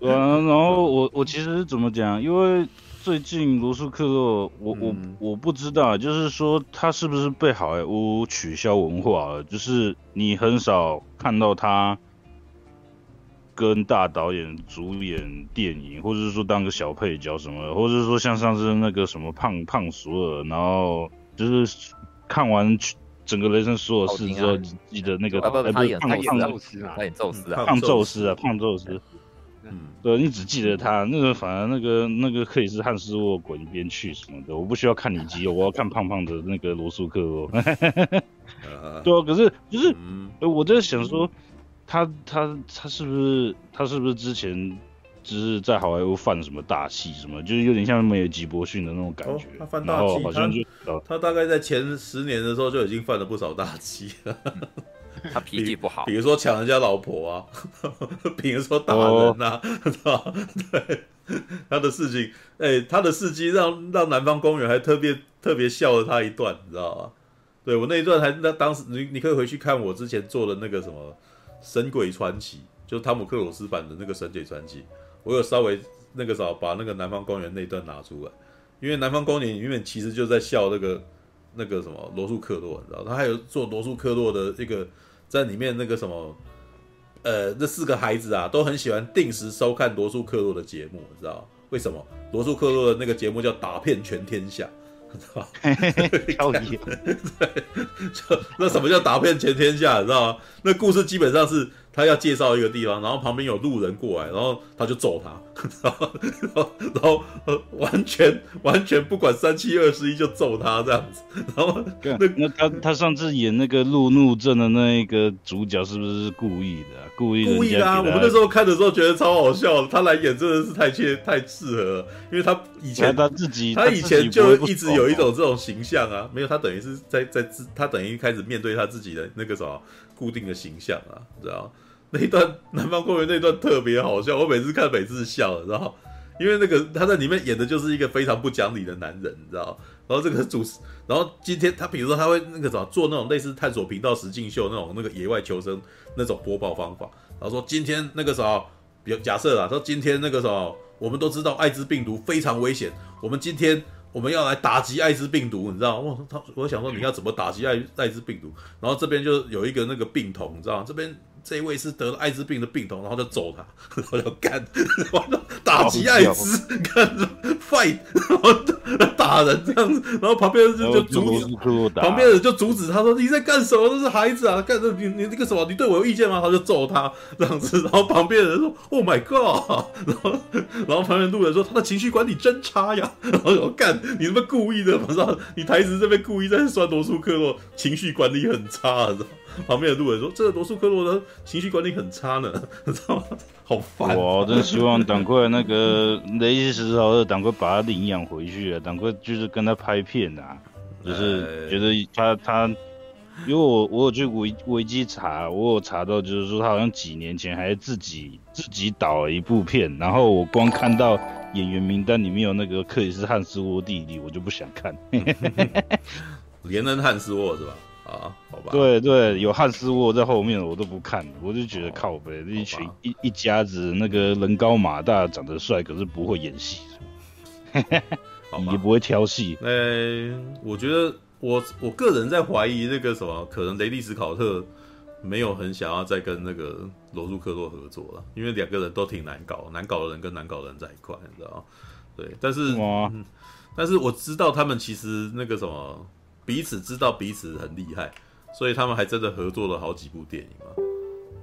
然后我我其实怎么讲？因为。最近罗素克洛，我我我不知道，就是说他是不是被好莱坞取消文化了？就是你很少看到他跟大导演主演电影，或者是说当个小配角什么，或者是说像上次那个什么胖胖索尔，然后就是看完整个雷神索尔事之后，记得那个他不是胖胖宙斯啊，他演宙斯啊，胖宙斯啊，胖宙斯。嗯，对，你只记得他那个，反而那个那个克里斯汉斯沃滚一边去什么的，我不需要看你肌肉，我要看胖胖的那个罗素克哦。对啊，可是就是，我在想说，他他他是不是他是不是之前就是在好莱坞犯什么大戏什么，就是有点像梅尔吉伯逊的那种感觉。他犯大戏，好像就他大概在前十年的时候就已经犯了不少大戏了。他脾气不好，比如说抢人家老婆啊，比如说打人啊，oh. 对，他的事情，哎、欸，他的事迹让让南方公园还特别特别笑了他一段，你知道吗？对我那一段还那当时你你可以回去看我之前做的那个什么《神鬼传奇》，就是汤姆克鲁斯版的那个《神鬼传奇》，我有稍微那个啥把那个南方公园那一段拿出来，因为南方公园里面其实就在笑那个那个什么罗素克洛，你知道，他还有做罗素克洛的一个。在里面那个什么，呃，那四个孩子啊，都很喜欢定时收看罗素克洛的节目，你知道为什么？罗素克洛的那个节目叫《打遍全天下》，知道吗？对，就那什么叫打遍全天下？你知道吗？那故事基本上是。他要介绍一个地方，然后旁边有路人过来，然后他就揍他，然 后然后，然后完全完全不管三七二十一就揍他这样子。然后那那他他上次演那个路怒症的那一个主角是不是故意的、故意故意的啊！我们那时候看的时候觉得超好笑，他来演真的是太切太适合了，因为他以前他自己他以前就一直有一种这种形象啊，没有他等于是在在自他等于开始面对他自己的那个什么。固定的形象啊，知道？那一段南方公园那一段特别好笑，我每次看每次笑了，知道？因为那个他在里面演的就是一个非常不讲理的男人，你知道？然后这个主持，然后今天他比如说他会那个什么做那种类似探索频道实境秀那种那个野外求生那种播报方法，然后说今天那个时候，比如假设啊，说今天那个时候我们都知道艾滋病毒非常危险，我们今天。我们要来打击艾滋病毒，你知道？我他我想说你要怎么打击艾艾滋病毒？然后这边就有一个那个病童，你知道？这边。这一位是得了艾滋病的病童，然后就揍他，然后就干，完 了打击艾滋，看着 fight，然后打人这样子，然后旁边人就就阻止，旁边人就阻止他说你在干什么？这是孩子啊，干这你你那个什么？你对我有意见吗？他就揍他这样子，然后旁边人说 Oh my god，然后然后旁边路人说他的情绪管理真差呀，然后我干你他妈故意的，我知道你台词这边故意在酸罗素克洛情绪管理很差，知道。旁边的路人说：“这个罗素克洛的情绪管理很差呢，知道吗？好烦！我真希望赶快那个雷西斯豪特赶快把他领养回去啊，赶快就是跟他拍片啊，就是觉得他他，因为我我有去维维基查，我有查到就是说他好像几年前还自己自己导了一部片，然后我光看到演员名单里面有那个克里斯汉斯沃弟弟，我就不想看，连恩汉斯沃是吧？”啊，好吧，对对，有汉斯沃在后面，我都不看，我就觉得靠北，一群一一家子，那个人高马大，长得帅，可是不会演戏，也不会挑戏。哎、欸，我觉得我我个人在怀疑那个什么，可能雷利斯考特没有很想要再跟那个罗素克洛合作了，因为两个人都挺难搞，难搞的人跟难搞的人在一块，你知道吗？对，但是、嗯，但是我知道他们其实那个什么。彼此知道彼此很厉害，所以他们还真的合作了好几部电影嘛。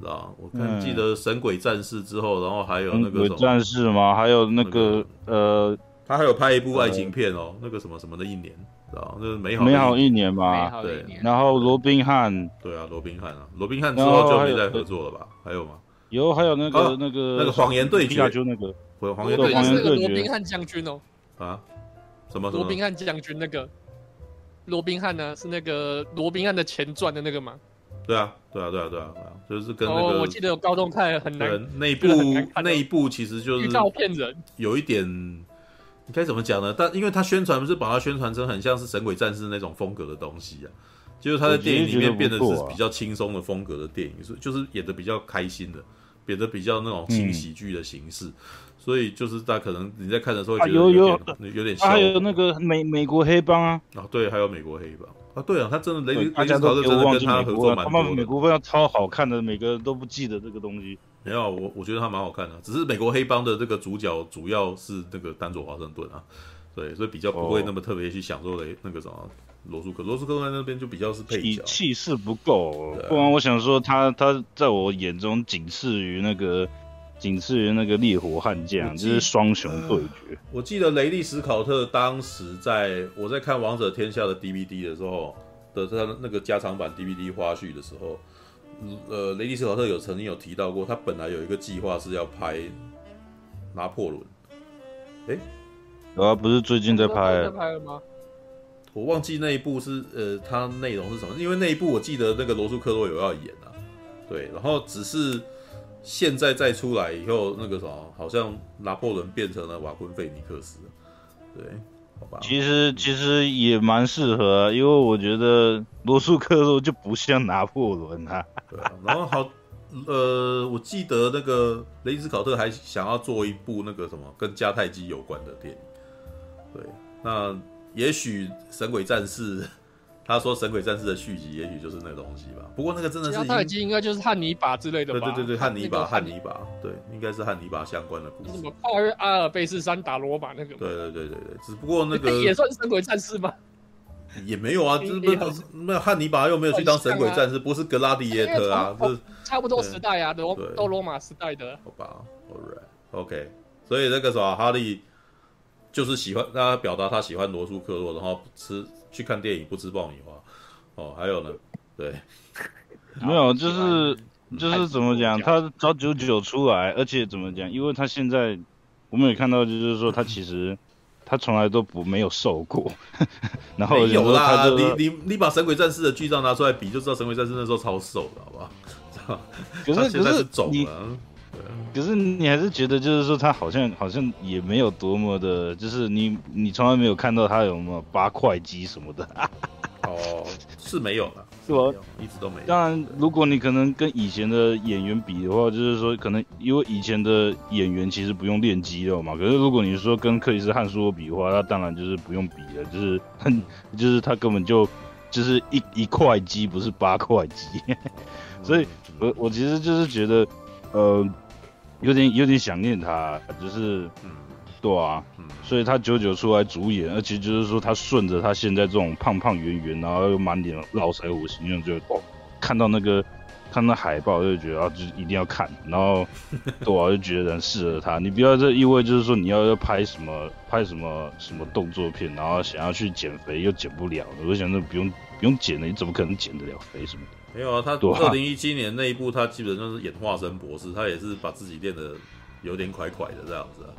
知道？我看记得《神鬼战士》之后，然后还有那个什么战士吗？还有那个呃，他还有拍一部爱情片哦，那个什么什么的一年，知道？那个美好美好一年嘛，对。然后罗宾汉，对啊，罗宾汉啊，罗宾汉之后就没再合作了吧？还有吗？有，还有那个那个那个谎言对决，就那个谎言对决，那个罗宾汉将军哦。啊？什么？罗宾汉将军那个罗宾汉呢？是那个罗宾汉的前传的那个吗？对啊，对啊，对啊，对啊，就是跟那个，哦、我记得有高中看很难，那一部那一部其实就是预告骗人，有一点，你该怎么讲呢？但因为他宣传不是把它宣传成很像是神鬼战士那种风格的东西啊，就是他在电影里面变得是比较轻松的风格的电影，是、啊、就是演的比较开心的，演的比较那种轻喜剧的形式，嗯、所以就是他可能你在看的时候觉得有点、啊、有，点像，还有那个美美国黑帮啊，啊对，还有美国黑帮。啊，对啊，他真的雷雷迪斯考特真的跟他合作蛮多的。他们美国非常超好看的，每个人都不记得这个东西。没有，我我觉得他蛮好看的，只是美国黑帮的这个主角主要是那个丹佐华盛顿啊，对，所以比较不会那么特别去享受雷那个什么罗素克，罗素克在那边就比较是配角，气势不够。不然我想说他他在我眼中仅次于那个。仅次于那个烈火悍将，就是双雄对决。我记得雷利史考特当时在我在看《王者天下》的 DVD 的时候的他那个加长版 DVD 花絮的时候，呃，雷利史考特有曾经有提到过，他本来有一个计划是要拍拿破仑。哎，有啊，不是最近在拍？在拍了吗？我忘记那一部是呃，它内容是什么？因为那一部我记得那个罗素克洛有要演啊，对，然后只是。现在再出来以后，那个什么，好像拿破仑变成了瓦昆费尼克斯，对，好吧。其实其实也蛮适合，因为我觉得罗素克洛就不像拿破仑啊。对啊，然后好，呃，我记得那个雷迪斯考特还想要做一部那个什么跟迦太基有关的电影，对，那也许神鬼战士。他说《神鬼战士》的续集，也许就是那个东西吧。不过那个真的是，他已经应该就是汉尼拔之类的吧？对对对对，汉尼拔，汉尼拔，对，应该是汉尼拔相关的故事。什么跨越阿尔卑斯山打罗马那个？对对对对对，只不过那个 也算神鬼战士吗？也没有啊，就是没有没有汉尼拔又没有去当神鬼战士，不是格拉迪耶特啊，是差不多时代啊，都都罗马时代的。好吧，Alright，OK，所以那个时候哈利就是喜欢，他表达他喜欢罗素克洛，然后吃。去看电影不吃爆米花，哦，还有呢，对，没有，就是就是怎么讲，他找九九出来，而且怎么讲，因为他现在我们也看到，就是说他其实他从来都不没有瘦过，然后有啦，你你你把神鬼战士的剧照拿出来比，就知道神鬼战士那时候超瘦的，好不好？可是现在是肿了，对，可是你还是觉得就是说他好像好像也没有多么的，就是你你从来没有看到他有什么八块肌什么的。哦，是没有了，是吧？一直都没有。当然，如果你可能跟以前的演员比的话，就是说可能因为以前的演员其实不用练肌肉嘛。可是如果你说跟克里斯汉苏比的话，那当然就是不用比了，就是很 就是他根本就就是一一块肌，不是八块肌。所以我我其实就是觉得，呃。有点有点想念他，就是，嗯，对啊，嗯，所以他九九出来主演，而且就是说他顺着他现在这种胖胖圆圆，然后又满脸络腮胡形象，就哦，看到那个看到海报就觉得啊，就一定要看，然后 对啊，就觉得很适合他。你不要这意味就是说你要要拍什么拍什么什么动作片，然后想要去减肥又减不了，我想说不用不用减了，你怎么可能减得了肥什么的？没有啊，他二零一七年那一部，他基本上是演化身博士，他也是把自己练得有点块块的这样子啊。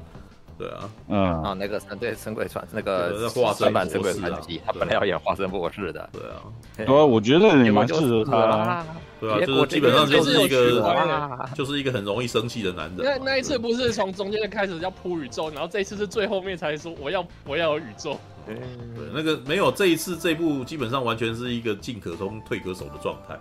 对啊，嗯，啊，那个神对神鬼传那个化身版神鬼传奇，他本来要演化身博士的。对啊，对啊，我觉得你蛮适合他。对啊，就是基本上就是一个就是一个很容易生气的男人。那那一次不是从中间开始要铺宇宙，然后这一次是最后面才说我要我要有宇宙。对，那个没有这一次这一部基本上完全是一个进可攻退可守的状态，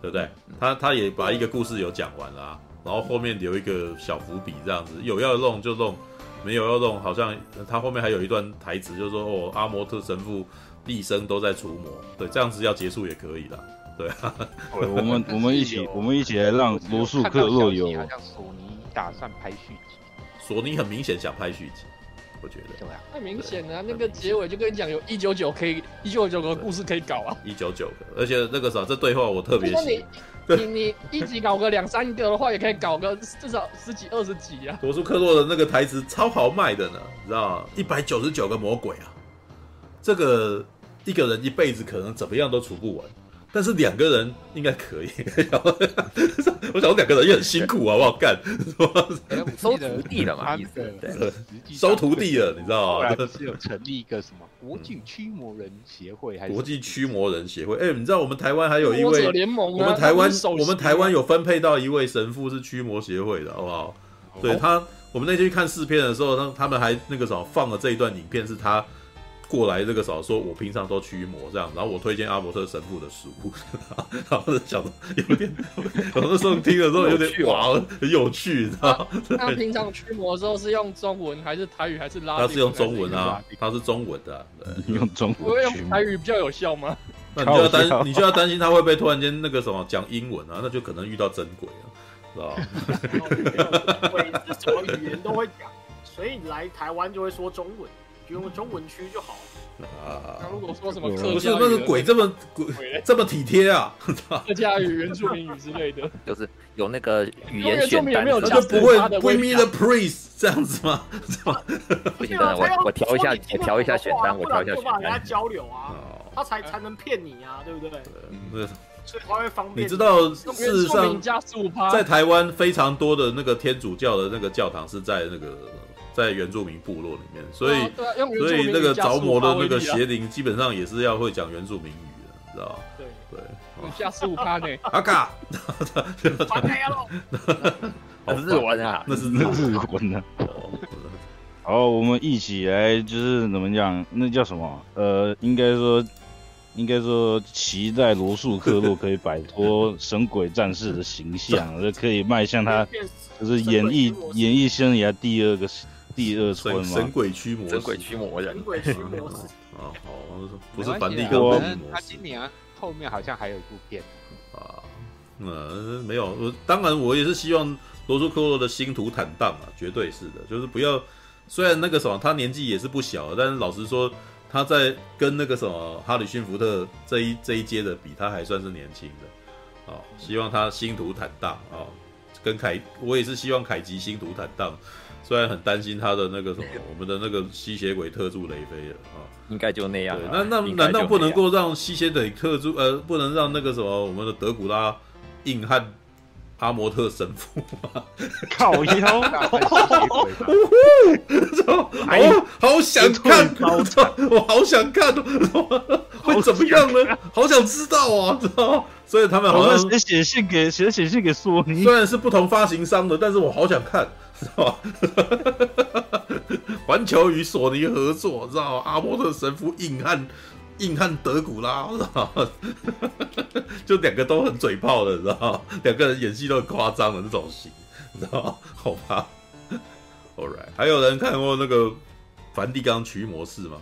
对不对？他他也把一个故事有讲完了啊，然后后面留一个小伏笔这样子，有要弄就弄，没有要弄，好像他后面还有一段台词，就是说哦，阿摩特神父毕生都在除魔，对，这样子要结束也可以了，对啊。我们我们一起 我们一起来让罗素克洛有。好像索尼打算拍续集，索尼很明显想拍续集。我觉得。太明显了，那个结尾就跟你讲，有一九九可以一九九个故事可以搞啊，一九九个，而且那个啥，这对话我特别喜，你你一集搞个 两三个的话，也可以搞个至少十几二十集啊。罗素克洛的那个台词超豪迈的呢，你知道一百九十九个魔鬼啊，这个一个人一辈子可能怎么样都处不完。但是两个人应该可以，我想两个人也很辛苦啊，不好干，收徒弟了嘛？对，收徒弟了，你知道吗？是有成立一个什么国际驱魔人协会，还是国际驱魔人协会？哎，你知道我们台湾还有一位联盟，我们台湾我们台湾有分配到一位神父是驱魔协会的，好不好？对他，我们那天去看试片的时候，他他们还那个什么放了这一段影片，是他。过来这个少说，我平常都驱魔这样，然后我推荐阿伯特神父的书，然后就想有点，有的时候听的时候有点哇，很有趣，你知道？他平常驱魔的时候是用中文还是台语还是拉？他是用中文啊，他是中文的，用中文。不会用台语比较有效吗？那你就要担，你就要担心他会不会突然间那个什么讲英文啊？那就可能遇到真鬼了，是吧？鬼是什么语言都会讲，所以来台湾就会说中文。就用中文区就好啊。那如果说什么不是那个鬼这么鬼这么体贴啊？客家语、原住民语之类的，就是有那个语言选单，那就不会 Bring me the priest 这样子吗？不行，我我调一下，我调一下选单，我调一下选单。跟他交流啊，他才才能骗你啊，对不对？对，所以他会方便。你知道，事实上，在台湾非常多的那个天主教的那个教堂是在那个。在原住民部落里面，所以、啊啊、所以那个着魔的那个邪灵基本上也是要会讲原住民语的，知道吧？对对，加十五趴呢。阿卡，那是日文啊，那是日文啊。好，我们一起来，就是怎么讲？那叫什么？呃，应该说，应该说，期待罗素克洛可以摆脱神鬼战士的形象，就可以迈向他就是演艺演艺生涯第二个。第二春吗？神鬼驱魔，神鬼驱魔人，神鬼驱魔 啊，好，不是梵蒂冈。他今年后面好像还有一部片啊，嗯，没有，我当然我也是希望罗素克洛的星途坦荡啊，绝对是的，就是不要，虽然那个什么他年纪也是不小，但是老实说他在跟那个什么哈里逊福特这一这一阶的比，他还算是年轻的啊，希望他星途坦荡啊，跟凯我也是希望凯吉星途坦荡。虽然很担心他的那个什么，我们的那个吸血鬼特助雷菲了啊，应该就那样。对，那那难道不能够让吸血鬼特助呃，不能让那个什么我们的德古拉硬汉阿摩特神父吗？靠腰，我好想看，我好想看，会怎么样呢？好想知道啊，知道？所以他们好像写写信给写写信给索尼，虽然是不同发行商的，但是我好想看。知道吧？环球与索尼合作，知道吗？阿波特神父硬汉硬汉德古拉，知道吗？就两个都很嘴炮的，知道吗？两个人演戏都很夸张的那种型，知道吗？好吧，All right，还有人看过那个梵蒂冈驱魔士吗？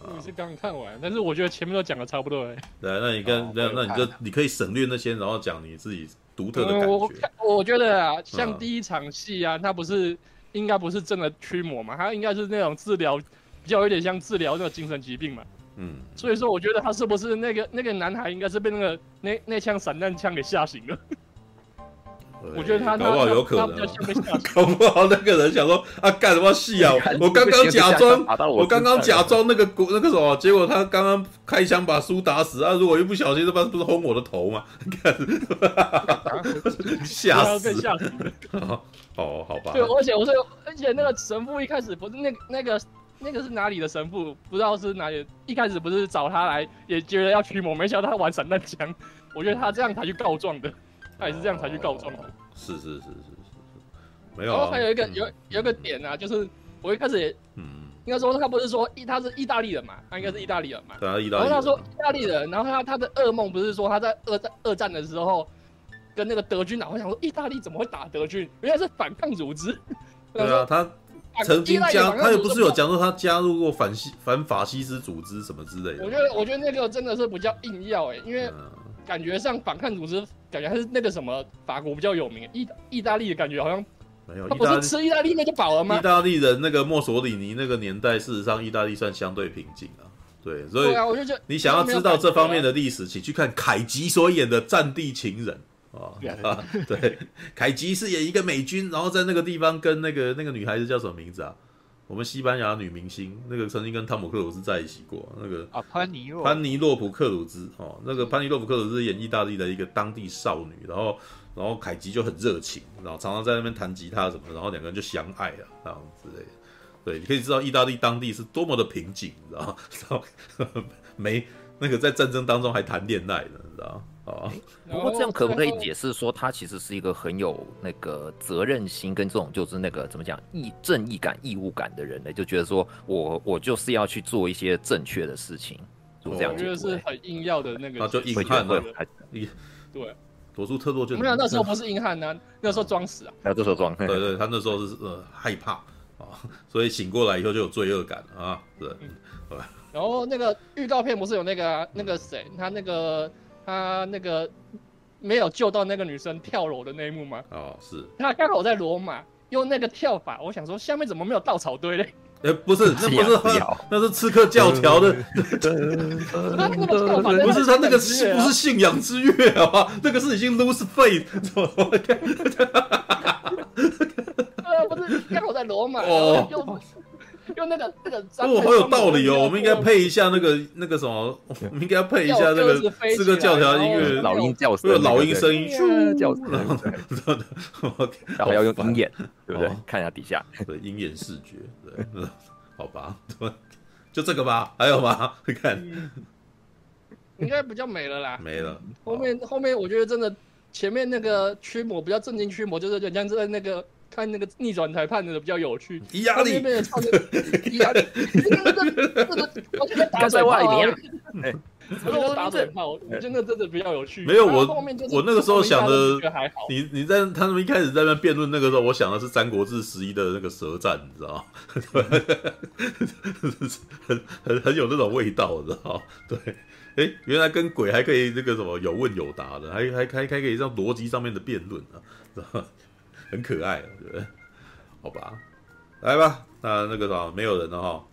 我是刚看完，但是我觉得前面都讲的差不多哎。对，那你跟那那你就你可以省略那些，然后讲你自己。独特的感觉。我我觉得啊，像第一场戏啊，他不是应该不是真的驱魔嘛，他应该是那种治疗，比较有点像治疗那个精神疾病嘛。嗯。所以说，我觉得他是不是那个那个男孩应该是被那个那那枪散弹枪给吓醒了。我觉得他搞不好有可能，搞不好那个人想说啊，干什么戏啊？我刚刚假装，我刚刚假装那个那个什么，结果他刚刚开枪把苏打死啊！如果一不小心，这不不是轰我的头吗？看，吓死！吓死！哦，好吧。对，而且我说，而且那个神父一开始不是那那个那个是哪里的神父？不知道是哪里。一开始不是找他来，也觉得要驱魔，没想到他玩散弹枪。我觉得他这样才去告状的。他也是这样才去告状的。是是是是是是，没有。然后还有一个有有一个点啊，就是我一开始也，嗯，应该说他不是说意他是意大利人嘛，他应该是意大利人嘛。对啊，意大利。然后他说意大利人，然后他他的噩梦不是说他在二战二战的时候跟那个德军打，我想说意大利怎么会打德军？原来是反抗组织。对啊，他曾经加，他也不是有讲说他加入过反西反法西斯组织什么之类的。我觉得我觉得那个真的是比较硬要哎，因为。感觉上反抗组织，感觉还是那个什么法国比较有名，意意大利的感觉好像没有。他不是吃意大利面就饱了吗？意大利人那个墨索里尼那个年代，事实上意大利算相对平静啊。对，所以你想要知道这方面的历史，请去看凯吉所演的《战地情人》啊啊，对，凯吉是演一个美军，然后在那个地方跟那个那个女孩子叫什么名字啊？我们西班牙女明星，那个曾经跟汤姆克鲁斯在一起过，那个啊潘尼洛潘尼洛普克鲁兹哦，那个潘尼洛普克鲁兹演意大利的一个当地少女，然后然后凯吉就很热情，然后常常在那边弹吉他什么的，然后两个人就相爱了，这样之类的。对，你可以知道意大利当地是多么的平静，你知道吗？没那个在战争当中还谈恋爱的，你知道吗？啊，不过这样可不可以解释说，他其实是一个很有那个责任心跟这种就是那个怎么讲义正义感、义务感的人呢？就觉得说我我就是要去做一些正确的事情，就这样。我觉得是很硬要的那个，那就硬汉了，对，佐助特洛就没有那时候不是硬汉呢，那时候装死啊，那这时候装，对对，他那时候是呃害怕。所以醒过来以后就有罪恶感啊，对，嗯、然后那个预告片不是有那个、啊、那个谁，他那个他那个没有救到那个女生跳楼的那一幕吗？哦，是。他刚好在罗马用那个跳法，我想说下面怎么没有稻草堆嘞？哎，不是，那不是那是刺客教条的。他 那个跳法不是他那个不是信仰之月啊，那个是已经 lose faith。不是刚好在罗马哦，用用那个那个哦，好有道理哦。我们应该配一下那个那个什么，我们应该配一下那个四个教条音乐，老鹰叫声，有老鹰声音，叫声，然后 要用鹰眼，对不对？看一下底下，对，鹰眼视觉，对，好吧，就这个吧，还有吗？看，应该比较没了啦，没了。后面后面，我觉得真的前面那个驱魔比较正经驱魔，就是人家在那个。看那个逆转裁判的比较有趣，压力，压力，他在外面，我打嘴炮，我觉得真的比较有趣。没有我，我那个时候想的，你你在他们一开始在那边辩论那个时候，我想的是《三国志十一》的那个舌战，你知道吗？很很很有那种味道，你知道吗？对，哎，原来跟鬼还可以那个什么有问有答的，还还还还可以这样逻辑上面的辩论啊，知道吗？很可爱，对不对？好吧，来吧，那那个什么，没有人了哈。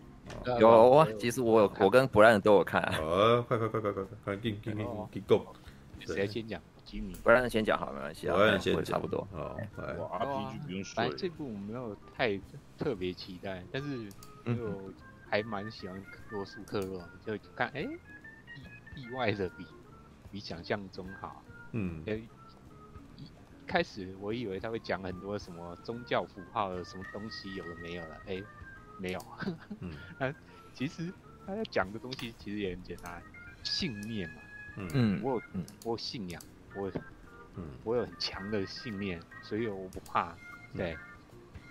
有啊，其实我有，我跟布兰都有看。好，快快快快快快，进进进进，Go！谁先讲？吉米。布兰先讲好，没关系啊。布兰先讲，差不多。好，来。反正这部我没有太特别期待，但是就还蛮喜欢罗素克洛，就看哎，意意外的比比想象中好。嗯。开始我以为他会讲很多什么宗教符号的什么东西，有的没有了，哎，没有。嗯，其实他在讲的东西其实也很简单，信念嘛。嗯嗯，我有我信仰，我嗯我有很强的信念，所以我不怕。对，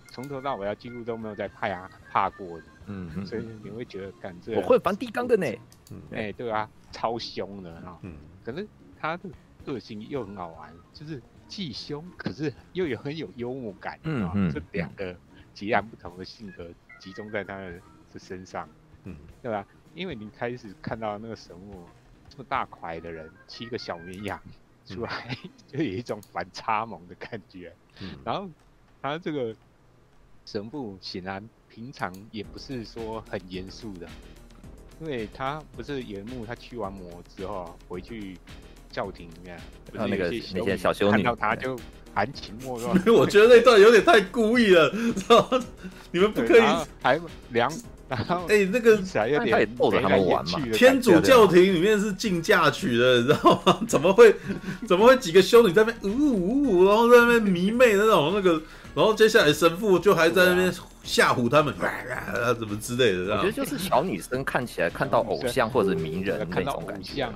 从头到尾要几乎都没有在怕呀怕过的。嗯，所以你会觉得感觉我会梵蒂冈的呢。嗯，哎，对啊，超凶的啊。嗯，可是他的个性又很好玩，就是。既凶，可是又有很有幽默感，嗯嗯，这两个截然不同的性格集中在他的这身上，嗯，对吧？因为你开始看到那个神木这么大块的人骑个小绵羊出来，嗯、就有一种反差萌的感觉，嗯，然后他这个神父显然平常也不是说很严肃的，因为他不是原木他驱完魔之后回去。教廷里面，然后那个那些小修女看到他就含情脉脉。因 为我觉得那段有点太故意了，知道？你们不可以还凉，哎，那个他也逗着他们玩嘛。天主教廷里面是禁嫁娶的，你知道吗？怎么会怎么会几个修女在那边呜呜呜，然后在那边迷妹那种那个，然后接下来神父就还在那边。吓唬他们，啊，怎么之类的？我觉得就是小女生看起来看到偶像或者名人那种感觉。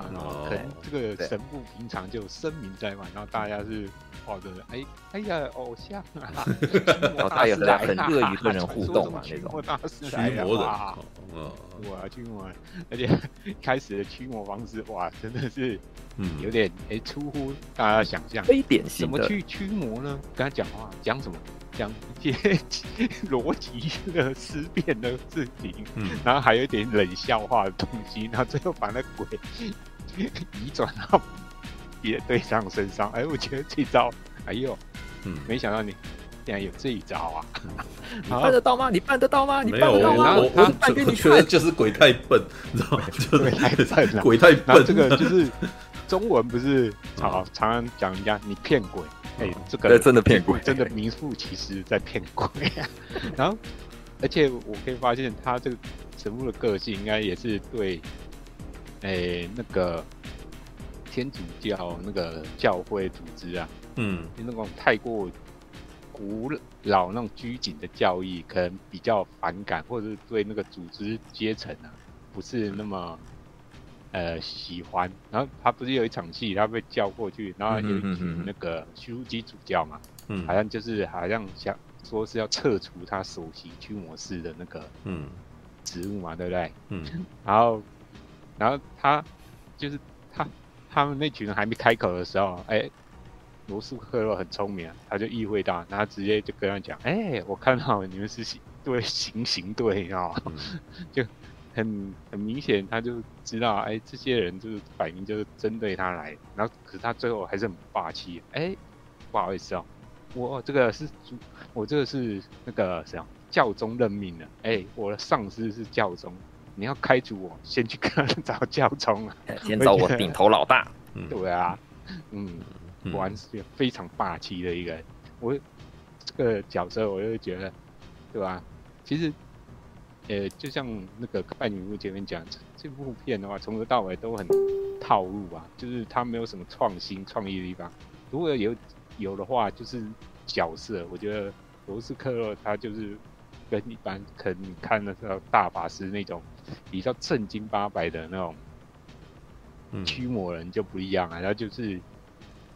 可能这个神父平常就声名在外，然后大家是抱着哎哎呀偶像啊，然后他也很很乐于跟人互动嘛那种。驱魔人，嗯，哇，驱魔人，而且开始的驱魔方式哇，真的是嗯有点哎出乎大家想象。非典型的。怎么去驱魔呢？跟他讲话讲什么？讲一些逻辑的思辨的事情，嗯，然后还有一点冷笑话的东西，然后最后把那鬼移转到别的对象身上。哎，我觉得这招，哎呦，嗯，没想到你竟然有这一招啊！你办得到吗？你办得到吗？你没有，我我我我觉得就是鬼太笨，你知道吗？就是太笨了，鬼太笨。这个就是中文不是常常常讲人家你骗鬼，哎，这个真的骗鬼，真的名副其实在骗鬼。然后，而且我可以发现他这个神父的个性应该也是对，哎，那个。天主教那个教会组织啊，嗯，那种太过古老那种拘谨的教义，可能比较反感，或者是对那个组织阶层啊，不是那么呃喜欢。然后他不是有一场戏，他被叫过去，然后有一群那个徐如基主教嘛，嗯，好像就是好像想说是要撤除他首席驱魔师的那个嗯职务嘛，对不对？嗯，然后然后他就是他。他们那群人还没开口的时候，哎、欸，罗素克洛很聪明啊，他就意会到，然后直接就跟他讲，哎、欸，我看到你们是行对行刑队，你知道吗？嗯、就很很明显，他就知道，哎、欸，这些人就是摆明就是针对他来，然后可是他最后还是很霸气，哎、欸，不好意思哦，我这个是主，我这个是那个什么教宗任命的，哎、欸，我的上司是教宗。你要开除我，先去跟他 找教宗啊！先找我顶头老大。对啊，嗯，果然是非常霸气的一个人。我这个角色，我就觉得，对吧？其实，呃，就像那个拜女巫前面讲，这部片的话，从头到尾都很套路啊，就是他没有什么创新创意的地方。如果有有的话，就是角色，我觉得罗斯克洛他就是。跟一般可能你看的时候大法师那种比较正经八百的那种驱魔人就不一样啊，他就是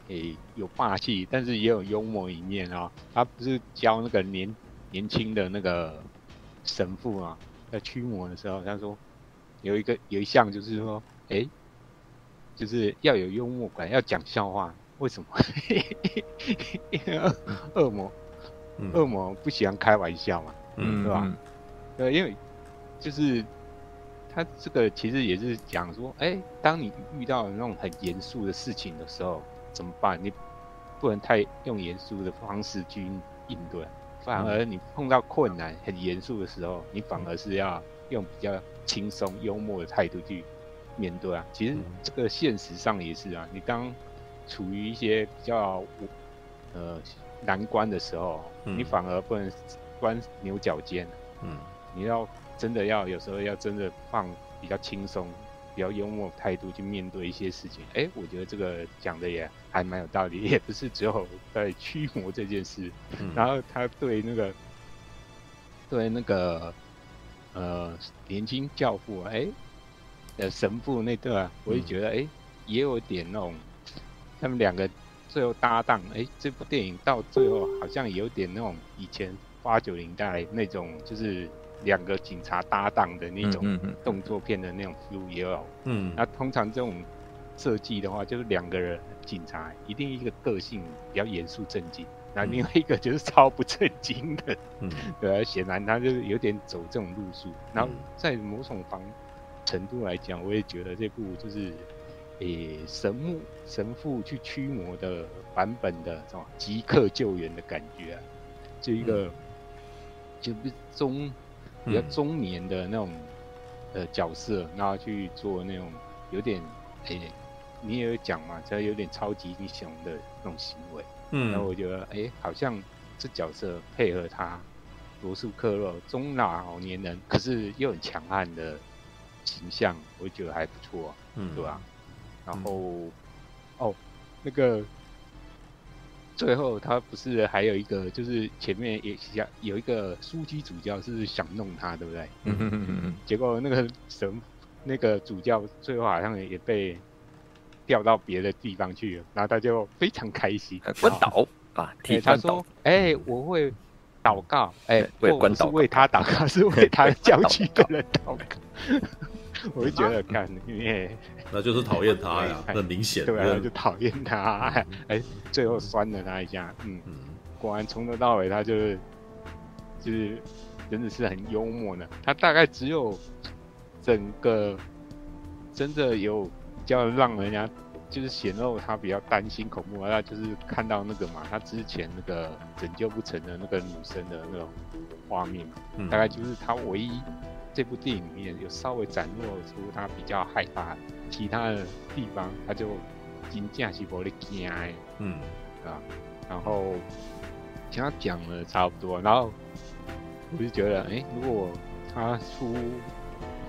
诶、欸、有霸气，但是也有幽默一面啊。他不是教那个年年轻的那个神父啊，在驱魔的时候，他说有一个有一项就是说，哎、欸，就是要有幽默感，要讲笑话。为什么？因为恶魔，恶魔不喜欢开玩笑嘛。嗯，对吧？对，因为就是他这个其实也是讲说，哎、欸，当你遇到那种很严肃的事情的时候，怎么办？你不能太用严肃的方式去应对，反而你碰到困难、很严肃的时候，你反而是要用比较轻松、幽默的态度去面对啊。其实这个现实上也是啊，你当处于一些比较呃难关的时候，你反而不能。钻牛角尖，嗯，你要真的要有时候要真的放比较轻松、比较幽默态度去面对一些事情。哎、欸，我觉得这个讲的也还蛮有道理，也不是只有在驱魔这件事。嗯、然后他对那个对那个呃年轻教父，哎、欸，呃神父那段、啊，我也觉得哎、欸、也有点那种他们两个最后搭档。哎、欸，这部电影到最后好像有点那种以前。八九零代那种就是两个警察搭档的那种动作片的那种 feel 也有，嗯，那通常这种设计的话，就是两个人警察一定一个个性比较严肃正经，那另外一个就是超不正经的，嗯，对，显然他就是有点走这种路数。然后在某种方程度来讲，我也觉得这部就是诶、欸、神木神父去驱魔的版本的这种即刻救援的感觉啊，就一个。就中比较中年的那种呃角色，然后去做那种有点诶、欸，你也有讲嘛，这有点超级英雄的那种行为。嗯，然后我觉得哎、欸，好像这角色配合他罗素克洛中老年人，可是又很强悍的形象，我觉得还不错，嗯，对吧、啊？然后、嗯、哦，那个。最后他不是还有一个，就是前面也想有一个枢机主教是想弄他，对不对？嗯嗯嗯嗯。结果那个神那个主教最后好像也被调到别的地方去了，然后他就非常开心，关岛啊，替他说：“哎、欸，我会祷告，哎、欸，为关岛，为他祷告，是为他教区的人祷告。”我就觉得，看，因为那就是讨厌他呀，很明显。对啊，就讨厌他，哎、欸，最后酸了他一下，嗯，果然从头到尾他就是，就是真的是很幽默的。他大概只有整个真的有比较让人家就是显露他比较担心恐怖，他就是看到那个嘛，他之前那个拯救不成的那个女生的那种画面，嗯、大概就是他唯一这部电影里面有稍微展露出他比较害怕，其他的地方他就真正是无咧惊的，嗯。啊，然后听他讲了差不多，然后我就觉得，哎、欸，如果他出。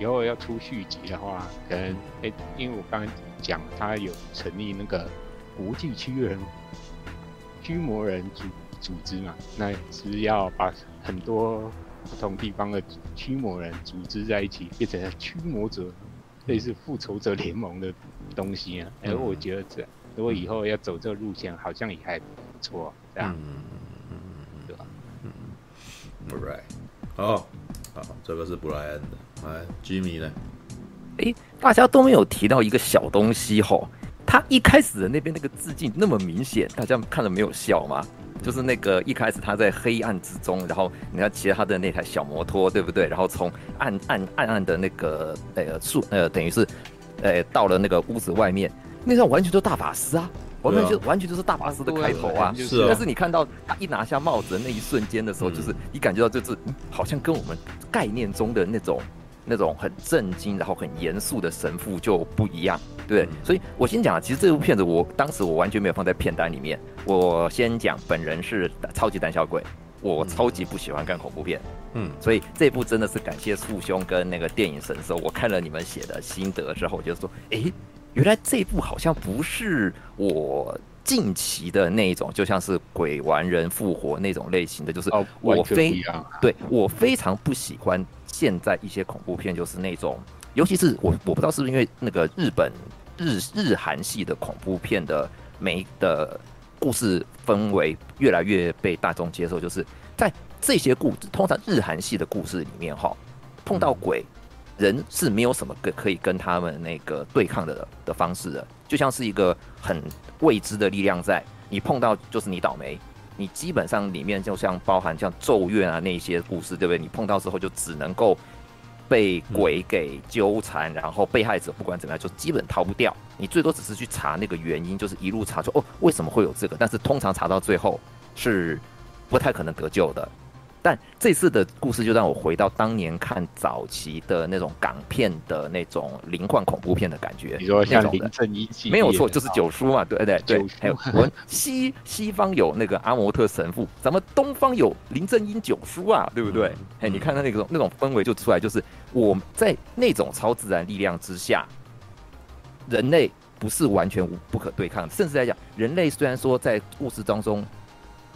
以后要出续集的话，可能哎、欸，因为我刚刚讲他有成立那个国际驱人驱魔人组组织嘛，那是要把很多不同地方的驱魔人组织在一起，变成驱魔者，类似复仇者联盟的东西啊。哎、欸、我觉得这如果以后要走这个路线，好像也还不错，这样，嗯，对吧？嗯，Right，好，好，这个是布莱恩的。哎，Jimmy 呢？哎、欸，大家都没有提到一个小东西吼，他一开始的那边那个致敬那么明显，大家看了没有笑吗？就是那个一开始他在黑暗之中，然后你要骑他的那台小摩托，对不对？然后从暗暗暗暗的那个呃树呃，等于是呃到了那个屋子外面，那上完全都大法师啊，完全就完全就是大法师的开头啊。是啊。但是你看到他一拿下帽子的那一瞬间的时候，就是你感觉到就是、嗯、好像跟我们概念中的那种。那种很震惊，然后很严肃的神父就不一样，对，所以我先讲，其实这部片子我当时我完全没有放在片单里面。我先讲，本人是超级胆小鬼，我超级不喜欢看恐怖片，嗯，所以这部真的是感谢父兄跟那个电影神兽。我看了你们写的心得之后，我就说，诶，原来这部好像不是我近期的那种，就像是鬼玩人复活那种类型的，就是我非对我非常不喜欢。现在一些恐怖片就是那种，尤其是我我不知道是不是因为那个日本日日韩系的恐怖片的每的故事氛围越来越被大众接受，就是在这些故事，通常日韩系的故事里面哈，碰到鬼人是没有什么跟可以跟他们那个对抗的的方式的，就像是一个很未知的力量在，你碰到就是你倒霉。你基本上里面就像包含像咒怨啊那些故事，对不对？你碰到之后就只能够被鬼给纠缠，然后被害者不管怎么样就基本逃不掉。你最多只是去查那个原因，就是一路查出哦为什么会有这个，但是通常查到最后是不太可能得救的。但这次的故事就让我回到当年看早期的那种港片的那种灵幻恐怖片的感觉。你说像林正英系，没有错，就是九叔嘛，对对对。还有我们西西方有那个阿摩特神父，咱们东方有林正英九叔啊，对不对？哎，你看他那个那种氛围就出来，就是我在那种超自然力量之下，人类不是完全无不可对抗，甚至来讲，人类虽然说在故事当中。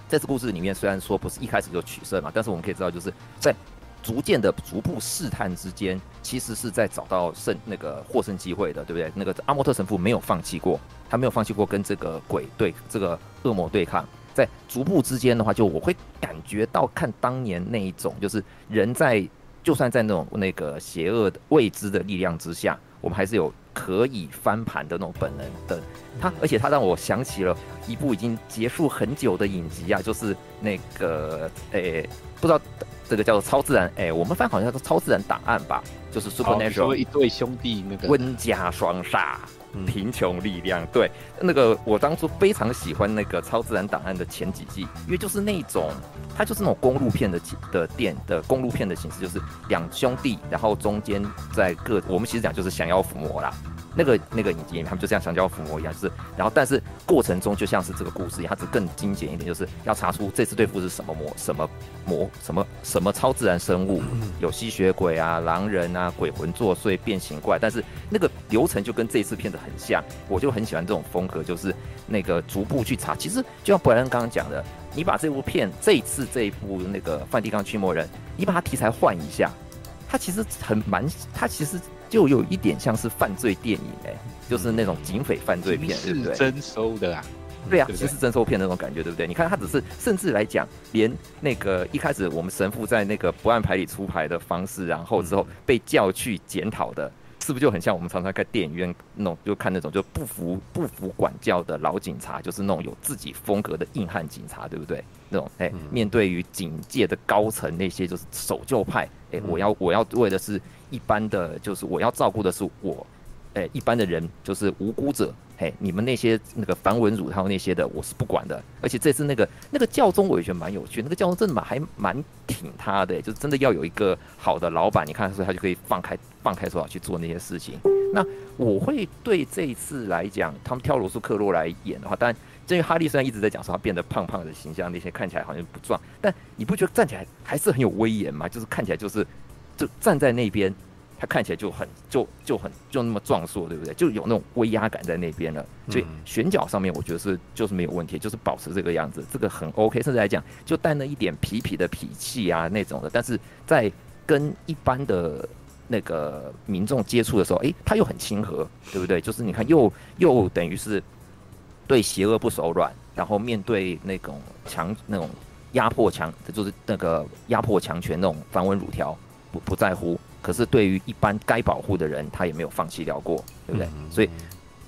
在这故事里面，虽然说不是一开始就取胜嘛，但是我们可以知道，就是在逐渐的逐步试探之间，其实是在找到胜那个获胜机会的，对不对？那个阿莫特神父没有放弃过，他没有放弃过跟这个鬼对这个恶魔对抗，在逐步之间的话，就我会感觉到看当年那一种，就是人在就算在那种那个邪恶的未知的力量之下，我们还是有。可以翻盘的那种本能的他，而且他让我想起了一部已经结束很久的影集啊，就是那个诶、欸，不知道这个叫做超自然诶、欸，我们翻好像叫做超自然档案吧，就是 Supernatural 一对兄弟那个温家双煞。贫穷力量，对，那个我当初非常喜欢那个超自然档案的前几季，因为就是那种，它就是那种公路片的的电的公路片的形式，就是两兄弟，然后中间在各，我们其实讲就是降妖伏魔啦。那个那个影集，他们就像香蕉伏魔一样，就是，然后但是过程中就像是这个故事一样，它只更精简一点，就是要查出这次对付是什么魔、什么魔、什么什么超自然生物，有吸血鬼啊、狼人啊、鬼魂作祟、变形怪，但是那个流程就跟这次片子很像，我就很喜欢这种风格，就是那个逐步去查。其实就像布莱恩刚刚讲的，你把这部片这一次这一部那个梵蒂冈驱魔人，你把它题材换一下，它其实很蛮，它其实。就有一点像是犯罪电影哎、欸，就是那种警匪犯罪片，对不对？征收的啊，对啊，其实征收片那种感觉，对不对？你看他只是，甚至来讲，连那个一开始我们神父在那个不按牌理出牌的方式，然后之后被叫去检讨的，是不是就很像我们常常在电影院那种，就看那种就不服 不服管教的老警察，就是那种有自己风格的硬汉警察，对不对？那种哎、欸，面对于警界的高层那些就是守旧派，哎、欸，我要我要为的是。一般的就是我要照顾的是我，诶、一般的人就是无辜者，嘿，你们那些那个繁文縟套那些的，我是不管的。而且这次那个那个教宗，我也觉得蛮有趣。那个教宗真的蛮还蛮挺他的，就是真的要有一个好的老板，你看，所以他就可以放开放开手脚去做那些事情。那我会对这一次来讲，他们挑罗素克洛来演的话，当然，因为哈利虽然一直在讲说他变得胖胖的形象，那些看起来好像不壮，但你不觉得站起来还是很有威严吗？就是看起来就是就站在那边。他看起来就很就就很就那么壮硕，对不对？就有那种威压感在那边了。所以选角上面，我觉得是就是没有问题，就是保持这个样子，这个很 OK。甚至来讲，就带那一点痞痞的痞气啊那种的。但是在跟一般的那个民众接触的时候，诶，他又很亲和，对不对？就是你看，又又等于是对邪恶不手软，然后面对那种强那种压迫强，就是那个压迫强权那种繁文缛条，不不在乎。可是对于一般该保护的人，他也没有放弃掉过，对不对？嗯、所以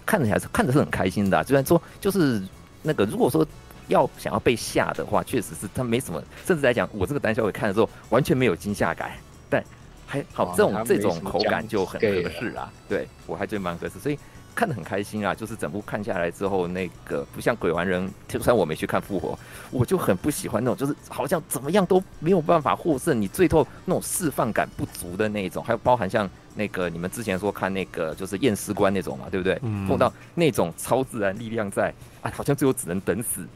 看起来是看着是很开心的、啊。虽然说就是那个，如果说要想要被吓的话，确实是他没什么。甚至来讲，我这个胆小鬼看的时候完全没有惊吓感，但还好这种这种口感就很合适啊。对我还觉得蛮合适，所以。看得很开心啊，就是整部看下来之后，那个不像鬼玩人，就算我没去看复活，我就很不喜欢那种，就是好像怎么样都没有办法获胜，你最后那种释放感不足的那种，还有包含像那个你们之前说看那个就是验尸官那种嘛，对不对？碰到那种超自然力量在，啊，好像最后只能等死，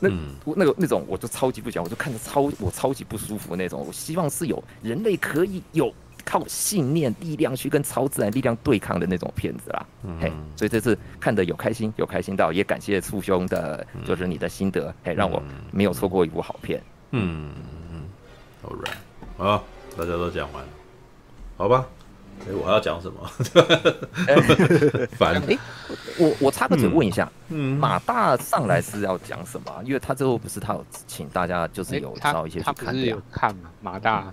那那个那种我就超级不喜欢，我就看着超我超级不舒服那种，我希望是有人类可以有。靠信念力量去跟超自然力量对抗的那种片子啦，嗯、嘿，所以这次看的有开心，有开心到，也感谢促兄的，就是你的心得，嗯、嘿，让我没有错过一部好片。嗯嗯，Alright，好，大家都讲完，好吧？哎，我还要讲什么？烦、欸。哎，我我插个嘴问一下，嗯，马大上来是要讲什么？因为他最后不是他有请大家就是有找一些去看的、欸、他，他不是有看吗？马大。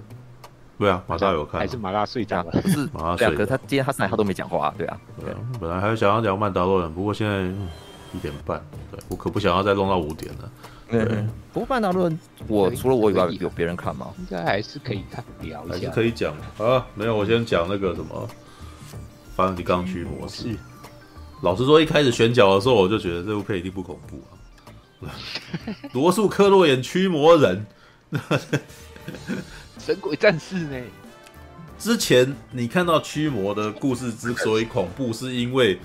对啊，马大有看，还是马大睡觉了？不是 马大睡。可是他今天他上来他都没讲话，对啊。对啊，本来还想要讲曼达洛人，不过现在一点半，对我可不想要再弄到五点了。对，不过曼达洛人，我除了我以外，有别人看吗？应该还是可以看，聊一下，还是可以讲啊。没有，我先讲那个什么，梵蒂冈驱模式。老实说，一开始选角的时候，我就觉得这部片一定不恐怖啊。罗素克洛演驱魔人。神鬼战士呢？之前你看到驱魔的故事之所以恐怖，是因为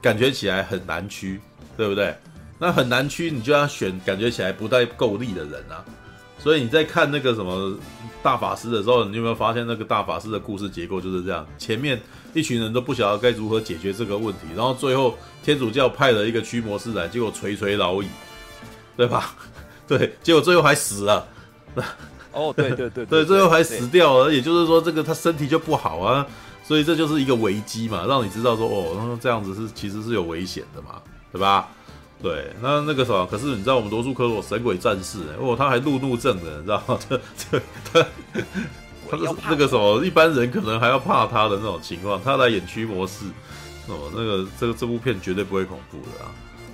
感觉起来很难驱，对不对？那很难驱，你就要选感觉起来不太够力的人啊。所以你在看那个什么大法师的时候，你有没有发现那个大法师的故事结构就是这样？前面一群人都不晓得该如何解决这个问题，然后最后天主教派了一个驱魔师来，结果垂垂老矣，对吧？对，结果最后还死了。哦、oh，对对对对，最后还死掉了，也就是说，这个他身体就不好啊，所以这就是一个危机嘛，让你知道说，哦，那这样子是其实是有危险的嘛，对吧？对，那那个什么，可是你知道我们罗素克洛神鬼战士，哦，他还路怒症的，你知道吗？这这他他是那个什么，一般人可能还要怕他的那种情况，他来演驱魔师，哦，那个这个这部片绝对不会恐怖的啊。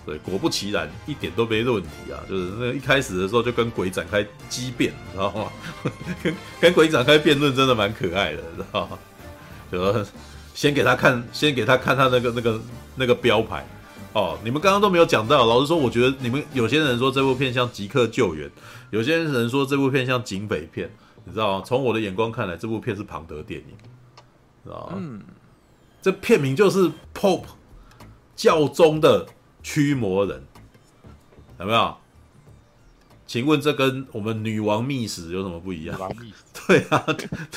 对，果不其然，一点都没问题啊！就是那一开始的时候就跟鬼展开激辩，你知道吗？跟跟鬼展开辩论真的蛮可爱的，知道吗？就先给他看，先给他看他那个那个那个标牌哦。你们刚刚都没有讲到，老实说，我觉得你们有些人说这部片像即刻救援，有些人说这部片像警匪片，你知道吗？从我的眼光看来，这部片是庞德电影，知道吗？嗯，这片名就是 Pope 教宗的。驱魔人有没有？请问这跟我们女王秘史有什么不一样？女王秘史 对啊，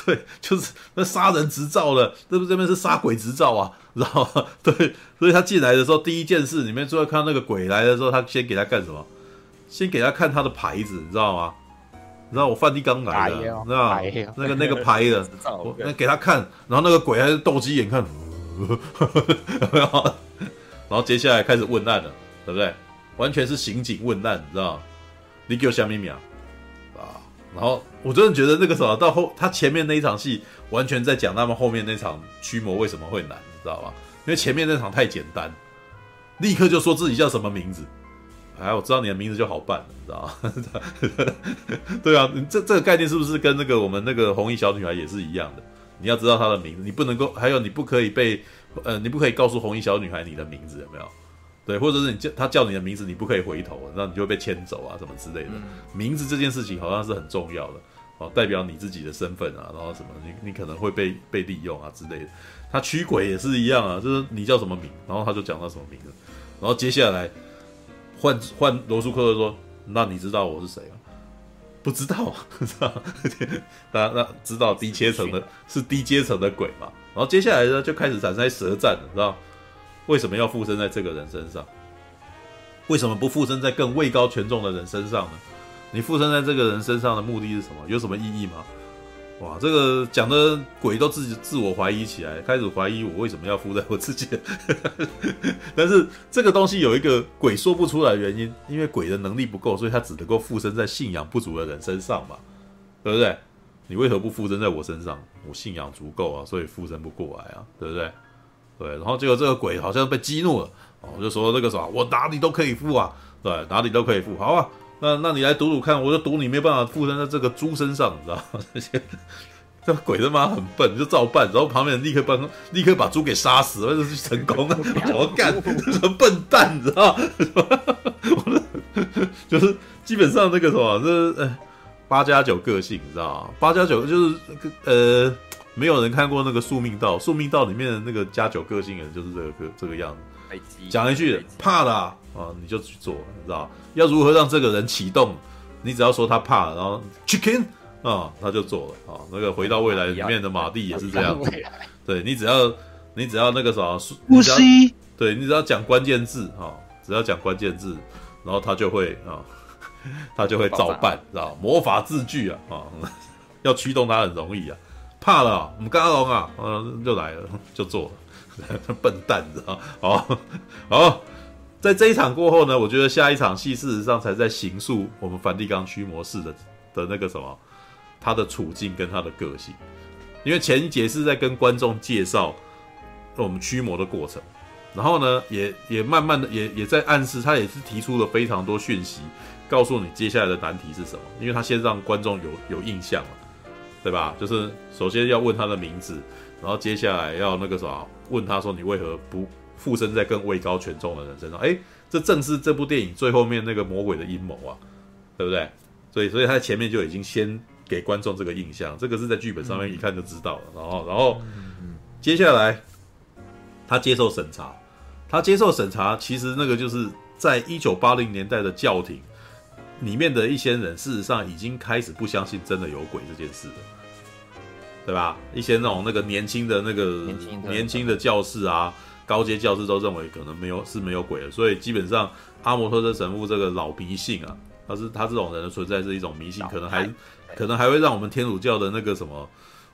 对，就是那杀人执照了，这不这边是杀鬼执照啊，知道吗？对，所以他进来的时候，第一件事，你们最后看到那个鬼来的时候，他先给他干什么？先给他看他的牌子，你知道吗？你知道我梵蒂冈来的，你知道吗？那个那个牌的，那给他看，然后那个鬼还是斗鸡眼看，有没有？然后接下来开始问案了，对不对？完全是刑警问案，你知道？你给我小秘密啊！啊！然后我真的觉得那个时候到后，他前面那一场戏完全在讲他们后面那场驱魔为什么会难，你知道吧？因为前面那场太简单，立刻就说自己叫什么名字。哎，我知道你的名字就好办，你知道吗？对啊，这这个概念是不是跟那个我们那个红衣小女孩也是一样的？你要知道她的名字，你不能够，还有你不可以被。呃，你不可以告诉红衣小女孩你的名字有没有？对，或者是你叫她叫你的名字，你不可以回头，那你就会被牵走啊，什么之类的。名字这件事情好像是很重要的，哦，代表你自己的身份啊，然后什么，你你可能会被被利用啊之类的。他驱鬼也是一样啊，就是你叫什么名，然后他就讲到什么名字，然后接下来换换罗素克说，那你知道我是谁吗？不知道，知道？大家那知道低阶层的是低阶层的鬼嘛？然后接下来呢，就开始产生舌战了，知道？为什么要附身在这个人身上？为什么不附身在更位高权重的人身上呢？你附身在这个人身上的目的是什么？有什么意义吗？哇，这个讲的鬼都自己自我怀疑起来，开始怀疑我为什么要附在我自己。但是这个东西有一个鬼说不出来原因，因为鬼的能力不够，所以他只能够附身在信仰不足的人身上嘛，对不对？你为何不附身在我身上？我信仰足够啊，所以附身不过来啊，对不对？对，然后结果这个鬼好像被激怒了，哦，就说那个什么，我哪里都可以附啊，对，哪里都可以附，好啊。那那你来赌赌看，我就赌你没办法附身在这个猪身上，你知道吗？这 些这鬼他妈很笨，就照办，然后旁边人立刻帮，立刻把猪给杀死那，就是成功了。我干，什么笨蛋，你知道吗？就是基本上那个什么，这呃八加九个性，你知道吗？八加九就是呃，没有人看过那个宿命道，宿命道里面的那个加九个性的人就是这个个这个样子。讲一句怕的啊，你就去做，你知道？要如何让这个人启动？你只要说他怕，然后 chicken 啊，他就做了啊。那个回到未来里面的马蒂也是这样子。对，你只要你只要那个啥，呼吸，对，你只要讲关键字啊，只要讲关键字，然后他就会啊，他就会照办，知道？魔法字句啊啊，要驱动他很容易啊。怕了，我们嘎龙啊，嗯，就来了，就做了。笨蛋，知道？好，好。在这一场过后呢，我觉得下一场戏事实上才在形塑我们梵蒂冈驱魔士的的那个什么，他的处境跟他的个性。因为前一节是在跟观众介绍我们驱魔的过程，然后呢，也也慢慢的也也在暗示，他也是提出了非常多讯息，告诉你接下来的难题是什么。因为他先让观众有有印象了，对吧？就是首先要问他的名字，然后接下来要那个什么，问他说你为何不？附身在更位高权重的人身上，哎，这正是这部电影最后面那个魔鬼的阴谋啊，对不对？所以，所以他前面就已经先给观众这个印象，这个是在剧本上面一看就知道了。然后，然后接下来他接受审查，他接受审查，其实那个就是在一九八零年代的教廷里面的一些人，事实上已经开始不相信真的有鬼这件事了，对吧？一些那种那个年轻的那个年轻的教士啊。高阶教士都认为可能没有是没有鬼的，所以基本上阿摩特的神父这个老迷信啊，他是他这种人的存在是一种迷信，可能还可能还会让我们天主教的那个什么，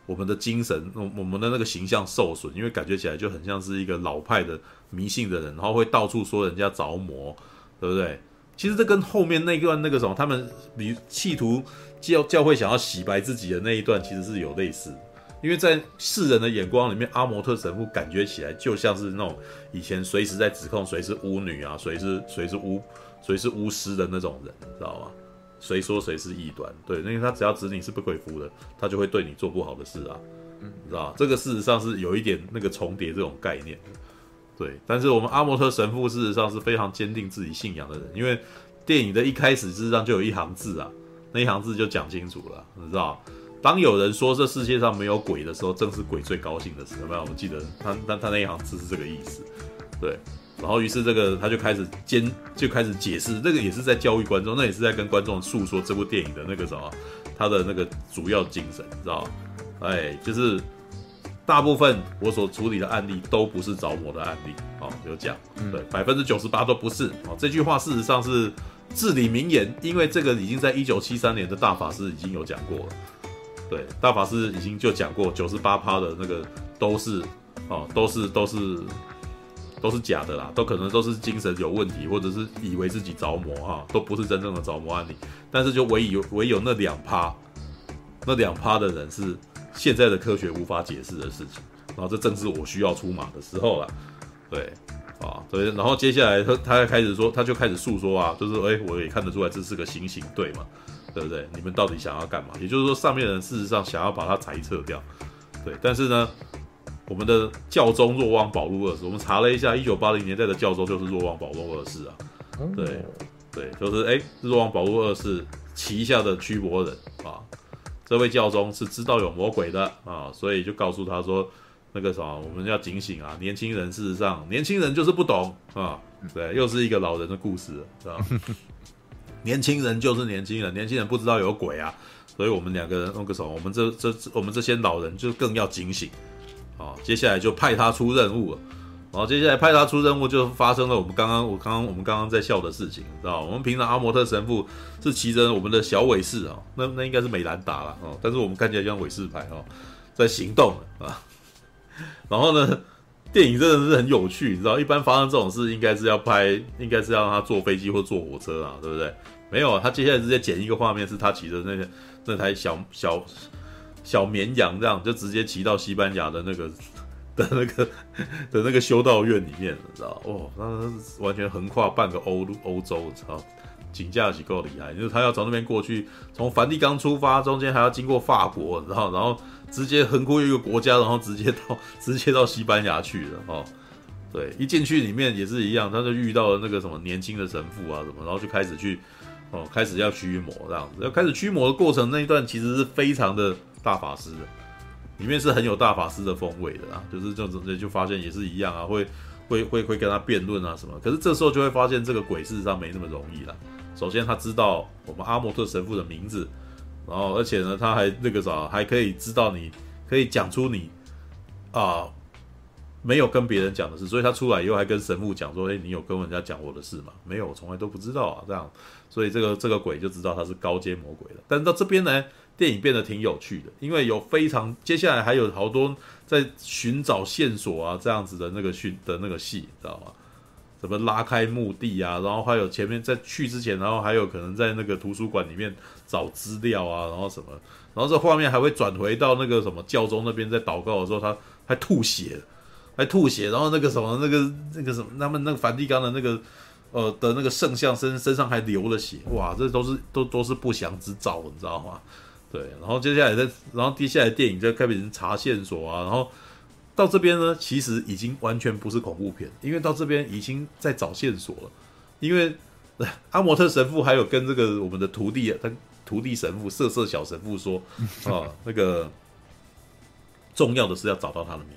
我们的精神，我我们的那个形象受损，因为感觉起来就很像是一个老派的迷信的人，然后会到处说人家着魔，对不对？其实这跟后面那一段那个什么，他们你企图教教会想要洗白自己的那一段，其实是有类似。因为在世人的眼光里面，阿摩特神父感觉起来就像是那种以前随时在指控谁是巫女啊，谁是谁是巫，谁是巫师的那种人，知道吗？谁说谁是异端？对，因为他只要指你是不可以服的，他就会对你做不好的事啊，你知道吗？这个事实上是有一点那个重叠这种概念，对。但是我们阿摩特神父事实上是非常坚定自己信仰的人，因为电影的一开始事实上就有一行字啊，那一行字就讲清楚了，你知道？当有人说这世界上没有鬼的时候，正是鬼最高兴的时候。有没有？我们记得他他他那一行字是这个意思，对。然后于是这个他就开始坚就开始解释，这个也是在教育观众，那也是在跟观众诉说这部电影的那个什么，他的那个主要精神，你知道？哎，就是大部分我所处理的案例都不是着魔的案例，哦，有讲，对，百分之九十八都不是。哦，这句话事实上是至理名言，因为这个已经在一九七三年的大法师已经有讲过了。对，大法师已经就讲过，九十八趴的那个都是，哦，都是都是都是假的啦，都可能都是精神有问题，或者是以为自己着魔哈，都不是真正的着魔案例。但是就唯有唯有那两趴，那两趴的人是现在的科学无法解释的事情。然后这正是我需要出马的时候了。对，啊，对，然后接下来他他开始说，他就开始诉说啊，就是哎，我也看得出来这是个行刑队嘛。对不对？你们到底想要干嘛？也就是说，上面的人事实上想要把他裁撤掉，对。但是呢，我们的教宗若望保禄二世，我们查了一下，一九八零年代的教宗就是若望保禄二世啊。对，对，就是哎，若望保禄二世旗下的驱魔人啊，这位教宗是知道有魔鬼的啊，所以就告诉他说，那个什么，我们要警醒啊，年轻人事实上，年轻人就是不懂啊。对，又是一个老人的故事，是吧？年轻人就是年轻人，年轻人不知道有鬼啊，所以我们两个人那个什么，我们这这我们这些老人就更要警醒。啊，接下来就派他出任务了。然后接下来派他出任务，就发生了我们刚刚我刚刚我们刚刚在笑的事情，知道？我们平常阿摩特神父是骑着我们的小伟士啊，那那应该是美兰达了哦，但是我们看起来像伟士牌哦，在行动啊。然后呢，电影真的是很有趣，你知道？一般发生这种事，应该是要拍，应该是要让他坐飞机或坐火车啊，对不对？没有，他接下来直接剪一个画面，是他骑着那个那台小小。小绵羊这样就直接骑到西班牙的那个的那个的那个修道院里面，你知道哦，那完全横跨半个欧欧洲，我操，警驾起够厉害。就是他要从那边过去，从梵蒂冈出发，中间还要经过法国，然后然后直接横过一个国家，然后直接到直接到西班牙去了哦。对，一进去里面也是一样，他就遇到了那个什么年轻的神父啊什么，然后就开始去哦，开始要驱魔这样子。要开始驱魔的过程那一段其实是非常的。大法师的里面是很有大法师的风味的啦，就是这种就发现也是一样啊，会会会会跟他辩论啊什么。可是这时候就会发现这个鬼事实上没那么容易了。首先他知道我们阿莫特神父的名字，然后而且呢他还那个啥，还可以知道你可以讲出你啊没有跟别人讲的事，所以他出来以后还跟神父讲说：“哎，你有跟人家讲我的事吗？”没有，我从来都不知道啊。这样，所以这个这个鬼就知道他是高阶魔鬼了。但到这边呢？电影变得挺有趣的，因为有非常接下来还有好多在寻找线索啊这样子的那个寻的那个戏，知道吗？什么拉开墓地啊，然后还有前面在去之前，然后还有可能在那个图书馆里面找资料啊，然后什么，然后这画面还会转回到那个什么教宗那边在祷告的时候，他还吐血，还吐血，然后那个什么那个那个什么他们那个梵蒂冈的那个呃的那个圣像身身上还流了血，哇，这都是都都是不祥之兆，你知道吗？对，然后接下来在，然后接下来电影就开始查线索啊，然后到这边呢，其实已经完全不是恐怖片，因为到这边已经在找线索了，因为阿摩特神父还有跟这个我们的徒弟，他徒弟神父色色小神父说啊，那个重要的是要找到他的名，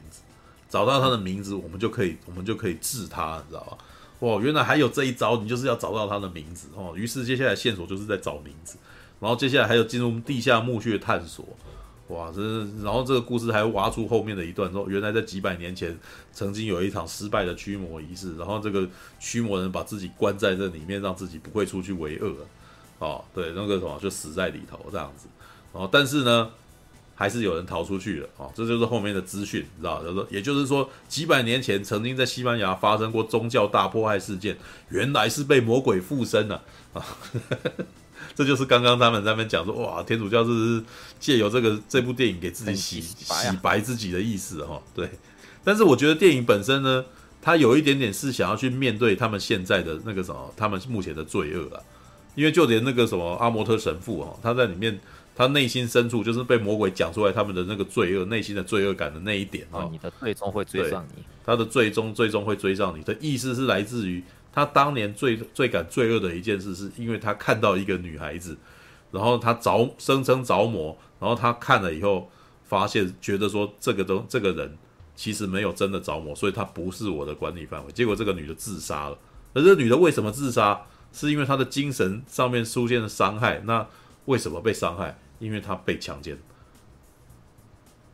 找到他的名字，我们就可以，我们就可以治他，你知道吧？哇，原来还有这一招，你就是要找到他的名字哦。于是接下来线索就是在找名字。然后接下来还有进入地下墓穴探索，哇，这然后这个故事还挖出后面的一段说，原来在几百年前曾经有一场失败的驱魔仪式，然后这个驱魔人把自己关在这里面，让自己不会出去为恶，哦，对，那个什么就死在里头这样子，哦，但是呢，还是有人逃出去了，哦，这就是后面的资讯，你知道？就是说，也就是说，几百年前曾经在西班牙发生过宗教大迫害事件，原来是被魔鬼附身了啊。这就是刚刚他们在那边讲说，哇，天主教是借由这个这部电影给自己洗洗白，啊、洗白自己的意思哈。对，但是我觉得电影本身呢，它有一点点是想要去面对他们现在的那个什么，他们目前的罪恶啊。因为就连那个什么阿摩特神父哈，他在里面，他内心深处就是被魔鬼讲出来他们的那个罪恶，内心的罪恶感的那一点啊。你的最终会追上你，他的最终最终会追上你的意思是来自于。他当年最最感罪恶的一件事，是因为他看到一个女孩子，然后他着声称着魔，然后他看了以后，发现觉得说这个东这个人其实没有真的着魔，所以他不是我的管理范围。结果这个女的自杀了。而这个女的为什么自杀？是因为她的精神上面出现了伤害。那为什么被伤害？因为他被强奸。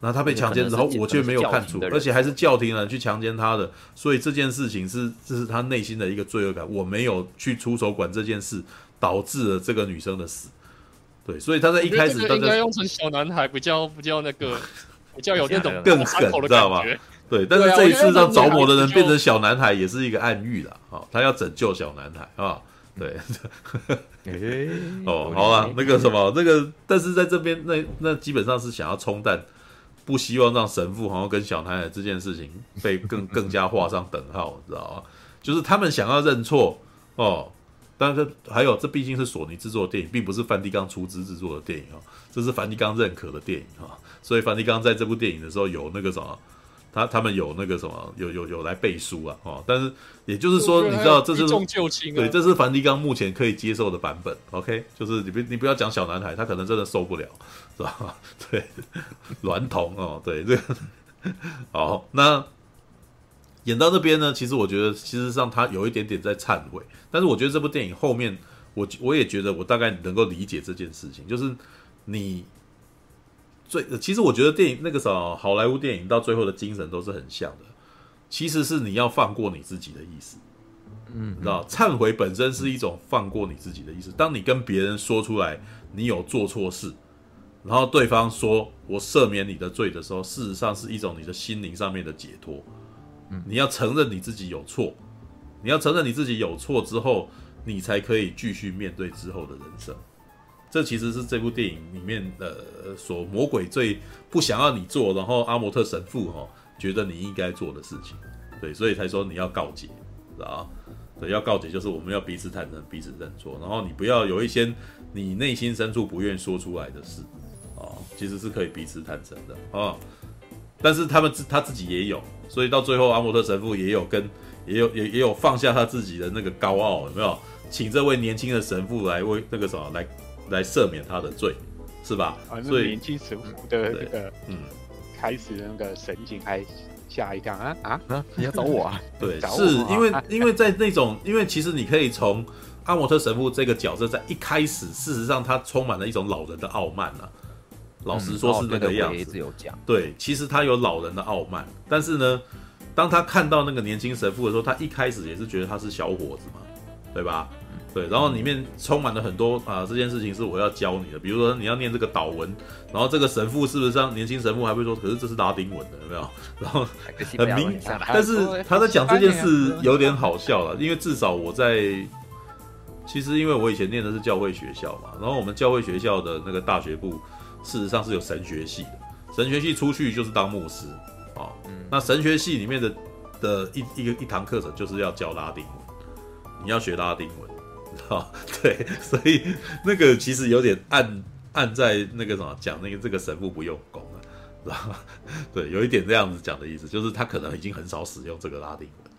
那他被强奸之后，我却没有看出，而且还是教廷人去强奸他的，所以这件事情是这是他内心的一个罪恶感。我没有去出手管这件事，导致了这个女生的死。对，所以他在一开始应该用成小男孩，比较比较那个 比较有那种更狠，知道吗？对，但是这一次让着魔的人变成小男孩，也是一个暗喻了。好，他要拯救小男孩啊。对，哦，好了，那个什么，那个，但是在这边，那那基本上是想要冲淡。不希望让神父好像跟小男孩这件事情被更更加画上等号，你知道吗？就是他们想要认错哦，但是还有，这毕竟是索尼制作的电影，并不是梵蒂冈出资制作的电影啊，这是梵蒂冈认可的电影啊，所以梵蒂冈在这部电影的时候有那个什么，他他们有那个什么，有有有来背书啊，哦，但是也就是说，你知道这是对，这是梵蒂冈目前可以接受的版本，OK，就是你不你不要讲小男孩，他可能真的受不了，是吧？对，娈童哦，对这个，好，那演到这边呢，其实我觉得，其实上他有一点点在忏悔，但是我觉得这部电影后面，我我也觉得我大概能够理解这件事情，就是你。最其实我觉得电影那个时候好莱坞电影到最后的精神都是很像的，其实是你要放过你自己的意思，嗯，你知道，忏悔本身是一种放过你自己的意思。当你跟别人说出来你有做错事，然后对方说我赦免你的罪的时候，事实上是一种你的心灵上面的解脱。嗯，你要承认你自己有错，你要承认你自己有错之后，你才可以继续面对之后的人生。这其实是这部电影里面呃，所魔鬼最不想要你做，然后阿摩特神父哈、哦、觉得你应该做的事情，对，所以才说你要告解，啊，对，要告解就是我们要彼此坦诚，彼此认错，然后你不要有一些你内心深处不愿说出来的事，啊，其实是可以彼此坦诚的啊，但是他们自他自己也有，所以到最后阿摩特神父也有跟也有也也有放下他自己的那个高傲，有没有？请这位年轻的神父来为那个什么来。来赦免他的罪，是吧？啊，那年轻神父的那个，嗯，开始那个神情还吓一跳啊啊啊！你要找我啊？对，是因为因为在那种，因为其实你可以从阿摩特神父这个角色在一开始，事实上他充满了一种老人的傲慢啊。老实说，是那个样子。对，其实他有老人的傲慢，但是呢，当他看到那个年轻神父的时候，他一开始也是觉得他是小伙子嘛，对吧？对，然后里面充满了很多啊，这件事情是我要教你的，比如说你要念这个祷文，然后这个神父是不是像年轻神父还会说，可是这是拉丁文的，有没有？然后很明，但是他在讲这件事有点好笑了，因为至少我在，其实因为我以前念的是教会学校嘛，然后我们教会学校的那个大学部事实上是有神学系的，神学系出去就是当牧师啊，那神学系里面的的一一个一堂课程就是要教拉丁文，你要学拉丁文。好，对，所以那个其实有点按按在那个什么讲那个这个神父不用功了，是吧？对，有一点这样子讲的意思，就是他可能已经很少使用这个拉丁文。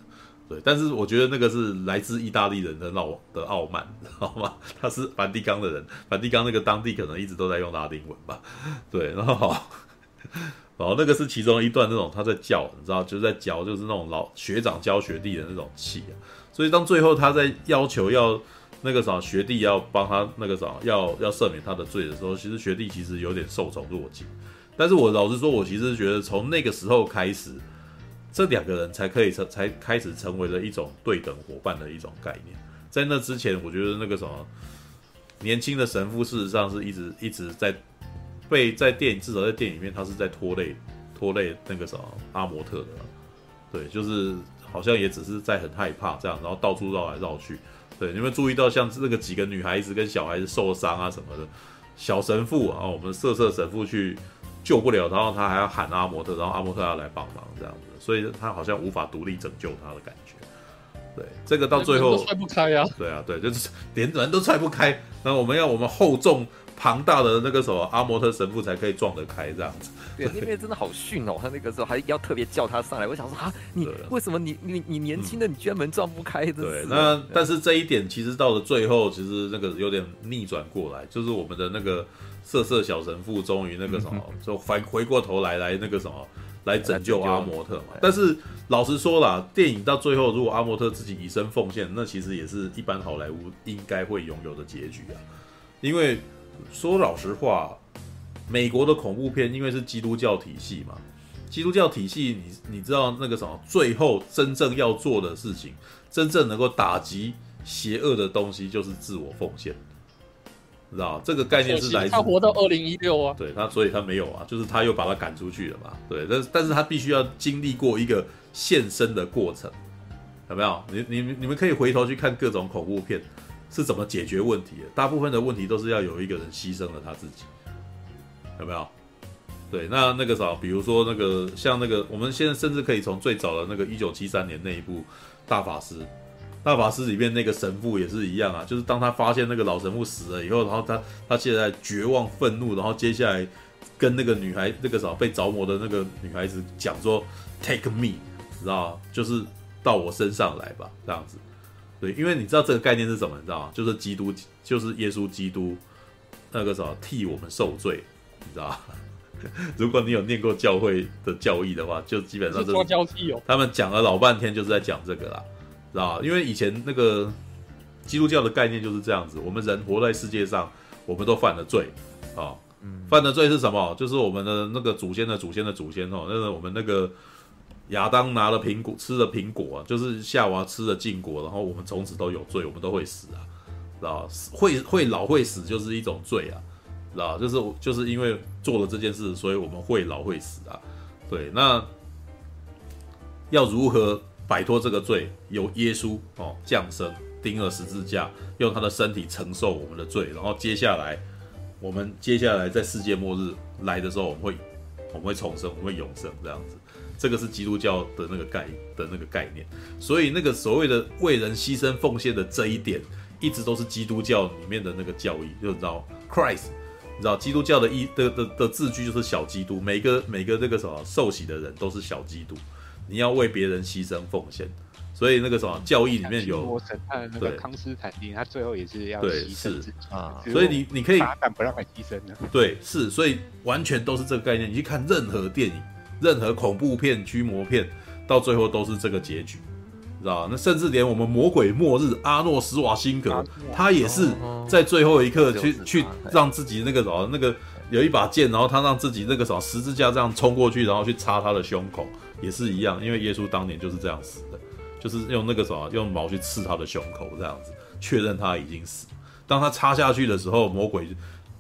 对，但是我觉得那个是来自意大利人的傲的傲慢，知道吗？他是梵蒂冈的人，梵蒂冈那个当地可能一直都在用拉丁文吧。对，然后好，然后那个是其中一段那种他在教，你知道，就是在教，就是那种老学长教学弟的那种气啊。所以当最后他在要求要。那个啥学弟要帮他那个啥要要赦免他的罪的时候，其实学弟其实有点受宠若惊。但是我老实说，我其实觉得从那个时候开始，这两个人才可以成才开始成为了一种对等伙伴的一种概念。在那之前，我觉得那个什么年轻的神父，事实上是一直一直在被在电影至少在电影里面，他是在拖累拖累那个什么阿摩特的。对，就是好像也只是在很害怕这样，然后到处绕来绕去。对，你有没有注意到像这个几个女孩子跟小孩子受伤啊什么的，小神父啊，我们色色神父去救不了，然后他还要喊阿摩特，然后阿摩特要来帮忙这样子，所以他好像无法独立拯救他的感觉。对，这个到最后踹不开呀。对啊，对，就是连人都踹不开，那我们要我们厚重庞大的那个什么阿摩特神父才可以撞得开这样子。对，那边真的好逊哦！他那个时候还要特别叫他上来，我想说啊，你为什么你你你年轻的你居然门撞不开？对，那但是这一点其实到了最后，其实那个有点逆转过来，就是我们的那个色色小神父终于那个什么，就反回过头来来那个什么来拯救阿摩特嘛。但是老实说啦，电影到最后，如果阿摩特自己以身奉献，那其实也是一般好莱坞应该会拥有的结局啊。因为说老实话。美国的恐怖片，因为是基督教体系嘛，基督教体系你，你你知道那个什么，最后真正要做的事情，真正能够打击邪恶的东西，就是自我奉献，知道这个概念是来自他活到二零一六啊，对他，所以他没有啊，就是他又把他赶出去了嘛，对，但是但是他必须要经历过一个献身的过程，有没有？你你你们可以回头去看各种恐怖片是怎么解决问题的，大部分的问题都是要有一个人牺牲了他自己。有没有？对，那那个啥，比如说那个像那个，我们现在甚至可以从最早的那个一九七三年那一部《大法师》，《大法师》里面那个神父也是一样啊，就是当他发现那个老神父死了以后，然后他他现在绝望愤怒，然后接下来跟那个女孩那个什么被着魔的那个女孩子讲说，Take me，知道就是到我身上来吧，这样子。对，因为你知道这个概念是什么？你知道吗？就是基督，就是耶稣基督那个什么替我们受罪，你知道吧？如果你有念过教会的教义的话，就基本上是交替哦。他们讲了老半天就是在讲这个啦，知道吗？因为以前那个基督教的概念就是这样子，我们人活在世界上，我们都犯了罪啊。犯的罪是什么？就是我们的那个祖先的祖先的祖先哦，那个我们那个亚当拿了苹果吃了苹果啊，就是夏娃吃了禁果，然后我们从此都有罪，我们都会死啊，知道会会老会死就是一种罪啊，知道就是就是因为做了这件事，所以我们会老会死啊。对，那要如何摆脱这个罪？由耶稣哦降生，钉了十字架，用他的身体承受我们的罪，然后接下来。我们接下来在世界末日来的时候，我们会我们会重生，我们会永生，这样子。这个是基督教的那个概的那个概念。所以那个所谓的为人牺牲奉献的这一点，一直都是基督教里面的那个教义，就知道 Christ，你知道基督教的一的的的字句就是小基督，每个每个这个什么受洗的人都是小基督，你要为别人牺牲奉献。所以那个什么教义里面有那个康斯坦丁，他最后也是要牺牲自己啊。所以你你可以撒旦不让他牺牲的。对，是，所以完全都是这个概念。你去看任何电影、任何恐怖片、驱魔片，到最后都是这个结局，知道？那甚至连我们魔鬼末日，阿诺斯瓦辛格，他也是在最后一刻去去让自己那个什么那个有一把剑，然后他让自己那个什么十字架这样冲过去，然后去插他的胸口，也是一样，因为耶稣当年就是这样死的。就是用那个什么，用矛去刺他的胸口，这样子确认他已经死。当他插下去的时候，魔鬼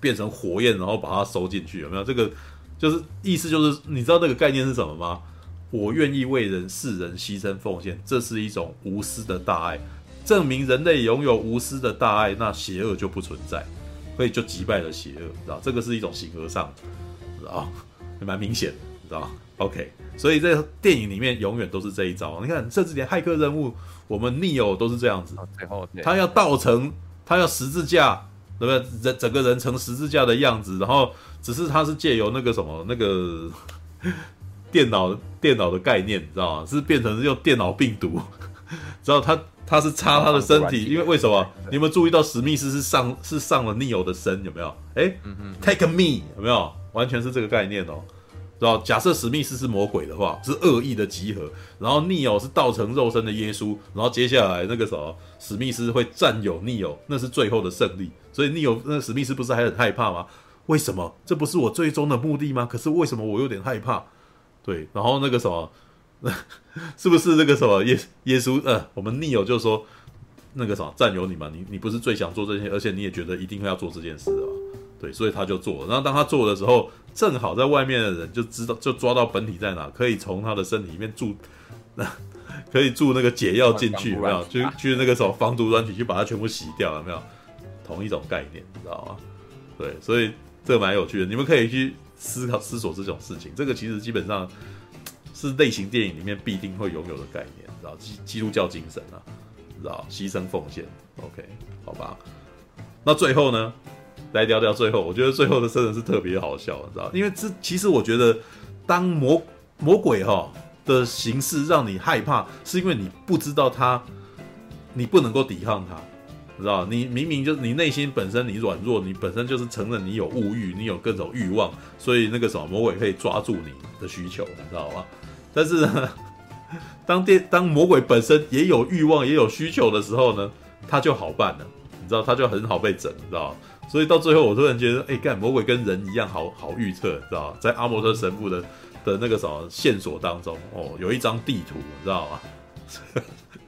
变成火焰，然后把他收进去，有没有？这个就是意思，就是你知道那个概念是什么吗？我愿意为人世人牺牲奉献，这是一种无私的大爱，证明人类拥有无私的大爱，那邪恶就不存在，所以就击败了邪恶，知道？这个是一种形而上，知道？也蛮明显，知道？OK。所以在电影里面永远都是这一招。你看，甚至连骇客任务，我们 Neo 都是这样子。最后，他要倒成，他要十字架，对不对？人整个人成十字架的样子，然后只是他是借由那个什么那个电脑电脑的概念，你知道吗？是变成用电脑病毒，知道他他是插他的身体，因为为什么？你有没有注意到史密斯是上是上了 Neo 的身？有没有？哎，Take me 有没有？完全是这个概念哦。知道，假设史密斯是魔鬼的话，是恶意的集合，然后尼欧是道成肉身的耶稣，然后接下来那个什么，史密斯会占有尼欧，那是最后的胜利。所以尼欧那史密斯不是还很害怕吗？为什么？这不是我最终的目的吗？可是为什么我有点害怕？对，然后那个什么，是不是那个什么耶耶稣？呃，我们逆友就说那个什么占有你嘛，你你不是最想做这些，而且你也觉得一定会要做这件事的吗？对，所以他就做了。然后当他做的时候，正好在外面的人就知道，就抓到本体在哪，可以从他的身体里面注，那 可以注那个解药进去，有没有？去去那个什么防毒软体去把它全部洗掉，有没有？同一种概念，你知道吗？对，所以这个蛮有趣的，你们可以去思考、思索这种事情。这个其实基本上是类型电影里面必定会拥有的概念，知道基基督教精神啊，知道牺牲奉献。OK，好吧。那最后呢？来聊聊最后，我觉得最后的真的是特别好笑，知道？因为这其实我觉得，当魔魔鬼哈的形式让你害怕，是因为你不知道他，你不能够抵抗他，你知道？你明明就你内心本身你软弱，你本身就是承认你有物欲，你有各种欲望，所以那个什么魔鬼可以抓住你的需求，你知道吗？但是呢，当电当魔鬼本身也有欲望也有需求的时候呢，他就好办了，你知道？他就很好被整，你知道？所以到最后，我突然觉得，哎、干魔鬼跟人一样好，好预测，知道？在阿摩特神父的的那个什么线索当中，哦，有一张地图，你知道吗？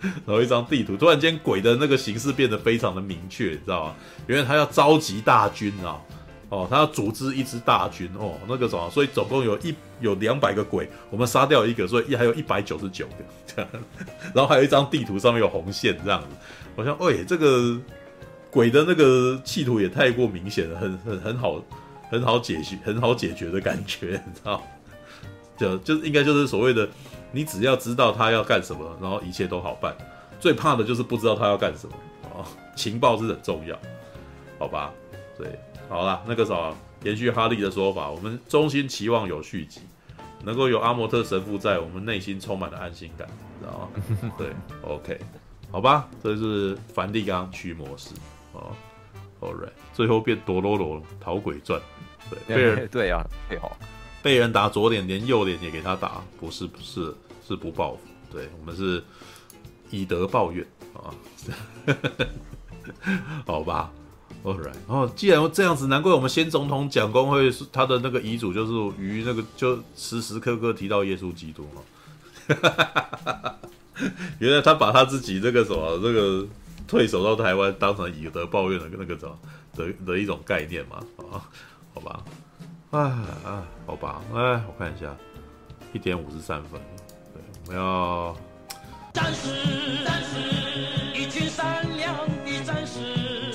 然后一张地图，突然间鬼的那个形式变得非常的明确，你知道吗？因为他要召集大军啊，哦，他要组织一支大军，哦，那个什么，所以总共有一有两百个鬼，我们杀掉一个，所以一还有一百九十九个这样，然后还有一张地图上面有红线这样子，我想，哎，这个。鬼的那个企图也太过明显了，很很很好，很好解决，很好解决的感觉，你知道？就就是应该就是所谓的，你只要知道他要干什么，然后一切都好办。最怕的就是不知道他要干什么啊！情报是很重要，好吧？对，好啦，那个啥，延续哈利的说法，我们衷心期望有续集，能够有阿摩特神父在，我们内心充满了安心感，知道吗？对，OK，好吧，这是梵蒂冈驱魔师哦，All right，最后变多罗罗逃鬼传，对，对啊，配好，被人打左脸，连右脸也给他打，不是不是是不报复，对我们是以德报怨啊，好吧。，all right，哦，既然这样子，难怪我们先总统蒋公会他的那个遗嘱就是于那个就时时刻刻提到耶稣基督哈，原来他把他自己这个什么这个退守到台湾当成以德报怨的那个什么的的一种概念嘛啊？好吧，啊啊，好吧，哎，我看一下，一点五十三分，对，我们要。战士，战士，一群善良的战士。